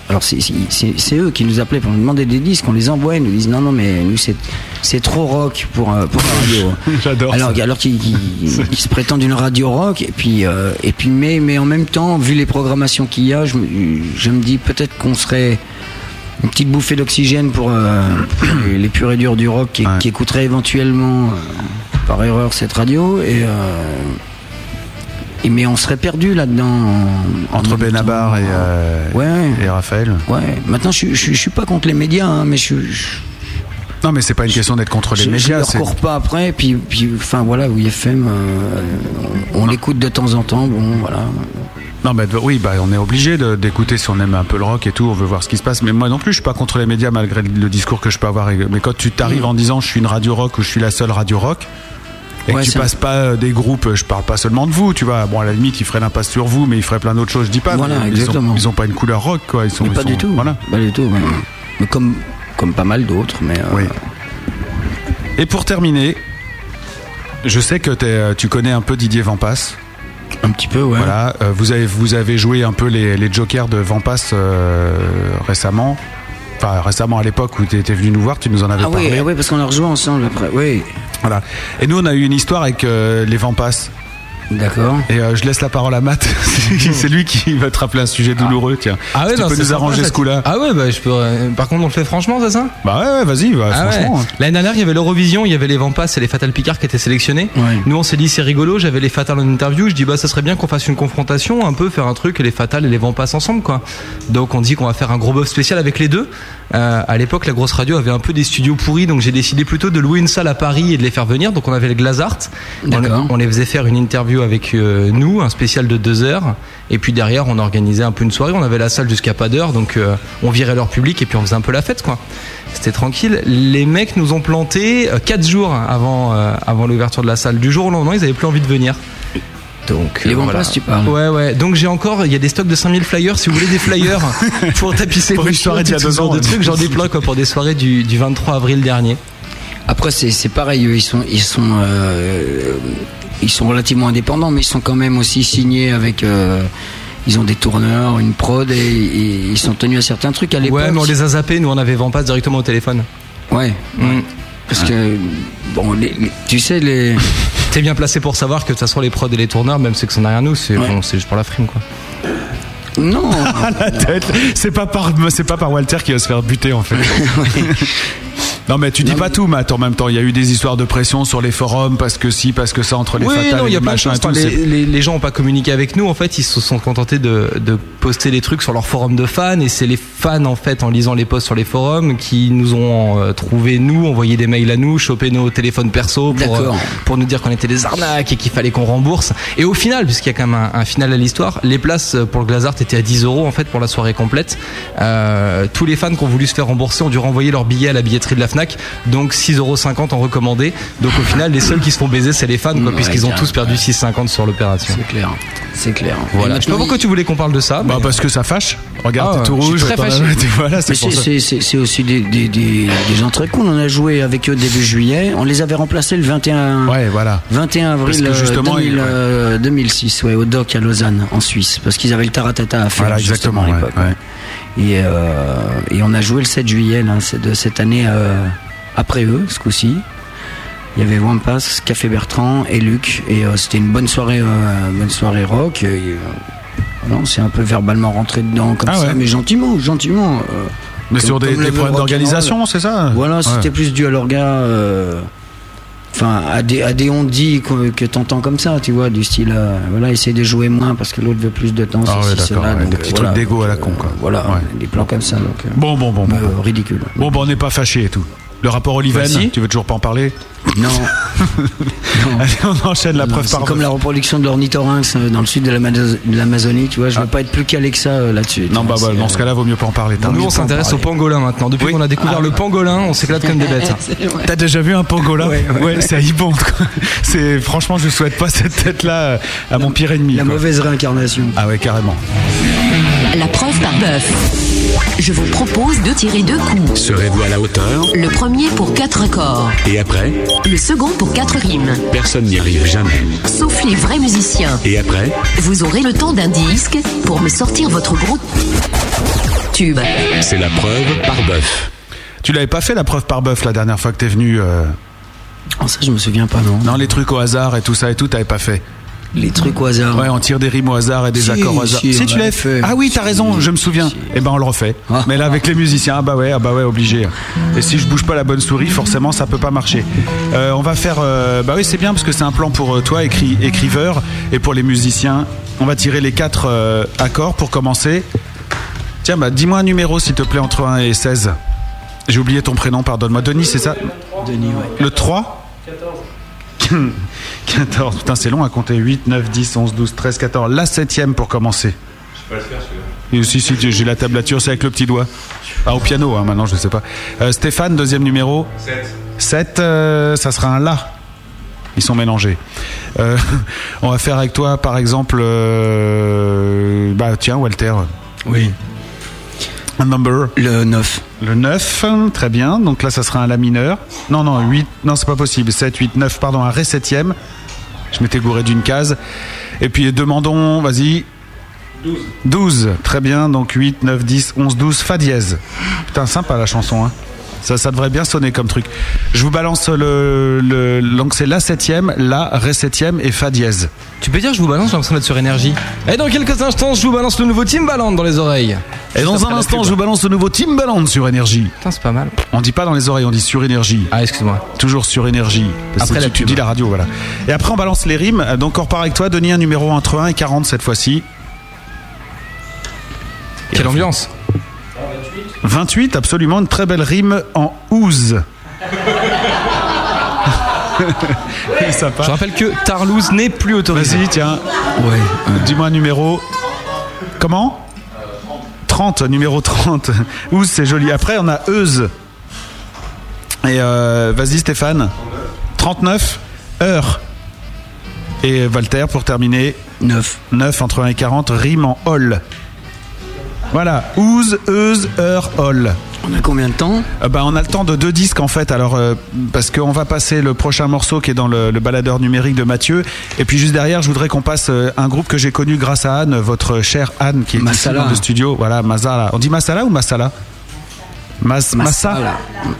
Alors c'est- eux qui nous appelaient pour nous demander des disques, on les envoie, ils nous disent non non mais nous c'est c'est trop rock pour euh, pour la radio. J'adore. Alors alors qu'ils se prétendent une radio rock et puis euh, et puis mais mais en même temps vu les programmations qu'il y a, je me, je me dis peut-être qu'on serait une petite bouffée d'oxygène pour, euh, les, purs et durs du rock qui, qui écouteraient éventuellement euh, par erreur cette radio et, euh, et mais on serait perdu là-dedans en- en Entre Benabar et, euh, Ouais. et Raphaël Ouais. Maintenant, je, je, je suis pas contre les médias, hein, mais je, je, Non, mais c'est pas une question d'être contre les je, je médias. ne recours pas après. Puis, puis, enfin voilà, oui, FM, euh, on, on l'écoute de temps en temps. Bon, voilà. Non, mais oui, bah, on est obligé d'écouter si on aime un peu le rock et tout, on veut voir ce qui se passe. Mais moi non plus, je suis pas contre les médias malgré le discours que je peux avoir. Mais quand tu t'arrives en disant je suis une radio rock ou je suis la seule radio rock, et Ouais, que tu un- passes pas euh, des groupes, je parle pas seulement de vous, tu vois. Bon, à la limite, ils feraient l'impasse sur vous, mais ils feraient plein d'autres choses, je dis pas. Voilà, mais ils ont- exactement. Ils ont, pas une couleur rock, quoi. Ils sont, Mais ils pas sont- du tout. Voilà. Pas du tout. ouais. Mais comme, comme pas mal d'autres. Mais euh, Et pour terminer, je sais que euh, tu connais un peu Didier Vampas. Un petit peu, ouais. Voilà, euh, vous avez vous avez joué un peu les, les jokers de Vampas euh, récemment. Enfin, récemment à l'époque où tu étais venu nous voir, tu nous en avais Ah oui, parlé. ah oui, parce qu'on a rejoué ensemble après. Oui. Voilà. Et nous, on a eu une histoire avec euh, les Vampas. D'accord. Et euh, je laisse la parole à Matt. c'est lui qui va te rappeler un sujet douloureux, tiens. Ah ouais, tu non, peux c'est nous arranger ce coup-là. Ah ouais, bah je peux. euh, Par contre, on le fait franchement, c'est ça? Bah ouais, ouais, vas-y, bah, Ah ouais. franchement. L'année dernière, il y avait l'Eurovision, il y avait les Vampas et les Fatal Picard qui étaient sélectionnés. Nous, on s'est dit, c'est rigolo, j'avais les Fatal en interview. Je dis, bah, ça serait bien qu'on fasse une confrontation, un peu faire un truc, et les Fatal et les Vampas ensemble, quoi. Donc, on dit qu'on va faire un gros buff spécial avec les deux. Euh, à l'époque, la grosse radio avait un peu des studios pourris, donc j'ai décidé plutôt de louer une salle à Paris et de les faire venir. Donc, on avait le Glazart. On, D'accord. on les faisait faire une interview avec euh, nous, un spécial de deux heures. Et puis derrière, on organisait un peu une soirée. On avait la salle jusqu'à pas d'heure, donc euh, on virait leur public et puis on faisait un peu la fête, quoi. C'était tranquille. Les mecs nous ont planté euh, quatre jours avant, avant l'ouverture de la salle. Du jour au lendemain, ils avaient plus envie de venir. Donc, Les euh, voilà. tu parles Ouais, ouais. Donc j'ai encore, il y a des stocks de 5000 flyers. Si vous voulez des flyers pour tapisser Pour une soirée tout deux ans, de trucs, j'en ai plein quoi pour des soirées du, du 23 avril dernier. Après, c'est pareil, ils sont, ils sont, euh, ils sont relativement indépendants, mais ils sont quand même aussi signés avec. euh, ils ont des tourneurs, une prod, et, et ils sont tenus à certains trucs à l'époque. Ouais, mais on les a zappés. Nous, on avait Vampas directement au téléphone. Ouais. Mm. Parce que bon, les- les- tu sais les. T'es bien placé pour savoir que de toute façon les prods et les tourneurs, même ceux qui sont derrière nous, c'est bon, juste pour la frime quoi. Non. la tête. C'est pas par, c'est pas par Walter qui va se faire buter en fait. non mais tu dis pas tout, Matt. En même temps, il y a eu des histoires de pression sur les forums parce que si, parce que ça entre les oui, fatales non, et y a les machins et tout. Les, c'est- les- les gens n'ont pas communiqué avec nous. En fait, ils se sont contentés de, de poster des trucs sur leur forum de fans. Et c'est les fans, en fait, en lisant les posts sur les forums, qui nous ont euh, trouvé nous, envoyé des mails à nous, chopé nos téléphones perso pour, euh, pour nous dire qu'on était des arnaques et qu'il fallait qu'on rembourse. Et au final, puisqu'il y a quand même un, un final à l'histoire, les places pour le Glazart étaient à 10 euros en fait pour la soirée complète. Euh, tous les fans qui ont voulu se faire rembourser ont dû renvoyer leur billet à la billetterie de la Fnac. Donc 6,50 euros en recommandé. Donc au final, les seuls qui se font baiser, c'est les fans, quoi, Ouais, puisqu'ils ont tous perdu 6,50 sur l'opération. C'est clair. C'est clair. Voilà. Je sais pas pourquoi tu voulais qu'on parle de ça. Bah mais- parce que ça fâche. Regarde, Ah, t'es tout rouge. très fâché. Voilà, c'est pour c'est- ça. c'est c'est- c'est aussi des, des, des, des gens très cool. On a joué avec eux début juillet. On les avait remplacés le 21, Ouais, voilà. 21 Parce avril que euh, justement, 2000, il- euh, 2006, ouais, au doc à Lausanne, en Suisse, parce qu'ils avaient le taratata à faire. Voilà, exactement. à ouais, l'époque. ouais. Et, euh, et on a joué le 7 juillet là, de cette année euh, après eux, ce coup-ci. Il y avait Wampas, Café Bertrand et Luc. Et euh, c'était une bonne soirée, euh, bonne soirée rock. Et, euh, voilà, on s'est un peu verbalement rentré dedans comme Ah ça, ouais. mais gentiment, gentiment. Mais comme- sur des, problèmes d'organisation, c'est ça? Voilà, Ouais. c'était plus dû à euh, Enfin, à des, à des on-dit que, que t'entends comme ça, tu vois, du style, euh, voilà, essaye de jouer moins parce que l'autre veut plus de temps. Ah ouais, cela, ouais, donc, des petits voilà, trucs d'égo à la con, quoi. Voilà, Ouais. des plans comme ça, donc. euh, Bon, bon, bon, bon. euh, ridicule. Bon, bah, on n'est pas fâché et tout. Le rapport Oliven, Bah, si. tu veux toujours pas en parler Non. Allez, on enchaîne la Non, preuve c'est par comme la reproduction de l'ornithorynx euh, dans le sud de l'Ama- de l'Amazonie, tu vois, je veux pas être plus calé que ça euh, là-dessus. Non, bah, bah, c'est, dans euh, ce cas-là, vaut mieux pas en parler. Nous, on s'intéresse au parler. pangolin maintenant. Depuis qu'on a découvert le pangolin, on s'éclate comme des bêtes. T'as déjà vu un pangolin Ouais, c'est. C'est franchement, je souhaite pas cette tête-là euh, à mon pire ennemi. La quoi. mauvaise réincarnation. Ah ouais, carrément. La preuve par bœuf. Je vous propose de tirer deux coups. Serez-vous à la hauteur Le premier pour quatre accords, Et après le second pour quatre rimes. Personne n'y arrive jamais. Sauf les vrais musiciens. Et après Vous aurez le temps d'un disque pour me sortir votre gros tube. C'est la preuve par bœuf. Tu l'avais pas fait la preuve par bœuf la dernière fois que t'es venu euh, Oh, ça, je me souviens pas, non. Non, les trucs au hasard et tout ça et tout, t'avais pas fait. Les trucs au hasard. Ouais, on tire des rimes au hasard et des Si, accords au hasard. si, on tu l'avais fait. Ah oui, t'as raison, je me souviens. Eh ben, on le refait. Ah. Mais là, avec les musiciens, ah bah ouais, ah bah ouais, obligé. Et si je bouge pas la bonne souris, forcément, ça peut pas marcher. Euh, on va faire. euh, bah oui, c'est bien parce que c'est un plan pour euh, toi, écri- écriveur, et pour les musiciens. On va tirer les quatre euh, accords pour commencer. Tiens, bah dis-moi un numéro, s'il te plaît, entre 1 et 16. J'ai oublié ton prénom, pardonne-moi. Denis, c'est ça? Denis, ouais. Le 3 14. Putain, c'est long à compter. 8, 9, 10, 11, 12, 13, 14. La septième pour commencer. Je vais pas le faire celui-là. Si, si, j'ai la tablature, c'est avec le petit doigt. Ah, au piano, hein, maintenant, je sais pas. Euh, Stéphane, deuxième numéro. 7. 7, euh, ça sera un La. Ils sont mélangés. Euh, on va faire avec toi, par exemple. bah, tiens, Walter. Oui. Un number? Le 9. Le 9, très bien. Donc là, ça sera un La mineur. Non, non, 8. Non, c'est pas possible. 7, 8, 9, pardon, un Ré septième. Je m'étais gouré d'une case. Et puis, demandons, vas-y. 12. 12, très bien. Donc 8, 9, 10, 11, 12, Fa dièse. Putain, sympa la chanson, hein. Ça, ça devrait bien sonner comme truc. Je vous balance le. le donc c'est La septième, La, Ré septième et Fa dièse. Tu peux dire je vous balance, j'ai l'impression d'être sur énergie. Et dans quelques instants, je vous balance le nouveau Timbaland dans les oreilles. Et dans un instant, je vous balance le nouveau Timbaland sur Énergie. Putain, c'est pas mal. On dit pas dans les oreilles, on dit sur Énergie. Ah, excuse-moi. Toujours sur Énergie. Parce Après que la tu, tu dis la radio, voilà. Et après, on balance les rimes. Donc, on repart avec toi. Denis, un numéro entre 1 et 40 cette fois-ci. Quelle ambiance 28, absolument. Une très belle rime en ouze. Sympa. Je rappelle que Tarlouse n'est plus autorisé. Vas-y, tiens. Ouais. Dis-moi un numéro. Comment 30, numéro 30. Ouze, c'est joli. Après, on a Euse. Et euh, vas-y, Stéphane. 39, heure. Et Walter, pour terminer. 9. 9 entre 1 et 40, rime en hall. Voilà, Ouze, Euse, heure, hall. On a combien de temps Euh, bah, on a le temps de deux disques en fait, alors euh, parce qu'on va passer le prochain morceau qui est dans le, le baladeur numérique de Mathieu, et puis juste derrière, je voudrais qu'on passe euh, un groupe que j'ai connu grâce à Anne, votre chère Anne qui est ici Masala. dans le studio. Voilà, Masala. On dit Masala ou Masala? Mas, Masala.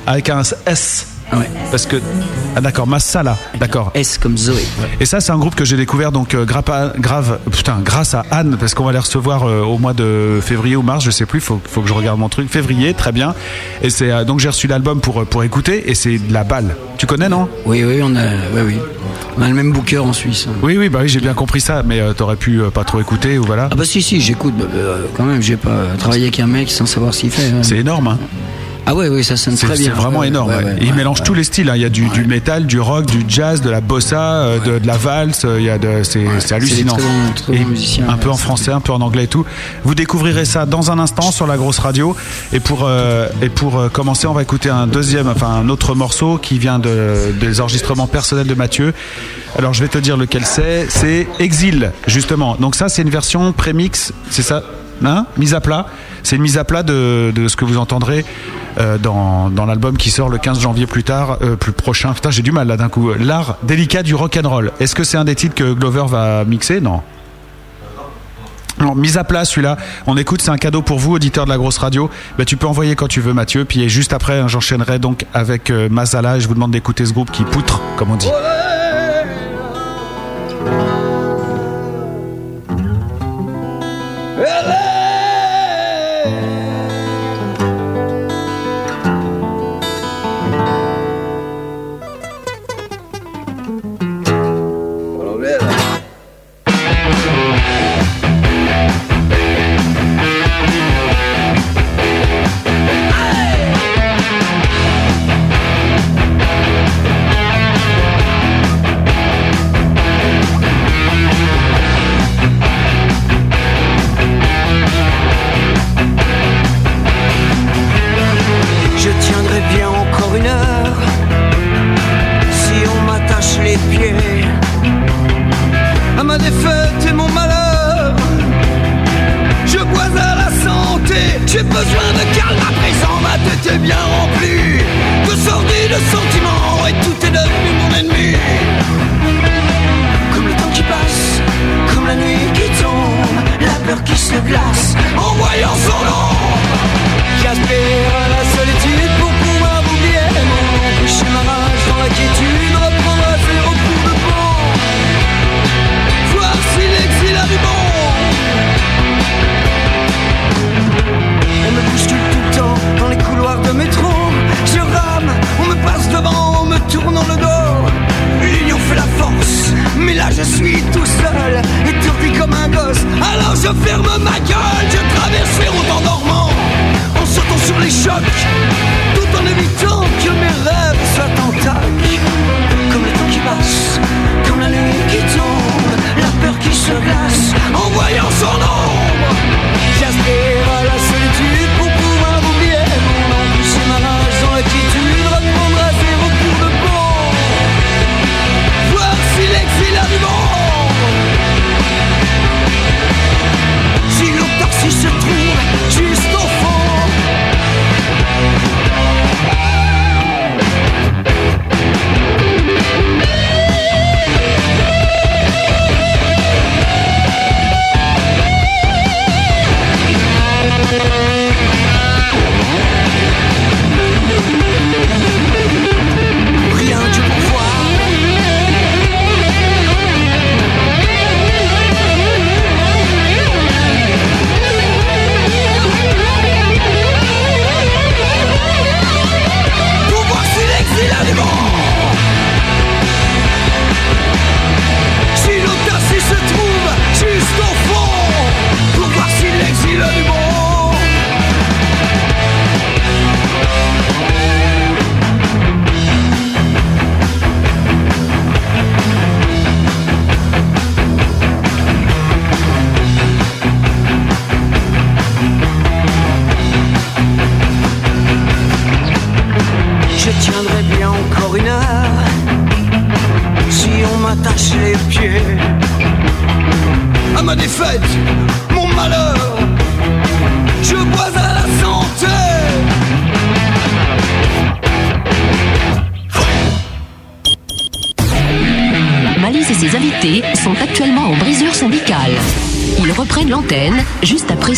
avec un S. Ouais. Parce que ah d'accord, Masala, d'accord. S comme Zoé. Et ça, c'est un groupe que j'ai découvert donc euh, grave, putain, grâce à Anne, parce qu'on va les recevoir euh, au mois de février ou mars, je sais plus. Faut, faut que je regarde mon truc. Février, très bien. Et c'est euh, donc j'ai reçu l'album pour euh, pour écouter, et c'est de la balle. Tu connais, non? Oui, oui, on a, oui, oui. On a le même booker en Suisse. Oui, oui, bah oui, j'ai bien compris ça. Mais euh, t'aurais pu euh, pas trop écouter ou voilà. Ah bah si, si, j'écoute. bah, bah, quand même, j'ai pas travaillé avec un mec sans savoir ce qu'il fait. hein. C'est énorme. Hein. Ah ouais, oui, ça sonne C'est très c'est bien. vraiment Ouais, énorme. ouais, ouais. il mélange tous les styles. hein. Il y a du, du métal, du rock, du jazz, de la bossa, euh, de, de la valse. euh, Il y a de, c'est c'est hallucinant. des très bons- très Et bons musiciens, un peu en c'est français, un peu en anglais et tout. Vous découvrirez ça dans un instant sur la grosse radio. Et pour euh, et pour euh, commencer, on va écouter un deuxième, enfin un autre morceau qui vient de, des enregistrements personnels de Mathieu. Alors je vais te dire lequel c'est. C'est Exil, justement. Donc ça, c'est une version prémix, c'est ça Hein? Mise à plat. C'est une mise à plat de, de ce que vous entendrez euh, dans, dans l'album qui sort le 15 janvier plus tard, euh, plus prochain. Putain, j'ai du mal là d'un coup. L'art délicat du rock and roll. Est-ce que c'est un des titres que Glover va mixer? Non. Non, mise à plat celui-là, on écoute, c'est un cadeau pour vous, auditeur de la grosse radio. Ben, tu peux envoyer quand tu veux, Mathieu. Puis juste après, hein, j'enchaînerai donc avec euh, Mazala et je vous demande d'écouter ce groupe qui poutre, comme on dit.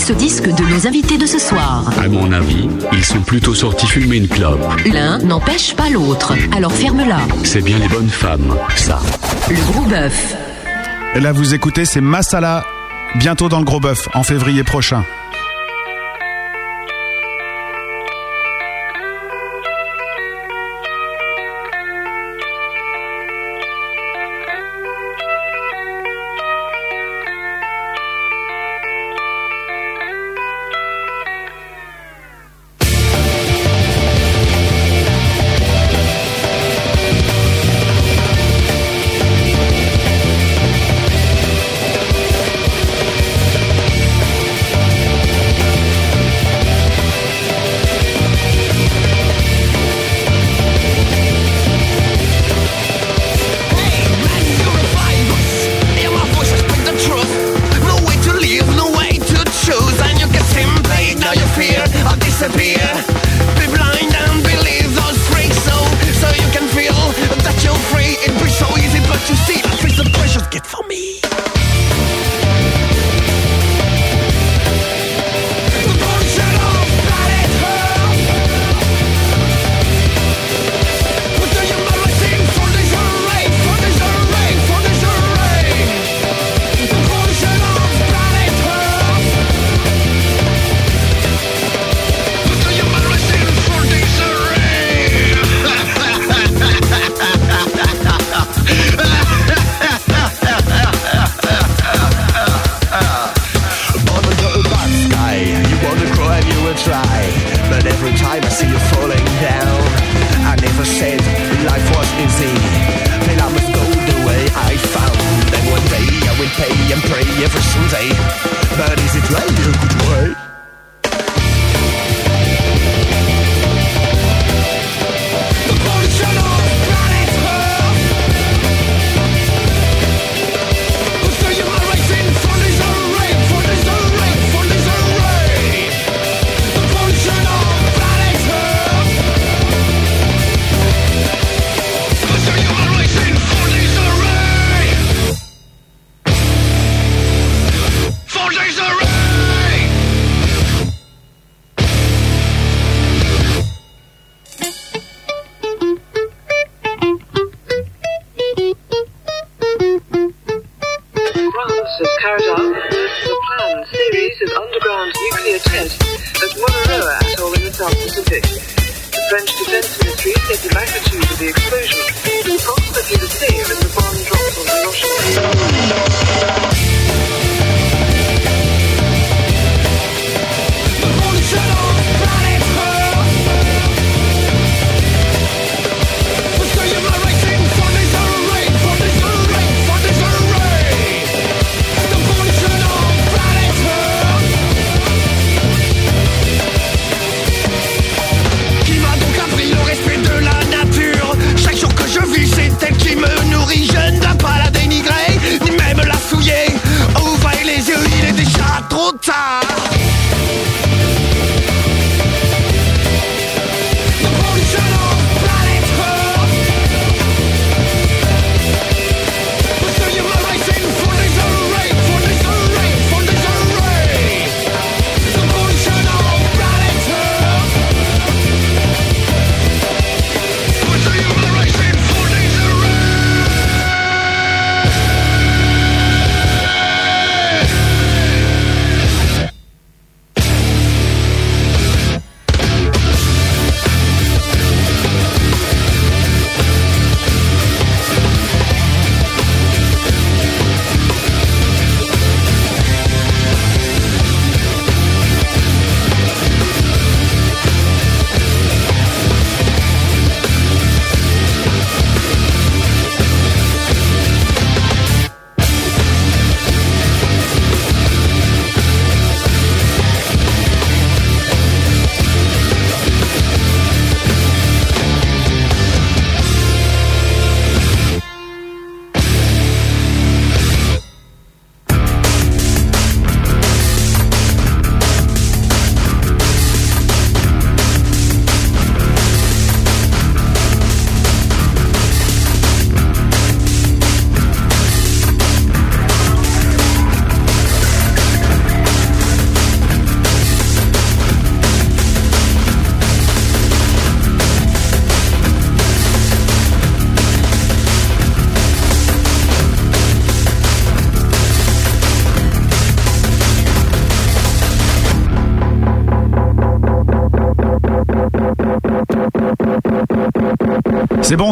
Ce disque de nos invités de ce soir. À mon avis, ils sont plutôt sortis fumer une clope. L'un n'empêche pas l'autre, alors ferme-la. C'est bien les bonnes femmes, ça. Le gros bœuf. Là, vous écoutez, c'est Massala, bientôt dans le gros bœuf, en février prochain.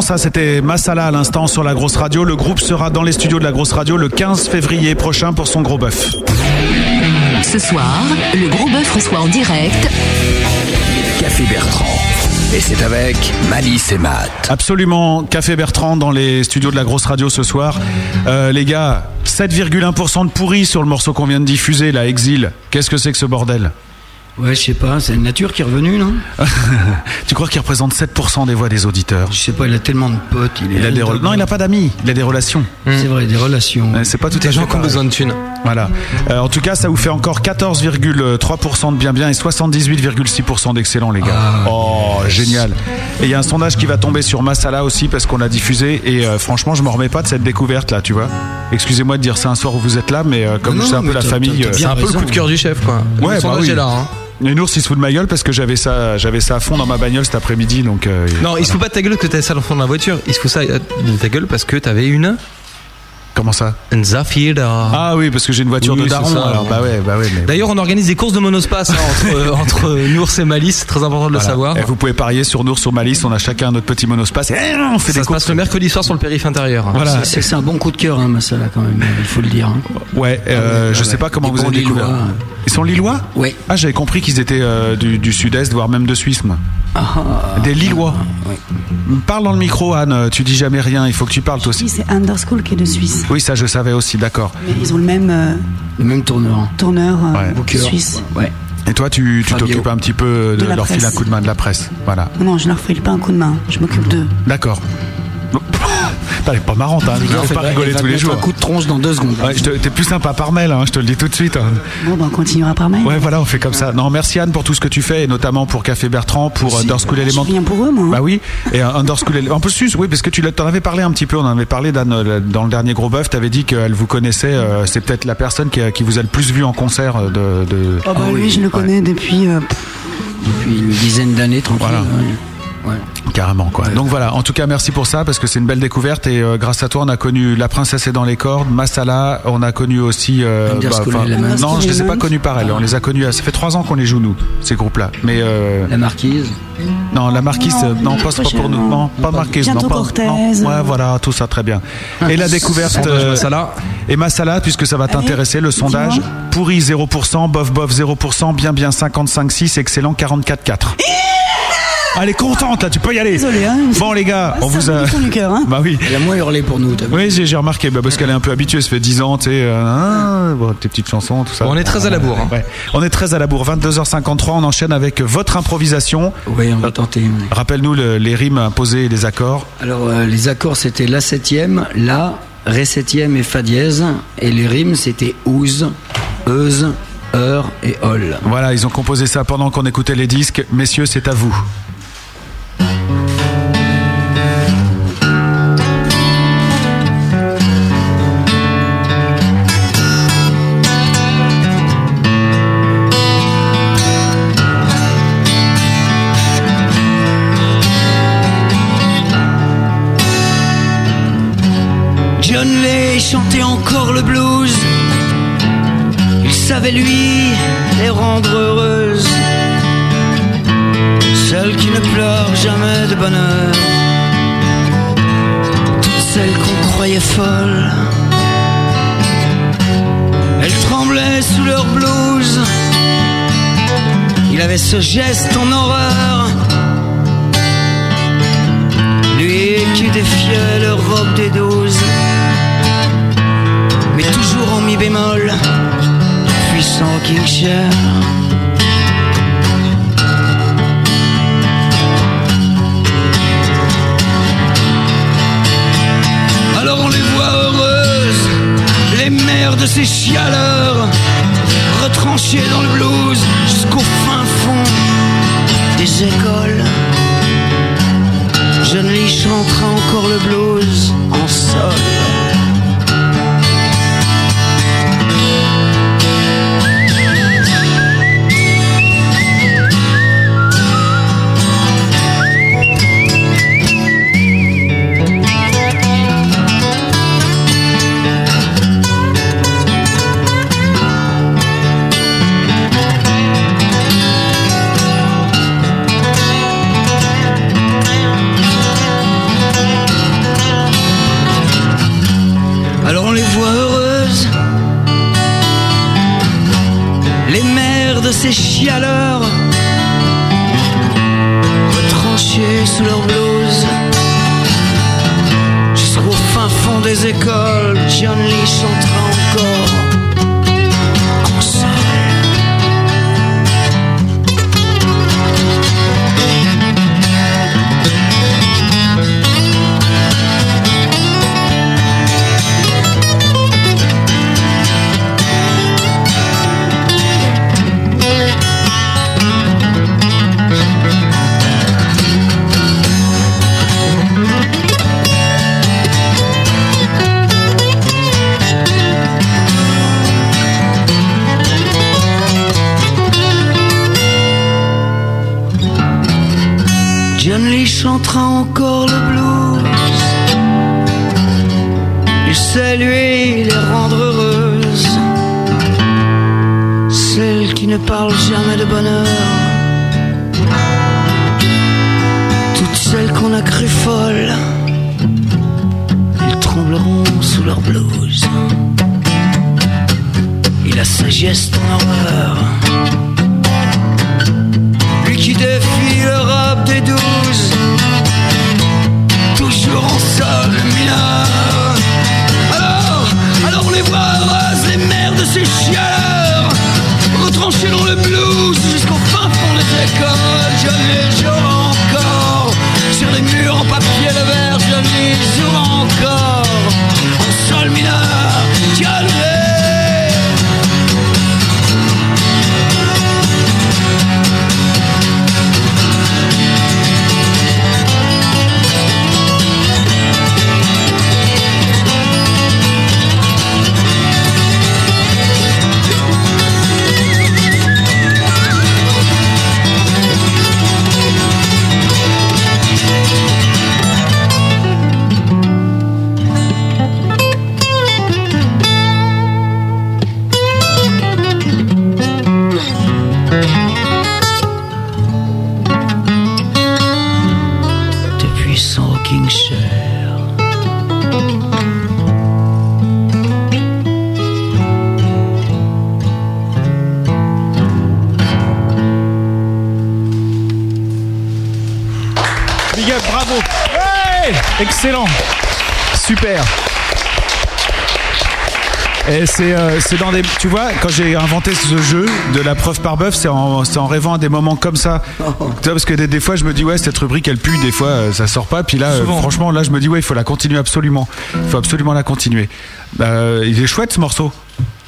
Ça, c'était Massala à l'instant sur la grosse radio. Le groupe sera dans les studios de la grosse radio le 15 février prochain pour son gros bœuf. Ce soir, le gros bœuf reçoit en direct Café Bertrand. Et c'est avec Malice et Matt. Absolument, Café Bertrand dans les studios de la grosse radio ce soir. Euh, les gars, 7,1% de pourri sur le morceau qu'on vient de diffuser, la Exil. Qu'est-ce que c'est que ce bordel? Ouais, je sais pas, c'est la nature qui est revenue, non Tu crois qu'il représente 7% des voix des auditeurs Je sais pas, il a tellement de potes. Il, est Il a des rela- Non, il n'a pas d'amis, il a des relations. C'est vrai, des relations. C'est pas tout à Des fait gens qui ont besoin de thunes. Voilà. Euh, en tout cas, ça vous fait encore 14,3% de bien bien et 78,6% d'excellent, les gars. Ah. oh, génial. Et il y a un sondage qui va tomber sur Massala aussi parce qu'on l'a diffusé et euh, franchement, je me remets pas de cette découverte là, tu vois. Excusez-moi de dire ça un soir où vous êtes là, mais euh, comme c'est un peu la famille. euh, C'est un peu le coup de cœur du chef, quoi. Ouais, le bah sondage oui. est là. Hein. Et Nours, il se fout de ma gueule parce que j'avais ça, j'avais ça à fond dans ma bagnole cet après-midi, donc. euh, Non, il se fout pas de ta gueule que t'as ça dans le fond de la voiture. Il se fout ça de ta gueule parce que t'avais une. Comment ça Une Zafira. Ah oui, parce que j'ai une voiture Oui, de daron. ça. alors bah ouais, bah ouais. Mais... D'ailleurs, on organise des courses de monospace hein, entre, euh, entre Nours et Malice. C'est très important de le savoir. Et vous pouvez parier sur Nours, sur Malice. On a chacun notre petit monospace. Et on fait Ça des se passe le mercredi soir sur le périph' intérieur. Voilà. C'est c'est un bon coup de cœur, hein, Massala, quand même, il faut le dire. hein. Ouais, euh, je sais pas comment Des vous avez découvert. Lillois. Ils sont lillois Ouais. Ah, j'avais compris qu'ils étaient euh, du, du sud-est, voire même de Suisse, moi. Des Lillois. Parle dans le micro, Anne. Tu dis jamais rien. Il faut que tu parles toi Oui, aussi. c'est Underschool qui est de Suisse. Oui, ça je savais aussi. D'accord. Mais ils ont le même euh, Le même tourneur. tourneur euh, Ouais. Suisse. Ouais. Et toi, tu t'occupes un petit peu de, leur filer un presse. coup de main de la presse. Voilà. Non, je leur file pas un coup de main. Je m'occupe d'eux. D'accord. Elle est pas marrante, hein. Je vais fait- pas rigoler va tous les jours. un coup de tronche dans deux secondes. Ouais, je te- T'es plus sympa par mail, hein, je te le dis tout de suite. hein. Bon, ben, on continuera par mail. Ouais, voilà, on fait comme ça. Non, merci Anne pour tout ce que tu fais, et notamment pour Café Bertrand, pour euh, Underschool Je Element. viens pour eux, moi. hein. Bah oui, et un Underschool Element. En plus, oui, parce que tu l'as- t'en avais parlé un petit peu, on en avait parlé d'Anne euh, dans le dernier gros bœuf, t'avais dit qu'elle vous connaissait, euh, c'est peut-être la personne qui, a- qui vous a le plus vu en concert euh, de. de... Ah bah oui, je le connais depuis. euh, une dizaine d'années, tranquille. Voilà. Ouais. Carrément quoi. Donc voilà, en tout cas merci pour ça parce que c'est une belle découverte et euh, grâce à toi on a connu La Princesse est dans les cordes, Massala, on a connu aussi. euh, Element. non, je les ai pas connus par elle. On les a connus. Ça fait trois ans qu'on les joue nous ces groupes-là. Mais euh, La marquise. non, la Marquise, Non, pas, pas pour nous. Non, pas Marquise, non, pas. Cortez. non. Ouais, voilà, tout ça très bien. Et la découverte. Euh, Massala. et Massala, puisque ça va t'intéresser, le sondage. Pourri 0%, bof bof 0%, bien bien 55,6, excellent 44,4. Elle est contente là, tu peux y aller. Désolé, hein. Bon les gars, on vous a. cœur, hein. Bah oui. Elle a moins hurlé pour nous. Oui, j'ai remarqué, bah, parce qu'elle est un peu habituée, ça fait 10 ans, tu sais, euh, hein, bon, tes petites chansons, tout ça. On est très à la bourre, hein. Ouais. On est très à la bourre. 22h53, on enchaîne avec votre improvisation. Oui, on va tenter. Rappelle-nous le- les rimes imposées et les accords. Alors, euh, les accords, c'était La septième, La, Ré septième et Fa dièse. Et les rimes, c'était Ouz, Euse, Heure et Ol. Voilà, ils ont composé ça pendant qu'on écoutait les disques. Messieurs, c'est à vous. Geste c'est euh, dans des. Tu vois, quand j'ai inventé ce jeu de la preuve par bœuf, c'est en, rêvant à des moments comme ça. Tu vois, parce que des, des fois, je me dis, ouais, cette rubrique, elle pue, des fois, euh, ça sort pas. Puis là, euh, Souvent. franchement, là, je me dis, ouais, il faut la continuer absolument. Il faut absolument la continuer. Euh, il est chouette ce morceau.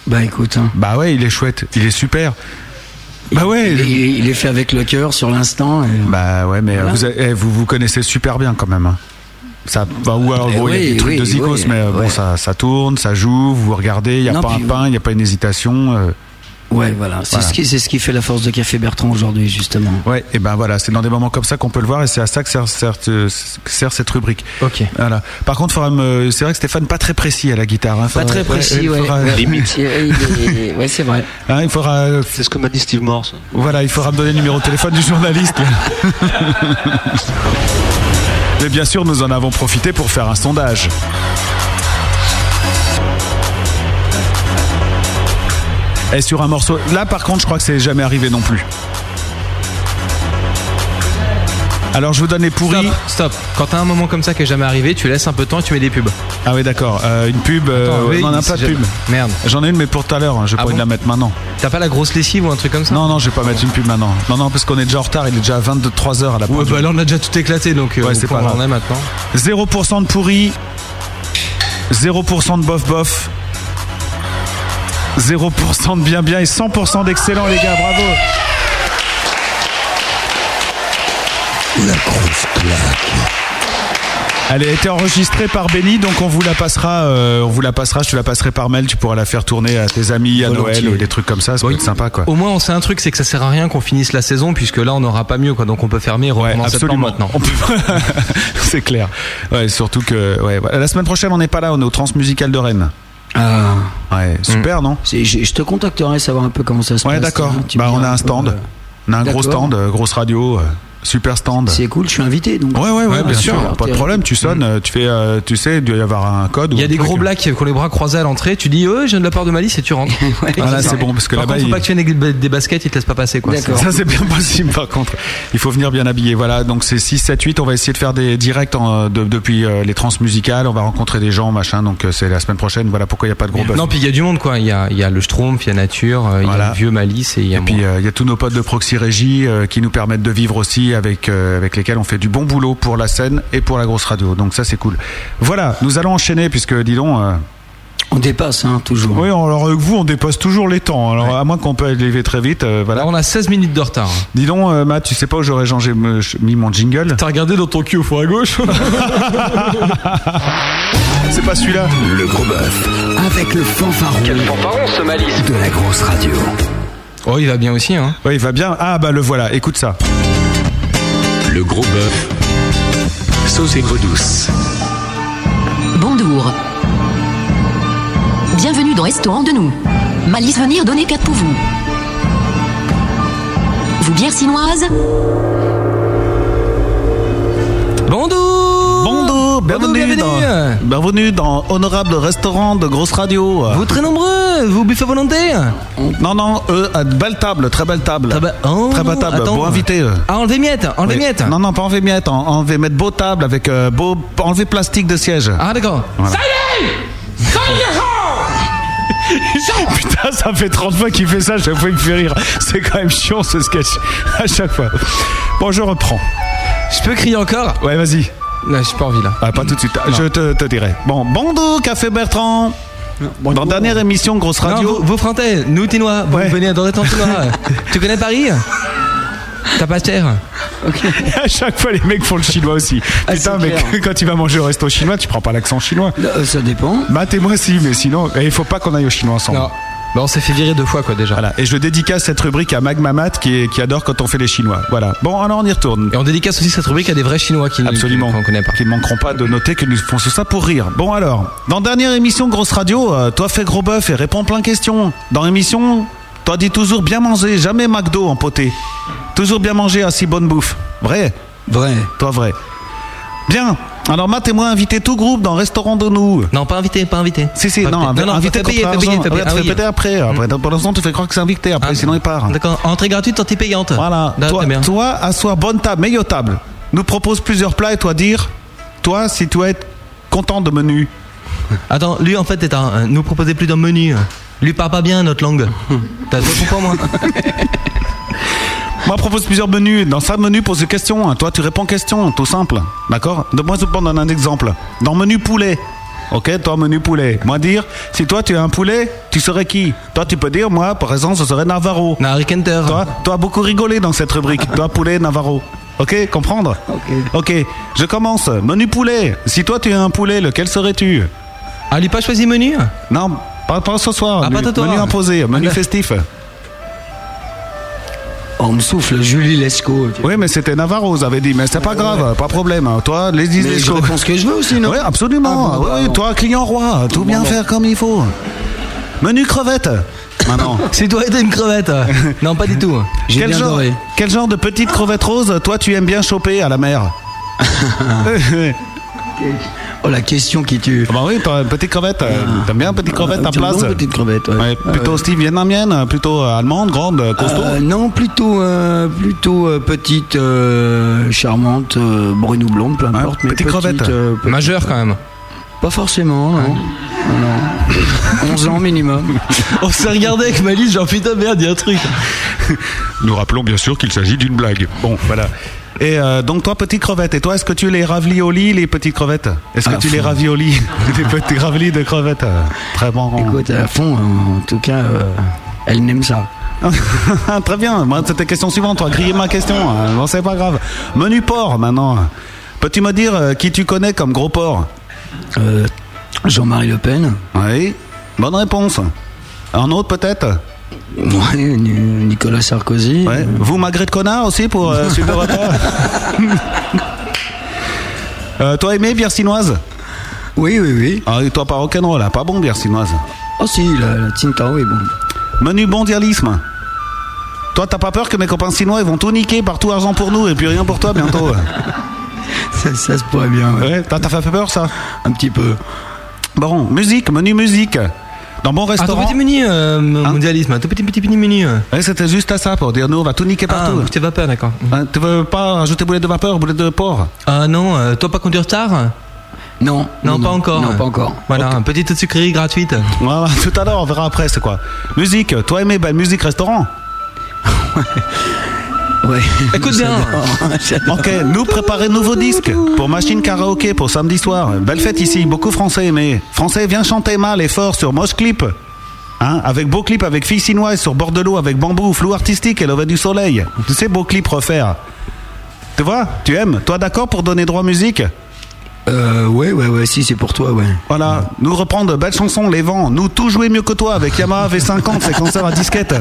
Bah écoute. hein. Bah ouais, il est chouette. Il est super. Bah ouais. Il, est- il est fait avec le cœur sur l'instant. et- Bah ouais, mais euh, Voilà. vous, eh, vous vous connaissez super bien quand même. Ça, bah, ou alors, Eh bon, il y a oui, des trucs oui, de zikos, oui, mais euh, bon, ça, ça tourne, ça joue, vous regardez, il n'y a Non, pas puis- un pain, il n'y a pas une hésitation. euh, Ouais, voilà. C'est Voilà. ce qui, c'est ce qui fait la force de Café Bertrand aujourd'hui, justement. Ouais, et ben voilà, c'est dans des moments comme ça qu'on peut le voir et c'est à ça que sert, sert, euh, sert cette rubrique. Ok. Voilà. Par contre, faudra me... c'est vrai que Stéphane pas très précis à la guitare. hein. Pas Faudra- très précis, il ouais. faudra- Ouais, Limite. il il Ouais, c'est vrai. Hein, il faudra. C'est ce que m'a dit Steve Morse. Voilà, il faudra me donner le numéro de téléphone du journaliste. Mais bien sûr, nous en avons profité pour faire un sondage. Et sur un morceau. Là, par contre, je crois que c'est jamais arrivé non plus. Alors, je vous donne les pourris. Stop, stop. Quand t'as un moment comme ça qui est jamais arrivé, tu laisses un peu de temps et tu mets des pubs. Ah oui, d'accord. Euh, une pub. euh, Attends, oui, on n'en a c'est pas de pub. Merde. J'en ai une, mais pour tout à l'heure. hein. Je vais Ah pas bon de la mettre maintenant. T'as pas la grosse lessive ou un truc comme ça Non, non, je vais pas mettre une pub maintenant. Non, non, parce qu'on est déjà en retard. Il est déjà 23h à la Ouais, bah là on a déjà tout éclaté donc euh, Ouais, c'est pas on grave. en est maintenant. 0% de pourri, 0% de bof bof, 0% de bien bien et 100% d'excellent les gars, bravo La grosse claque. Elle a été enregistrée par Benny, donc on vous la passera, euh, on vous la passera, je te la passerai par mail, tu pourras la faire tourner à tes amis, à Volontiers. Noël ou des trucs comme ça, ça peut être sympa quoi. Au moins on sait un truc, c'est que ça sert à rien qu'on finisse la saison puisque là on n'aura pas mieux quoi, donc on peut fermer et recommencer absolument. maintenant. On peut- C'est clair. Ouais, surtout que ouais, la semaine prochaine on n'est pas là, on est au Transmusical de Rennes. Ah. Ouais, super non C'est- Je, je te contacterai savoir un peu comment ça se Ouais, passe. d'accord. Tu me Bah, on a un stand. euh, On a un gros D'accord. stand, euh, grosse radio. Euh. Super stand. C'est cool, je suis invité donc. Ouais, ouais, ouais, Ouais, bien sûr. sûr. Pas de problème, tu sonnes, euh, tu fais, euh, tu sais, il doit y avoir un code. Il y a des truc. gros blacks qui ont les bras croisés à l'entrée. Tu dis, eux, je viens de la part de Malice et tu rentres. Voilà, c'est bon, parce que là-bas, contre, faut il- pas que tu aies des, des baskets, ils te laissent pas passer, quoi. Ça c'est bien possible par contre. Il faut venir bien habillé. Voilà, donc c'est 6, 7, 8. On va essayer de faire des directs en, de- depuis euh, les transmusicales. On va rencontrer des gens, machin. Donc euh, c'est la semaine prochaine. Voilà pourquoi il n'y a pas de gros buzz. Non, puis il y a du monde, quoi. Il y a, il y a le Schtroumpf, il y a Nature, euh, il y a le vieux Malice et il y a Et puis euh, il y a tous nos potes de Proxy Régie euh, qui nous permettent de vivre aussi avec euh, avec lesquels on fait du bon boulot pour la scène et pour la grosse radio. Donc ça c'est cool. Voilà, nous allons enchaîner puisque dis donc. euh, On dépasse, hein, toujours. Oui, alors avec vous, on dépasse toujours les temps. Alors, à moins qu'on peut élever très vite, euh, voilà. on a 16 minutes de retard. Dis donc, euh, Matt, tu sais pas où j'aurais changé, me- mis mon jingle T'as regardé dans ton cul au fond à gauche C'est pas celui-là. Le gros bœuf. Avec le fanfaron. Quel fanfaron ce malice De la grosse radio. Oh, il va bien aussi, hein. Oui, il va bien. Ah, bah le voilà, écoute ça. Le gros bœuf. Sauce aigre douce. Bonjour. Bienvenue dans Restaurant de nous. Malice venir donner quatre pour vous. Vous bière chinoise Bonjour Bonjour, bienvenue, bienvenue. Dans, bienvenue dans Honorable Restaurant de Grosse Radio. Vous très nombreux, vous buffez volonté Non, non, eux, de belle table, très belle table. Très, be- Oh, très belle table, attends. beau invité. eux. Ah, enlevez miettes, enlevez Oui. miettes. Non, non, pas enlever miettes, en- enlever, mettre beau table avec euh, beau, enlever plastique de siège. Ah, d'accord. Voilà. Putain, ça fait 30 fois qu'il fait ça, chaque fois il me fait rire. C'est quand même chiant ce sketch, à chaque fois. Bon, je reprends. Je peux crier encore Ouais, vas-y. Pas envie là. Ah, pas tout de suite, je te, te dirai. Bon, bonjour, Café Bertrand. Dans dernière émission Grosse Radio. Non, vous, vous Frantais, nous Tinois, vous venez Tinois. tu connais Paris? T'as pas cher? À chaque fois, les mecs font le chinois aussi. Ah, Putain, mais clair. quand tu vas manger au resto chinois, tu prends pas l'accent chinois. Euh, ça dépend. Matt et moi, si, mais sinon, il faut pas qu'on aille au chinois ensemble. Non. Bah, on s'est fait virer deux fois quoi déjà. Voilà. Et je dédicace cette rubrique à Magmamat qui, est- qui adore quand on fait les chinois. Voilà. Bon, alors on y retourne. Et on dédicace aussi cette rubrique à des vrais Chinois qui Absolument. qu'on connaît pas. Qui ne manqueront pas de noter que nous font tout ça pour rire. Bon alors, dans dernière émission Grosse Radio, euh, toi fais gros bœuf et réponds plein de questions. Dans l'émission, toi dis toujours bien manger, jamais McDo en poté. Toujours bien manger, assis bonne bouffe. Vrai? Vrai. Toi vrai. Bien. Alors Matt et moi invité tout groupe dans Restaurant de nous. Non, pas invité, pas invité. Si, si, Pas non, invité. Non, non, invité fais payer, contre fais payer, argent. fais payer. Ouais, tu Ah fais oui. péter après. après pour l'instant, tu fais croire que c'est invité. Après, Ah, sinon, il part. D'accord. Entrée gratuite, sortie payante. Voilà. Là, toi, toi, asseoir bonne table, meilleure table. Nous propose plusieurs plats et toi dire, toi, si tu es content de menu. Attends, lui en fait est un, nous proposait plus d'un menu. Lui parle pas bien notre langue. T'as compris moi Moi, propose plusieurs menus. Dans ça, menu, pose des questions. hein. Toi, tu réponds questions, tout simple. D'accord? De moi, je donner un exemple. Dans menu poulet. Ok, toi, menu poulet. Moi, dire, si toi, tu es un poulet, tu serais qui? Toi, tu peux dire, moi, par exemple, ce serait Navarro. Harry Kenter. Toi, toi, beaucoup rigolé dans cette rubrique. toi, poulet, Navarro. Ok, comprendre? Ok. Ok, je commence. Menu poulet. Si toi, tu es un poulet, lequel serais-tu? Ah, lui pas choisi menu? Non, pas, pas ce soir. Ah, menu, pas menu imposé, menu festif. Oh, on me souffle, Julie Lescaut. Oui, mais c'était Navarro, vous avez dit. Mais c'est pas grave, pas de problème. Toi, les 10 Mais les je réponds ce que je veux aussi, non Oui, absolument. Ah, bon, bah, oui, bon. toi, client roi, tout bien faire comme il faut. Menu crevette. Maintenant. C'est toi et une crevette. non, pas du tout. J'ai quel, bien genre, doré. quel genre de petite crevette rose, toi, tu aimes bien choper à la mer Oh, la question qui tue. Bah oui, toi, une petite crevette. euh, T'aimes bien petite crevette à Ah, tiens place donc, petite crevette, ouais. Ouais, Plutôt Ouais. style vietnamienne, plutôt euh, allemande, grande, euh, costaud Euh, non, plutôt, euh, plutôt euh, petite, euh, charmante, euh, brune ou blonde, peu importe. mais petite crevette. euh, pe- Majeur quand même. Pas forcément, non. Non, non. 11 ans minimum. On s'est regardé avec Malice, genre putain merde, il y a un truc. Nous rappelons bien sûr qu'il s'agit d'une blague. Bon, voilà. Et euh, donc toi, petite crevette. Et toi, est-ce que tu les raviolis, les petites crevettes? Est-ce que À tu les fond. raviolis Les petits ravioli de crevettes? Très bon. Écoute, à fond, en tout cas, euh, elle n'aime ça. Très bien. Moi, c'était question suivante. Toi, griller ma question. Euh, Bon, c'est pas grave. Menu porc maintenant. Peux-tu me dire euh, qui tu connais comme gros porc Euh, Jean-Marie Le Pen. Oui. Bonne réponse. Un autre peut-être Ni- Nicolas Sarkozy. Ouais. Vous, Magret de connard aussi pour euh, Super Repas Euh, Toi, aimé bière chinoise Oui, oui, oui. Ah, et toi, pas rock'n'roll, là. Pas bon bière chinoise. Oh si, la, la Tsingtao est bon. Menu mondialisme. Toi, t'as pas peur que mes copains chinois ils vont tout niquer partout argent pour nous et puis rien pour toi bientôt ça, ça se pourrait bien. Ouais. Ouais, t'as fait peur ça? Un petit peu. Bon, musique, menu musique. Dans bon Ah, tout restaurant. petit menu, euh, mondialisme. Tout petit, petit, petit menu. Ouais, c'était juste à ça pour dire nous on va tout niquer Ah, partout. de vapeur, d'accord. Hein, tu veux pas rajouter boulettes de vapeur, boulettes de porc? Ah non, euh, toi pas conduire tard? Non. Non, pas encore. Non, pas encore. Voilà, une petite sucrerie gratuite. Voilà, tout à l'heure, on verra après c'est quoi. Musique, toi aimé belle musique restaurant Ouais. Écoute bien. Ok, nous préparer nouveau disque pour machine karaoké pour samedi soir. Belle fête ici, beaucoup français aimés. Français, viens chanter mal et fort sur Moche Clip. Hein, avec beau clip avec filles chinoises sur bord de l'eau avec bambou, flou artistique et lever du soleil. Tu sais, beau clip refaire. Tu vois, tu aimes Toi d'accord pour donner droit musique? Euh, ouais, ouais, ouais, si c'est pour toi, ouais. Voilà, nous reprendre de belles chansons, Les Vents. Nous tout jouer mieux que toi avec Yamaha V50, séquenceur à disquette.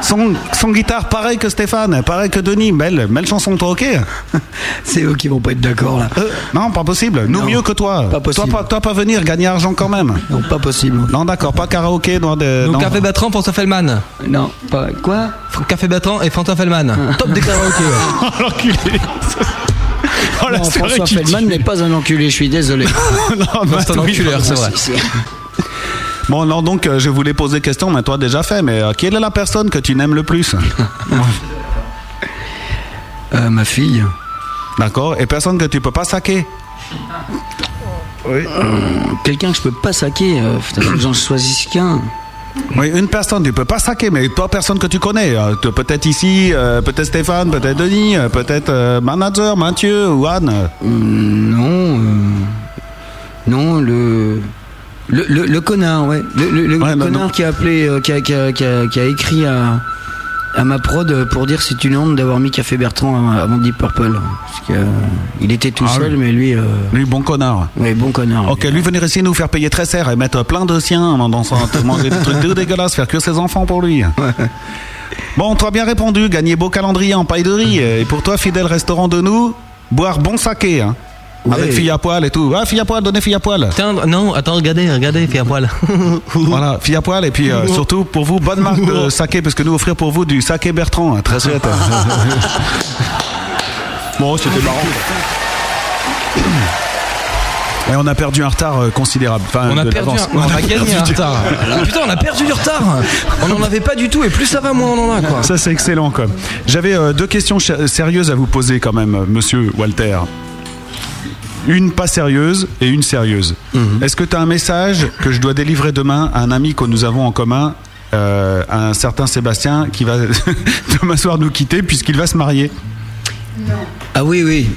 Son, son guitare pareil que Stéphane, pareil que Denis. Belle, belle chanson, toi ok? C'est eux qui vont pas être d'accord là. Euh, Non, pas possible. Nous Non, mieux que toi. pas possible. Toi, pas, toi pas venir, gagner argent quand même. Non, pas possible. Non, d'accord, pas karaoké. Non, de, Donc non. Café Bertrand, François Fellman. Non, pas. Quoi? Café Bertrand et François Fellman. Top des karaokés. ouais. Oh, la Non, François Feldman n'est pas un enculé, je suis désolé. non, bah, c'est un oui, enculeur, c'est vrai. Bon, non, donc euh, je voulais poser question, mais toi déjà fait. Mais euh, quelle est la personne que tu n'aimes le plus? Euh, ma fille. D'accord Et personne que tu peux pas saquer? Euh, Quelqu'un que je peux pas saquer. Euh, putain, faut que j'en choisisse qu'un. Oui, une personne, tu peux pas saquer, mais toi, personne que tu connais. euh, peut-être ici, euh, peut-être Stéphane, peut-être Denis, euh, peut-être manager, Mathieu ou Anne. Euh, non. Non, le. Le, le, le connard, ouais. Le, le- le Ouais, bah, connard non. qui a appelé, qui, a, qui a- qui a- qui a écrit à, à ma prod pour dire c'est une honte d'avoir mis Café Bertrand avant- Deep Purple. Parce que, euh, il était tout Ah seul, oui. mais lui. euh, Lui, bon connard. ouais, bon connard. Ok, lui venir ici nous faire payer très cher et mettre plein de siens en dansant, manger des trucs tout dégueulasses, faire que ses enfants pour lui. Bon, toi bien répondu, gagner beau calendrier en paille de riz. Et pour toi, fidèle restaurant de nous, boire bon saké, hein. Ouais. Avec fille à poil et tout. Ah, fille à poil, donnez fille à poil. Tiens, non, attends, regardez, regardez, fais à poil. Voilà, fille à poil. Et puis euh, surtout pour vous, bonne marque de saké, parce que nous offrir pour vous du saké Bertrand, hein, très chouette. bon, c'était marrant. Et on a perdu un retard euh, considérable. Enfin, On a de perdu, un- on a gagné un retard. Putain, on a perdu du retard. On n'en avait pas du tout, et plus ça va, moins on en a, quoi. Ça, c'est excellent. J'avais euh, deux questions sérieuses à vous poser, quand même, monsieur Walter. Une pas sérieuse et une sérieuse. Mhm. Est-ce que tu as un message que je dois délivrer demain à un ami que nous avons en commun, euh, un certain Sébastien, qui va demain soir nous quitter puisqu'il va se marier? Ah oui, oui.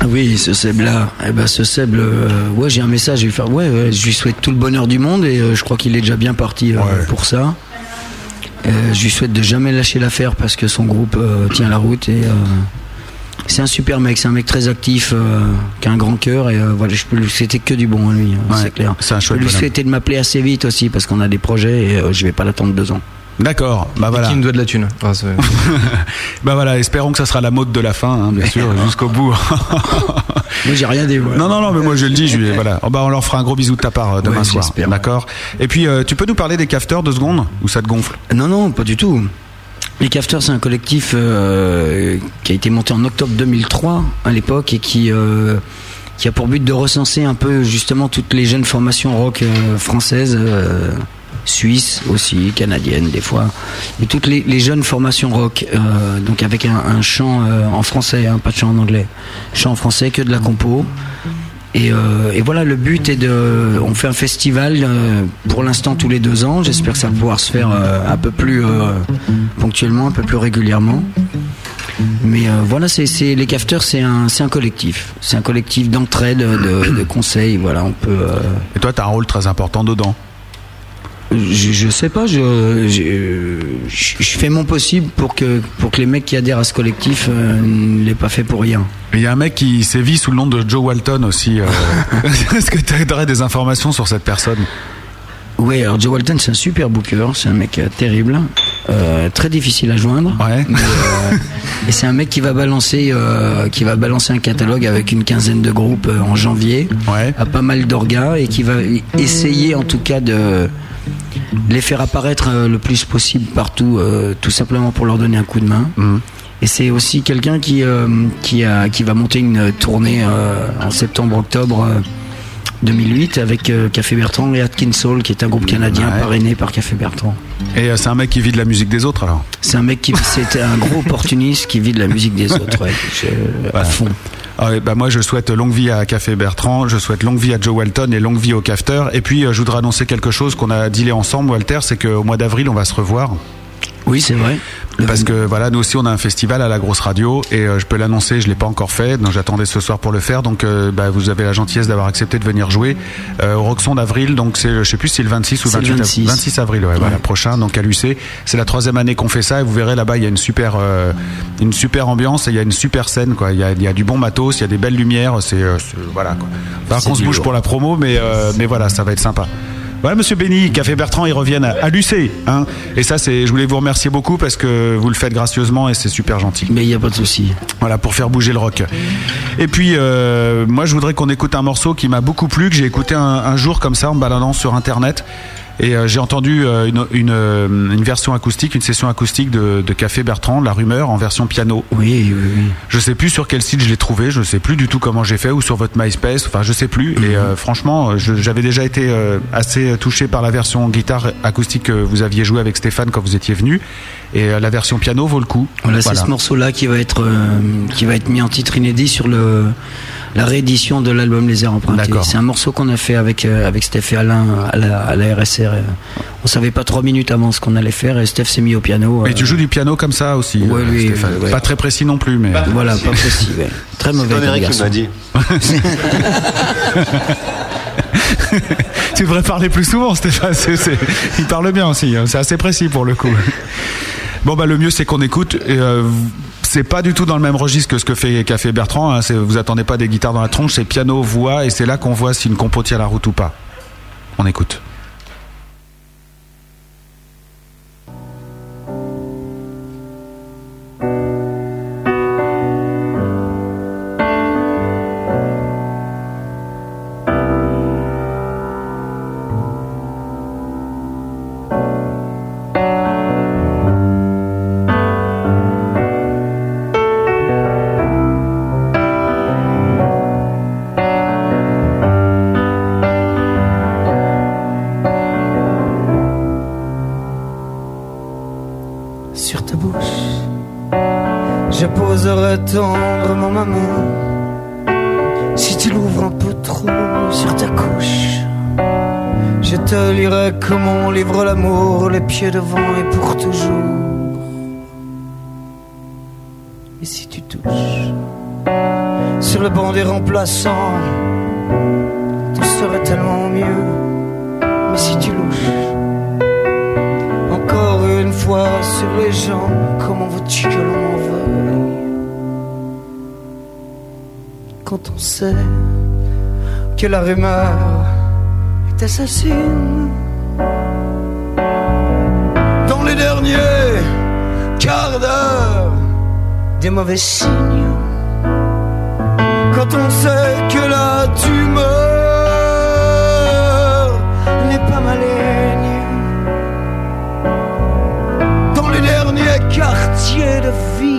Ah oui, ce Seb-là. Eh ben, ce Seb, euh, ouais, j'ai un message à lui faire. Ouais, ouais, je lui souhaite tout le bonheur du monde et euh, je crois qu'il est déjà bien parti euh, pour ça. Euh, je lui souhaite de jamais lâcher l'affaire parce que son groupe euh, tient la route et euh, c'est un super mec, c'est un mec très actif, euh, qui a un grand cœur et euh, voilà, je peux lui souhaiter que du bon à lui, hein, Ouais, c'est clair. c'est un je peux chouette lui souhaiter de m'appeler assez vite aussi parce qu'on a des projets et euh, je vais pas l'attendre deux ans. D'accord, bah voilà. Qui me doit de la thune Ah, bah voilà, espérons que ça sera la mode de la fin, hein, bien sûr, jusqu'au bout. Moi, j'ai rien dit. moi. Non, non, non, mais moi je le dis, je lui- voilà. Oh, bah, on leur fera un gros bisou de ta part euh, demain Ouais, soir. D'accord? Et puis, euh, tu peux nous parler des cafeteurs deux secondes Ou ça te gonfle? Non, non, pas du tout. Les Cafteurs, c'est un collectif euh, qui a été monté en octobre 2003 à l'époque et qui, euh, qui a pour but de recenser un peu justement toutes les jeunes formations rock euh, françaises, euh, suisses aussi, canadiennes des fois, et toutes les, jeunes formations rock, euh, donc avec un, un chant euh, en français, hein, pas de chant en anglais, chant en français, que de la compo. Et, euh, et voilà, le but est de. On fait un festival euh, pour l'instant tous les deux ans. J'espère que ça va pouvoir se faire euh, un peu plus euh, ponctuellement, un peu plus régulièrement. Mais euh, voilà, c'est les cafteurs, c'est un, un collectif. C'est un collectif d'entraide, de, de conseils. Voilà, on peut. euh, Et toi, tu as un rôle très important dedans. Je, je sais pas, je, je, je- je fais mon possible pour que, pour que les mecs qui adhèrent à ce collectif euh, ne l'aient pas fait pour rien. Il y a un mec qui sévit sous le nom de Joe Walton aussi. euh. Est-ce que tu aurais des informations sur cette personne? Ouais, alors Joe Walton, c'est un super booker, c'est un mec euh, terrible. Euh, très difficile à joindre. Ouais. Mais, euh, et c'est un mec qui va balancer, euh, qui va balancer un catalogue avec une quinzaine de groupes en janvier, à pas mal d'orgas et qui va essayer en tout cas de les faire apparaître euh, le plus possible partout, euh, tout simplement pour leur donner un coup de main. Et c'est aussi quelqu'un qui euh, qui a qui va monter une tournée en septembre-octobre. euh, 2008 avec Café Bertrand et Atkins Soul qui est un groupe canadien Ouais. parrainé par Café Bertrand. Et c'est un mec qui vit de la musique des autres alors? C'est un mec qui c'était un gros opportuniste qui vit de la musique des autres ouais, à fond. Bah moi je souhaite longue vie à Café Bertrand, je souhaite longue vie à Joe Walton et longue vie au Cafter. Et puis euh, je voudrais annoncer quelque chose qu'on a dealé ensemble, Walter, c'est qu'au mois d'avril on va se revoir. Oui, c'est vrai. Parce que voilà, nous aussi on a un festival à la grosse radio et euh, je peux l'annoncer, je l'ai pas encore fait, donc j'attendais ce soir pour le faire. Donc euh, bah, vous avez la gentillesse d'avoir accepté de venir jouer euh, au Roxon d'avril. Donc c'est, je sais plus si c'est le 26 ou C'est le 28 26. 26 avril, ouais, voilà, prochain. Donc à l'UC, c'est la troisième année qu'on fait ça et vous verrez là-bas il y a une super, une super ambiance et il y a une super scène quoi. Il y a, il y a du bon matos, il y a des belles lumières, c'est, c'est- voilà quoi. Pas C'est qu'on se bouge lourd. pour la promo, mais mais voilà, ça va être sympa. Voilà, Monsieur Béni, Café Bertrand, ils reviennent à, à l'UC. Hein. Et ça, c'est, je voulais vous remercier beaucoup parce que vous le faites gracieusement et c'est super gentil. Mais il n'y a pas de souci. Voilà, pour faire bouger le rock. Et puis, euh, moi, je voudrais qu'on écoute un morceau qui m'a beaucoup plu, que j'ai écouté un, un jour comme ça en me baladant sur Internet. Et euh, j'ai entendu euh, une, une, euh, une version acoustique, une session acoustique de, de Café Bertrand, La Rumeur, en version piano. Oui, oui, oui. Je sais plus sur quel site je l'ai trouvé, je sais plus du tout comment j'ai fait, ou sur votre MySpace, enfin je sais plus. Et euh, franchement, je- j'avais déjà été euh, assez touché par la version guitare acoustique que vous aviez joué avec Stéphane quand vous étiez venu. Et euh, la version piano vaut le coup. Voilà, c'est ce morceau-là qui va être euh, qui va être mis en titre inédit sur le la réédition de l'album Les Airs Empruntés. C'est un morceau qu'on a fait avec euh, avec Steph et Alain à la, à la RSR. euh. On savait pas trois minutes avant ce qu'on allait faire et Steph s'est mis au piano. Et euh, tu joues du piano comme ça aussi, Ouais, euh, lui, ouais. Pas très précis non plus, mais. Voilà, pas précis. ouais. Très mauvais. garçon. m'a dit. tu devrais parler plus souvent, Stéphane. C'est- c'est- Il parle bien aussi. hein. C'est assez précis pour le coup. Bon, bah, le mieux, c'est qu'on écoute. Et, euh, c'est pas du tout dans le même registre que ce que fait Café Bertrand. hein. Vous attendez pas des guitares dans la tronche, c'est piano, voix, et c'est là qu'on voit si une compo tient la route ou pas. On écoute. Devant et pour toujours. Et si tu touches sur le banc des remplaçants, tout serait tellement mieux. Mais si tu louches, encore une fois sur les gens, comment veux-tu que l'on en veuille? Quand on sait que la rumeur est assassine d'heure Des mauvais signes Quand on sait que la tumeur n'est pas maligne dans les derniers quartiers de vie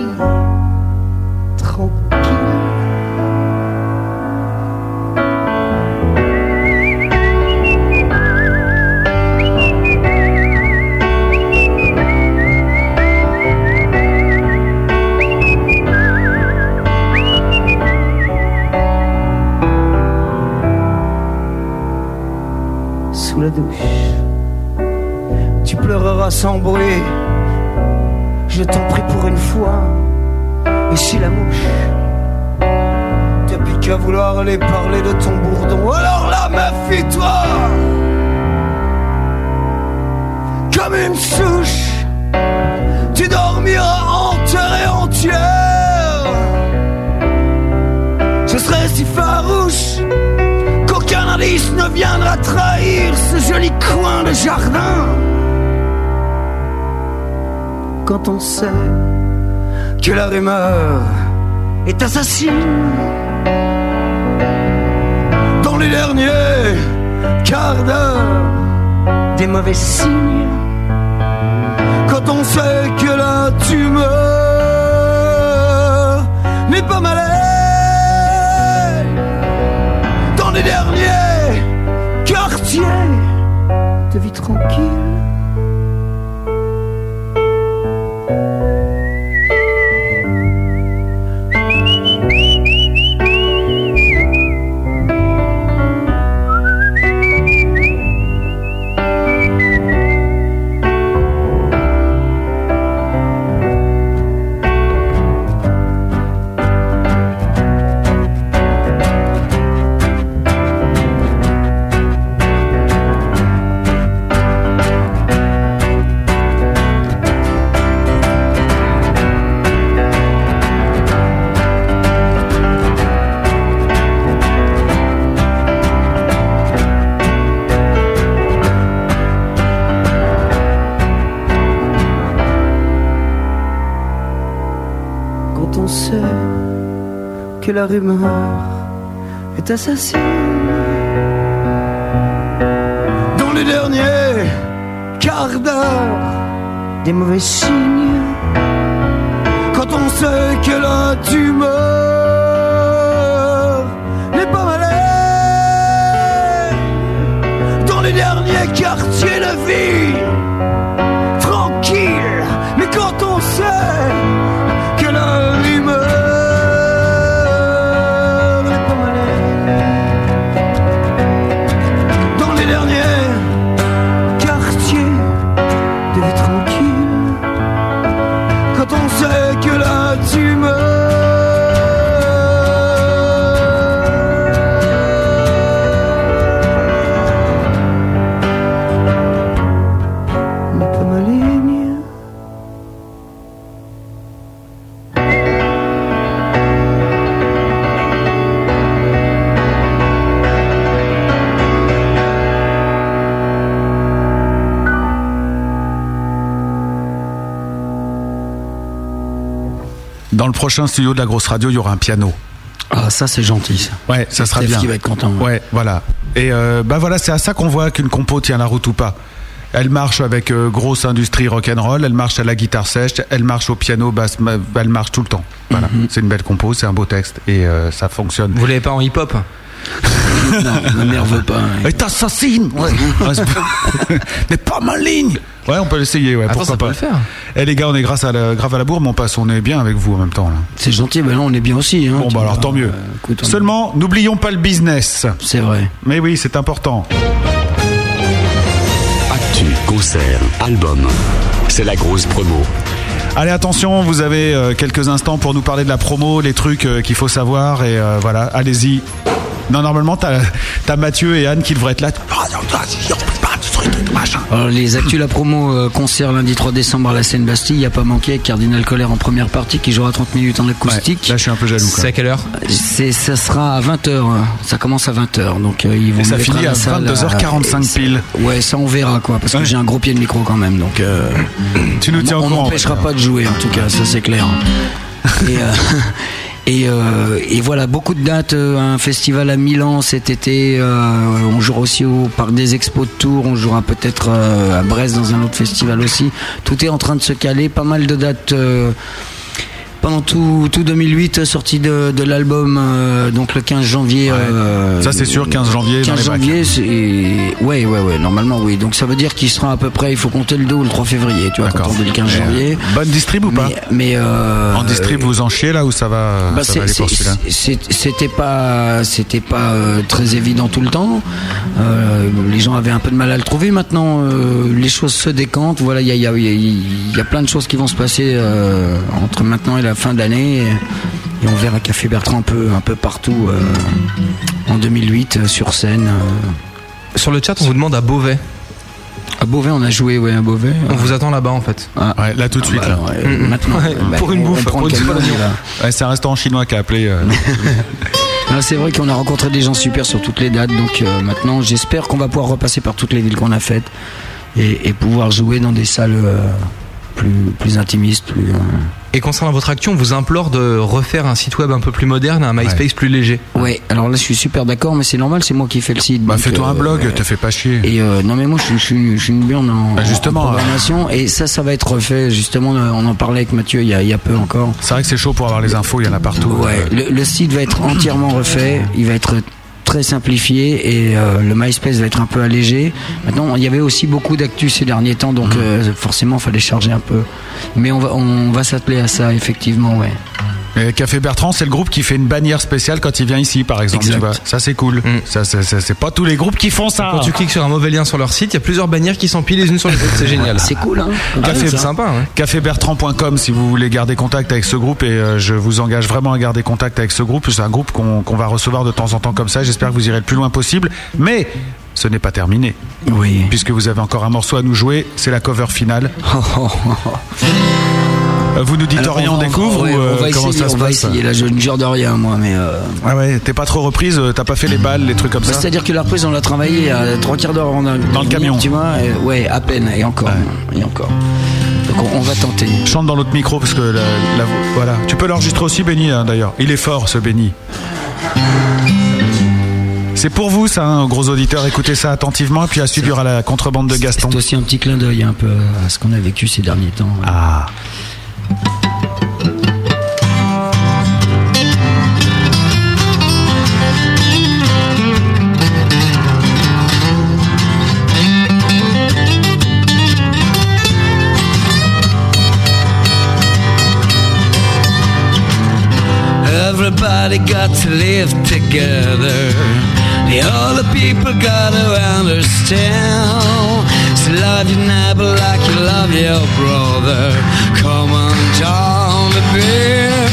sans bruit je t'en prie pour une fois. Et si la mouche t'as plus qu'à vouloir aller parler de ton bourdon, alors là, méfie-toi Comme une souche, tu dormiras enterré entière. Je serai si farouche qu'aucun indice ne viendra trahir ce joli coin de jardin quand on sait que la rumeur est assassine. Dans les derniers quarts d'heure, des mauvais signes. Quand on sait que la tumeur n'est pas malade. Dans les derniers quartiers de vie tranquille. La rumeur est assassine. Dans les derniers quarts d'heure, des mauvais signes. Quand on sait que la tumeur n'est pas malade. Dans les derniers quartiers de vie, Dans le prochain studio de la grosse radio, il y aura un piano. Ah, ça c'est gentil. Ça. Ouais, ça sera Steph bien. qui va être content. Ouais, voilà. Et euh, bah voilà, c'est à ça qu'on voit qu'une compo tient la route ou pas. Elle marche avec euh, grosse industrie rock'n'roll, elle marche à la guitare sèche, elle marche au piano, basse, elle marche tout le temps. Voilà, Mhm. c'est une belle compo, c'est un beau texte et euh, ça fonctionne. Vous l'avez pas en hip-hop? Non, ma mère veut pas. Et t'assassines ouais. Ouais, c'est pas- N'est pas ma ligne Ouais, on peut l'essayer, ouais, Attends, pourquoi ça peut pas. le faire. Eh les gars, on est grâce à la, grave à la bourre, mais on passe, on est bien avec vous en même temps. Là. C'est gentil, ben là on est bien aussi. Hein, Bon, bah alors tant mieux. euh, écoute, Seulement, n'oublions pas le business. C'est vrai. Mais oui, c'est important. Actu, concert, album. C'est la grosse promo. Allez, attention, vous avez euh, quelques instants pour nous parler de la promo, les trucs euh, qu'il faut savoir, et euh, voilà, allez-y. Non, normalement, t'as as Mathieu et Anne qui devraient être là. Machin. Alors les actus, la promo euh, concert lundi 3 décembre à la Seine-Bastille, il n'y a pas manqué avec Cardinal Colère en première partie qui jouera 30 minutes en acoustique. Là, je suis un peu jaloux. C'est à quelle heure C'est, ça sera à 20h, ça commence à 20h, donc euh, ils vont Et ça finit à salle, 22h45 euh, pile. Ouais, ça on verra quoi, parce que Ouais. j'ai un gros pied de micro quand même, donc euh, Tu nous tiens au on courant. m'empêchera pas de jouer en tout cas, ça c'est clair. Et, euh, et, euh, et voilà, beaucoup de dates, euh, un festival à Milan cet été, euh, on jouera aussi au Parc des Expos de Tours, on jouera peut-être euh, à Brest dans un autre festival aussi. Tout est en train de se caler, pas mal de dates. Pendant tout, tout 2008, sortie de, de l'album, euh, donc le 15 janvier. euh, Ça, c'est sûr, 15 janvier. dans 15 les bacs. janvier, c'est. Ouais, ouais, ouais, normalement, oui. Donc ça veut dire qu'il sera à peu près, il faut compter le 2 ou le 3 février, tu vois, quand on dit le 15 Et, euh, janvier. Bonne distrib ou pas Mais, mais, En distrib, vous en chiez là ou ça va, bah, ça c'est- va aller pour c'est- celui-là c'est- C'était pas, c'était pas très évident tout le temps. Les gens avaient un peu de mal à le trouver. Maintenant, les choses se décantent. Voilà, il y a, il y, a, y a- y a plein de choses qui vont se passer entre maintenant et la fin de l'année. Et, on verra Café Bertrand un peu, un peu partout euh, en 2008 euh, sur scène. euh. Sur le chat, on vous demande à Beauvais. À Beauvais, on a joué, ouais, à Beauvais. On vous attend là-bas en fait. Ah. Ouais, là tout de Ah, suite. bah, là. alors, maintenant, Ouais, bah, pour une on bouffe, pour une c'est un restaurant chinois qui a appelé. euh, c'est vrai qu'on a rencontré des gens super sur toutes les dates, donc euh, maintenant j'espère qu'on va pouvoir repasser par toutes les villes qu'on a faites et, et pouvoir jouer dans des salles euh, plus, plus intimiste, plus. euh, Et concernant votre action, on vous implore de refaire un site web un peu plus moderne, un MySpace plus léger. Ouais, alors là je suis super d'accord, mais c'est normal, c'est moi qui fais le site. Bah fais-toi un euh, blog, te fais pas chier. Et euh, non mais moi je, suis- je, une burne en, Bah, justement, en programmation et ça ça va être refait justement on en parlait avec Mathieu il y a, il y a peu encore. C'est vrai que c'est chaud pour avoir les infos, il y en a partout. Ouais, le, le site va être entièrement refait, il va être très simplifié et euh, le MySpace va être un peu allégé. Maintenant, il y avait aussi beaucoup d'actu ces derniers temps, Mhm. donc euh, forcément, il fallait charger un peu. Mais on va, on va s'atteler à ça, effectivement, ouais. Et Café Bertrand, c'est le groupe qui fait une bannière spéciale quand il vient ici, par exemple. Exact. Tu vois. Ça, c'est cool. Ça, c'est- c'est c'est pas tous les groupes qui font ça. Quand tu cliques sur un mauvais lien sur leur site, il y a plusieurs bannières qui s'empilent les unes sur les autres. C'est génial. C'est cool, hein Café, c'est sympa. hein. Cafébertrand.com si vous voulez garder contact avec ce groupe et euh, je vous engage vraiment à garder contact avec ce groupe. C'est un groupe qu'on qu'on va recevoir de temps en temps comme ça. J'espère que vous irez le plus loin possible. Mais ce n'est pas terminé. Oui. Puisque vous avez encore un morceau à nous jouer. C'est la cover finale. Euh, Vous nous dites Alors, rien, on va- découvre ouais, ou euh, on va comment essayer, ça se on va passe essayer. Là, je ne jure de rien, moi, mais. euh, Ah ouais, t'es pas trop reprise, euh, t'as pas fait les balles, les trucs comme bah, ça C'est-à-dire que la reprise, on l'a travaillé à trois quarts d'heure avant Dans le camion. Tu vois, et- ouais, à peine, et encore. Et encore. Donc on, on va tenter. Chante dans l'autre micro parce que la, la- voilà. Tu peux l'enregistrer aussi, Benny, hein, d'ailleurs. Il est fort, ce Benny. C'est pour vous, ça, hein, gros auditeurs. Écoutez ça attentivement, puis à suivre aura la contrebande de Gaston. C'est aussi un petit clin d'œil un peu à ce qu'on a vécu ces derniers temps. Ah. Everybody got to live together. The other people gotta understand. So love your neighbor like you love your brother. Come on down the bill.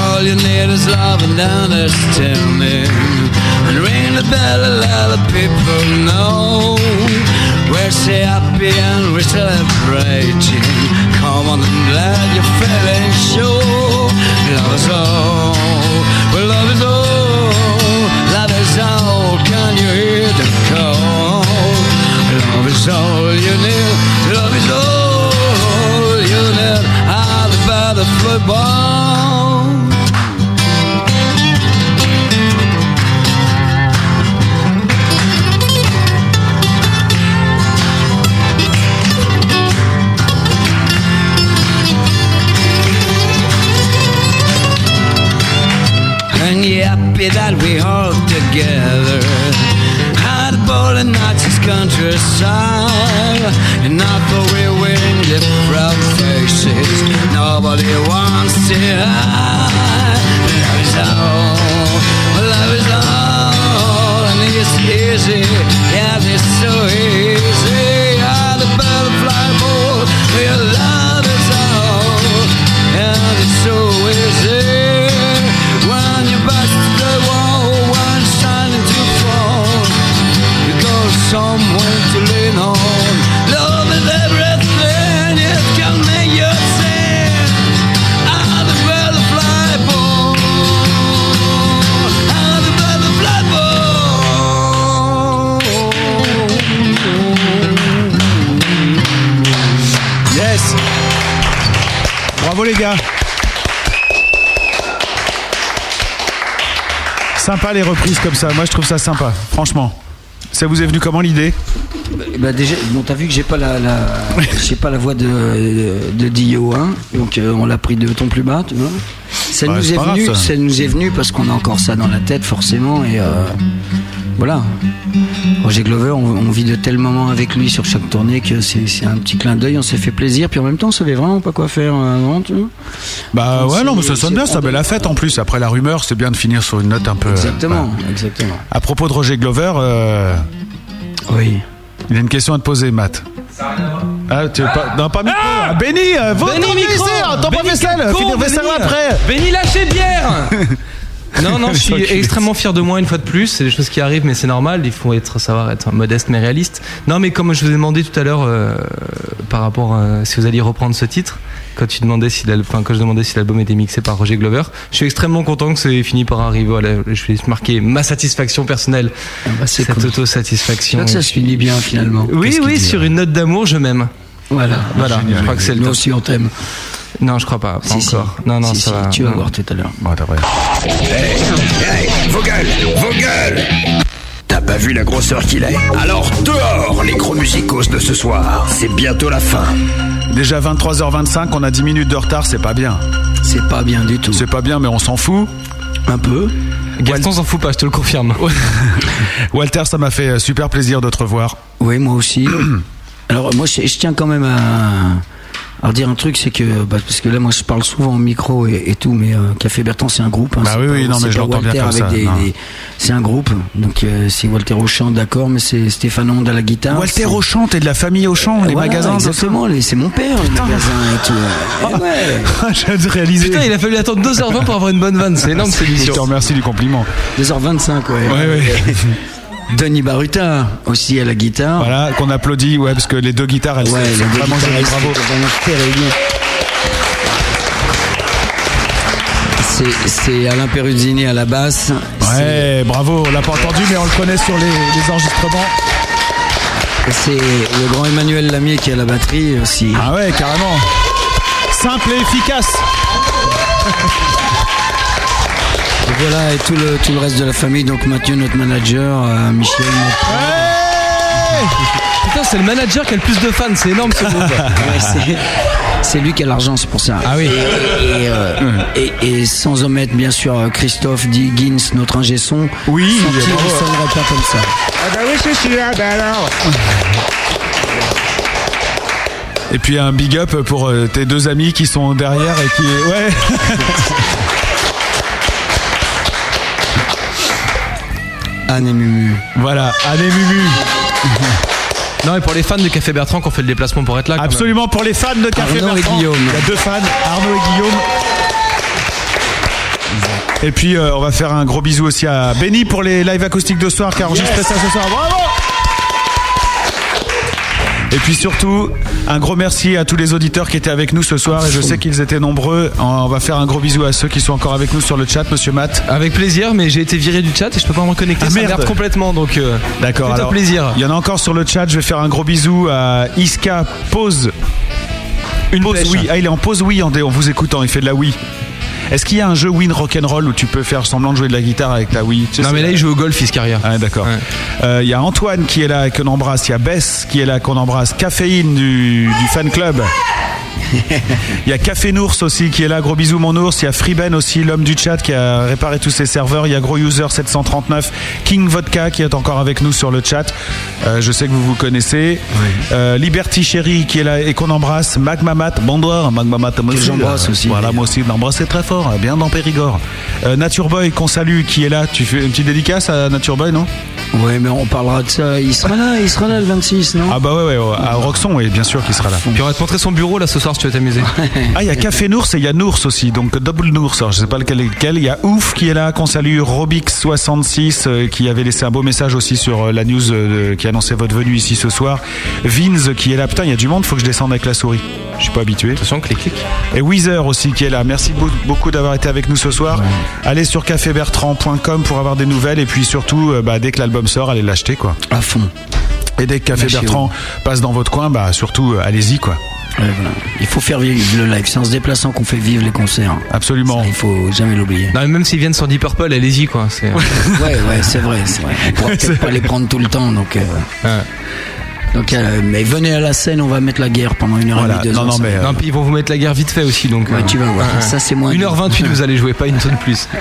All you need is love and understanding. And ring the bell and let the people know. We're so happy and we're celebrating. Come on and let your feelings show. Love is all. Well, love is all. Love is all. Can you hear the call? Love is all you need. Love is all the football. And you happy that we all together? Hardball and Nazi's countryside, and I thought we were proud faces Nobody wants to hide. Love is all, love is all And it's easy, yeah it's so easy. Yeah, the butterfly ball Your love is all And it's so easy. When you bust the wall, one shining to fall, you go somewhere to lean on. Les gars Sympa les reprises comme ça, moi je trouve ça sympa, franchement. Ça vous est venu comment l'idée Bah déjà, bon, t'as vu que j'ai pas la, la j'ai pas la voix de, de, de Dio, hein, donc euh, on l'a pris deux tons plus bas, tu vois. Ça Ouais, nous est grave, venu, ça. ça. nous est venu parce qu'on a encore ça dans la tête forcément et euh, voilà. Roger Glover, on, on vit de tels moments avec lui sur chaque tournée que c'est un petit clin d'œil, on s'est fait plaisir, puis en même temps on savait vraiment pas quoi faire euh, avant, tu vois. Bah ouais, non, mais ça sonne bien, ça belle la fête en plus. Après la rumeur, c'est bien de finir sur une note un peu. euh, Exactement, exactement. À propos de Roger Glover, euh, oui. il y a une question à te poser, Matt. Ah, tu veux pas. Non, pas micro. Ah, Benny, euh, va Benny t'en micro laisser, T'en pas vaisselle, finir vaisselle après. Benny lâchez bière Non, non, je suis extrêmement fier de moi une fois de plus. C'est des choses qui arrivent, mais c'est normal. Il faut être, savoir être modeste mais réaliste. Non, mais comme je vous ai demandé tout à l'heure euh, par rapport à si vous alliez reprendre ce titre, quand tu demandais si enfin, quand je demandais si l'album était mixé par Roger Glover, je suis extrêmement content que c'est fini par arriver. Voilà, je vais marquer ma satisfaction personnelle, Ah bah, c'est cette cool. autosatisfaction. Ça se finit bien finalement. Oui, oui, sur une note d'amour, je m'aime. Voilà, Voilà, je crois que c'est le Nous aussi on t'aime. Non, je crois pas, pas Si, si. encore. Non, non, Si, ça si, va. tu vas non. voir tout à l'heure. Bon, d'après. Hey, vos gueules, vos gueules T'as pas vu la grosseur qu'il est Alors dehors les gros musicos de ce soir, c'est bientôt la fin. Déjà 23h25, on a 10 minutes de retard, c'est pas bien. C'est pas bien du tout. C'est pas bien, mais on s'en fout. Un peu. Gaston s'en fout pas, je te le confirme. Walter, ça m'a fait euh, super plaisir de te revoir. Oui, moi aussi. Alors moi, je, je tiens quand même à, à redire un truc, c'est que bah, parce que là, moi, je parle souvent au micro et, et tout, mais euh, Café Bertrand, c'est un groupe. hein, Bah c'est oui, pas- oui, non, mais je l'entends bien comme ça, des- c'est un groupe. Donc euh, c'est Walter Auchan, d'accord, mais c'est Stéphane Onde à la guitare. Walter Auchan, t'es de la famille Auchan, les Voilà, magasins. Exactement, les- c'est mon père, les magasins et tout. Eh ouais. Je viens de réaliser. Putain, il a fallu attendre 2h20 pour avoir une bonne vanne, c'est énorme cette Je te émission. remercie du compliment. 2h25, ouais. Ouais, ouais. Denis Baruta aussi à la guitare. Voilà, qu'on applaudit, ouais, parce que les deux guitares, elles Ouais, sont vraiment jolies, bravo. c'est Alain Peruzini à la basse. Ouais, bravo, on l'a pas entendu, mais on le connaît sur les, les enregistrements. C'est le grand Emmanuel Lamier qui à la batterie aussi. Ah ouais, carrément. Simple et efficace. Et voilà, et tout le, tout le reste de la famille, donc Mathieu, notre manager, euh, Michel, notre- Putain, c'est le manager qui a le plus de fans, c'est énorme ce groupe. Ouais, c'est- c'est lui qui a l'argent, c'est pour ça. Ah oui. Et, et, euh, et- et sans omettre, bien sûr, euh, Christophe Di Gins, notre ingé son. Oui, Sans qui ne sonnerait pas comme ça. Ah bah oui, c'est celui-là, bah alors. Et puis un big up pour tes deux amis qui sont derrière et qui. Ouais. Anne et Mumu. Voilà, allez Mumu. Non, et pour les fans de Café Bertrand qui ont fait le déplacement pour être là. Absolument pour les fans de Café Arnaud et Bertrand. Guillaume. Il y a deux fans, Arnaud et Guillaume. Et puis euh, on va faire un gros bisou aussi à Benny pour les live acoustiques de ce soir qui a enregistré ça ce soir. Bravo Et puis surtout, un gros merci à tous les auditeurs qui étaient avec nous ce soir et je sais qu'ils étaient nombreux. On va faire un gros bisou à ceux qui sont encore avec nous sur le chat, monsieur Matt. Avec plaisir, mais j'ai été viré du chat et je peux pas me reconnecter. Ah, ça merde. complètement donc. euh, D'accord, alors plaisir. il y en a encore sur le chat. Je vais faire un gros bisou à Iska Pause. Une Pause pêche. oui. Ah, il est en pause oui en, en vous écoutant. Il fait de la Wii. Est-ce qu'il y a un jeu Win Rock'n'Roll où tu peux faire semblant de jouer de la guitare avec ta Wii? Tu sais, Non, mais là, il joue au golf, Iscaria. Ah, d'accord. Euh, Il y a Antoine qui est là et qu'on embrasse. Il y a Bess qui est là qu'on embrasse. Caféine du, du fan club. Il y a Café Nours aussi qui est là. Gros bisous mon ours. Il y a Freeben aussi, l'homme du chat qui a réparé tous ses serveurs. Il y a Gros User 739. King Vodka qui est encore avec nous sur le chat. Euh, je sais que vous vous connaissez. Euh, Liberty Chérie qui est là et qu'on embrasse. Magmamat. Bonsoir Magmamat. moi Que aussi. j'embrasse aussi, Voilà, moi aussi. L'embrasser très fort. Bien dans Périgord. Euh, Nature Boy qu'on salue qui est là. Tu fais une petite dédicace à Nature Boy, non? Ouais, mais on parlera de ça. Il sera là, il sera là le 26, non? Ah bah ouais, ouais, ouais. à Roxon, oui, bien sûr qu'il sera là. Puis on va te montrer son bureau là ce soir si tu veux t'amuser. Ah, il y a Café Nours et il y a Nours aussi, donc double Nours. Alors, je sais pas lequel est lequel. Il y a Ouf qui est là, qu'on salue. Robix66 euh, qui avait laissé un beau message aussi sur euh, la news euh, qui annonçait votre venue ici ce soir. Vince qui est là. Putain, il y a du monde, faut que je descende avec la souris. Je suis pas habitué. Attention, clic, clic. Et Weezer aussi qui est là. Merci beau- beaucoup d'avoir été avec nous ce soir. Allez sur cafébertrand.com pour avoir des nouvelles et puis surtout, euh, bah, dès que l'album sort, allez l'acheter quoi. À fond. Et dès que Café. Bertrand passe dans votre coin, bah surtout, allez-y quoi. Voilà. Il faut faire vivre le live. C'est en se déplaçant qu'on fait vivre les concerts. Absolument. Ça, il faut jamais l'oublier. Non, mais même s'ils viennent sur Deep Purple, allez-y quoi. C'est... Ouais, ouais, c'est vrai, c'est vrai. On pourra peut-être pas les prendre tout le temps, donc. euh, Donc, euh, mais venez à la scène, on va mettre la guerre pendant une heure Voilà. et demie, deux Non, heures. non, mais, euh, Non, puis ils vont vous mettre la guerre vite fait aussi donc. Ouais, tu vas voir. Ça, c'est moins 1h28 vous allez jouer, pas une tonne plus.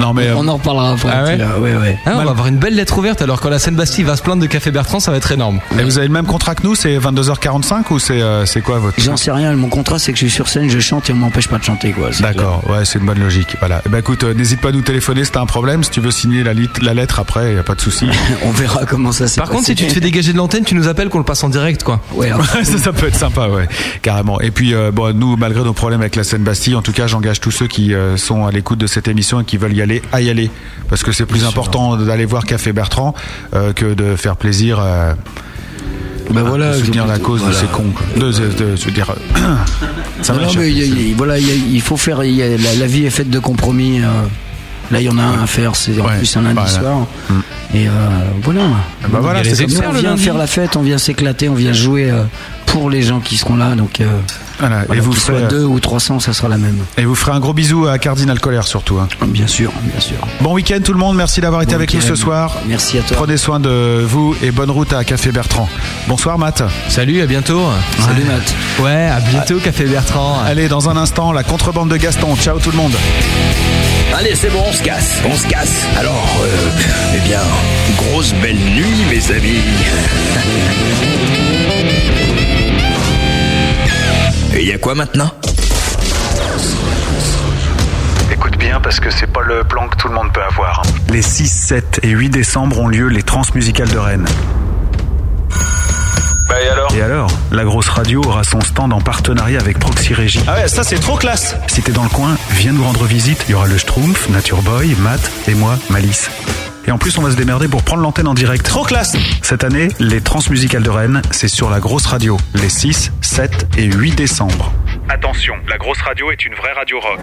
Non mais euh, On en reparlera après. Ah ouais ouais, ouais. Ah, on va avoir une belle lettre ouverte alors quand la scène Bastille va se plaindre de Café Bertrand, ça va être énorme. Et vous avez le même contrat que nous, c'est 22h45 ou c'est euh, c'est quoi votre J'en sais rien. Mon contrat, c'est que je suis sur scène, je chante et on m'empêche pas de chanter, quoi. D'accord, ouais, c'est une bonne logique. Voilà. Eh ben écoute, euh, n'hésite pas à nous téléphoner si t'as un problème. Si tu veux signer la, lit- la lettre après, y a pas de souci. On verra comment ça s'est Par contre, si tu te fais dégager de l'antenne, tu nous appelles qu'on le passe en direct quoi. Ouais, ça, ça peut être sympa, ouais, carrément. Et puis, euh, bon, nous, malgré nos problèmes avec la scène Bastille, en tout cas, j'engage tous ceux qui euh, sont à l'écoute de cette émission et qui veulent y aller, à y aller, parce que c'est plus important d'aller voir Café Bertrand euh, que de faire plaisir. Ben voilà, soutenir la cause voilà. de ces cons. De, de- de- je veux dire, ça Non, non, mais il y a- il y a- voilà, il faut faire. a- la, la vie est faite de compromis. euh, là, il y en a un à faire. C'est en Ouais, plus un lundi voilà. soir. Et euh, voilà. bah c'est on vient faire la fête, on vient s'éclater, on vient jouer euh, pour les gens qui seront là. Donc, euh, Voilà, voilà, et vous ferez, soient deux ou 300, ça sera la même. et vous ferez un gros bisou à Cardinal Colère surtout. hein. Bien sûr, bien sûr. Bon week-end tout le monde, merci d'avoir été Bon avec nous ce soir. Merci à toi. Prenez soin de vous et bonne route à Café Bertrand. Bonsoir Matt. Salut, à bientôt. Salut Matt. Ouais, à bientôt, Café Bertrand. Allez, dans un instant, la contrebande de Gaston. Ciao tout le monde. Allez, c'est bon, on se casse, on se casse. Alors, euh, eh bien, grosse belle nuit, mes amis. Et y a quoi maintenant? Écoute bien parce que c'est pas le plan que tout le monde peut avoir. Les 6, 7 et 8 décembre ont lieu les Transmusicales de Rennes. Bah et alors? Et alors, la grosse radio aura son stand en partenariat avec Proxy Régie. Ah ouais, ça c'est trop classe Si t'es dans le coin, viens nous rendre visite. Il y aura le Schtroumpf, Nature Boy, Matt et moi, Malice. Et en plus, on va se démerder pour prendre l'antenne en direct. Trop classe Cette année, les Transmusicales de Rennes, c'est sur la grosse radio, les 6, 7 et 8 décembre. Attention, la grosse radio est une vraie radio rock.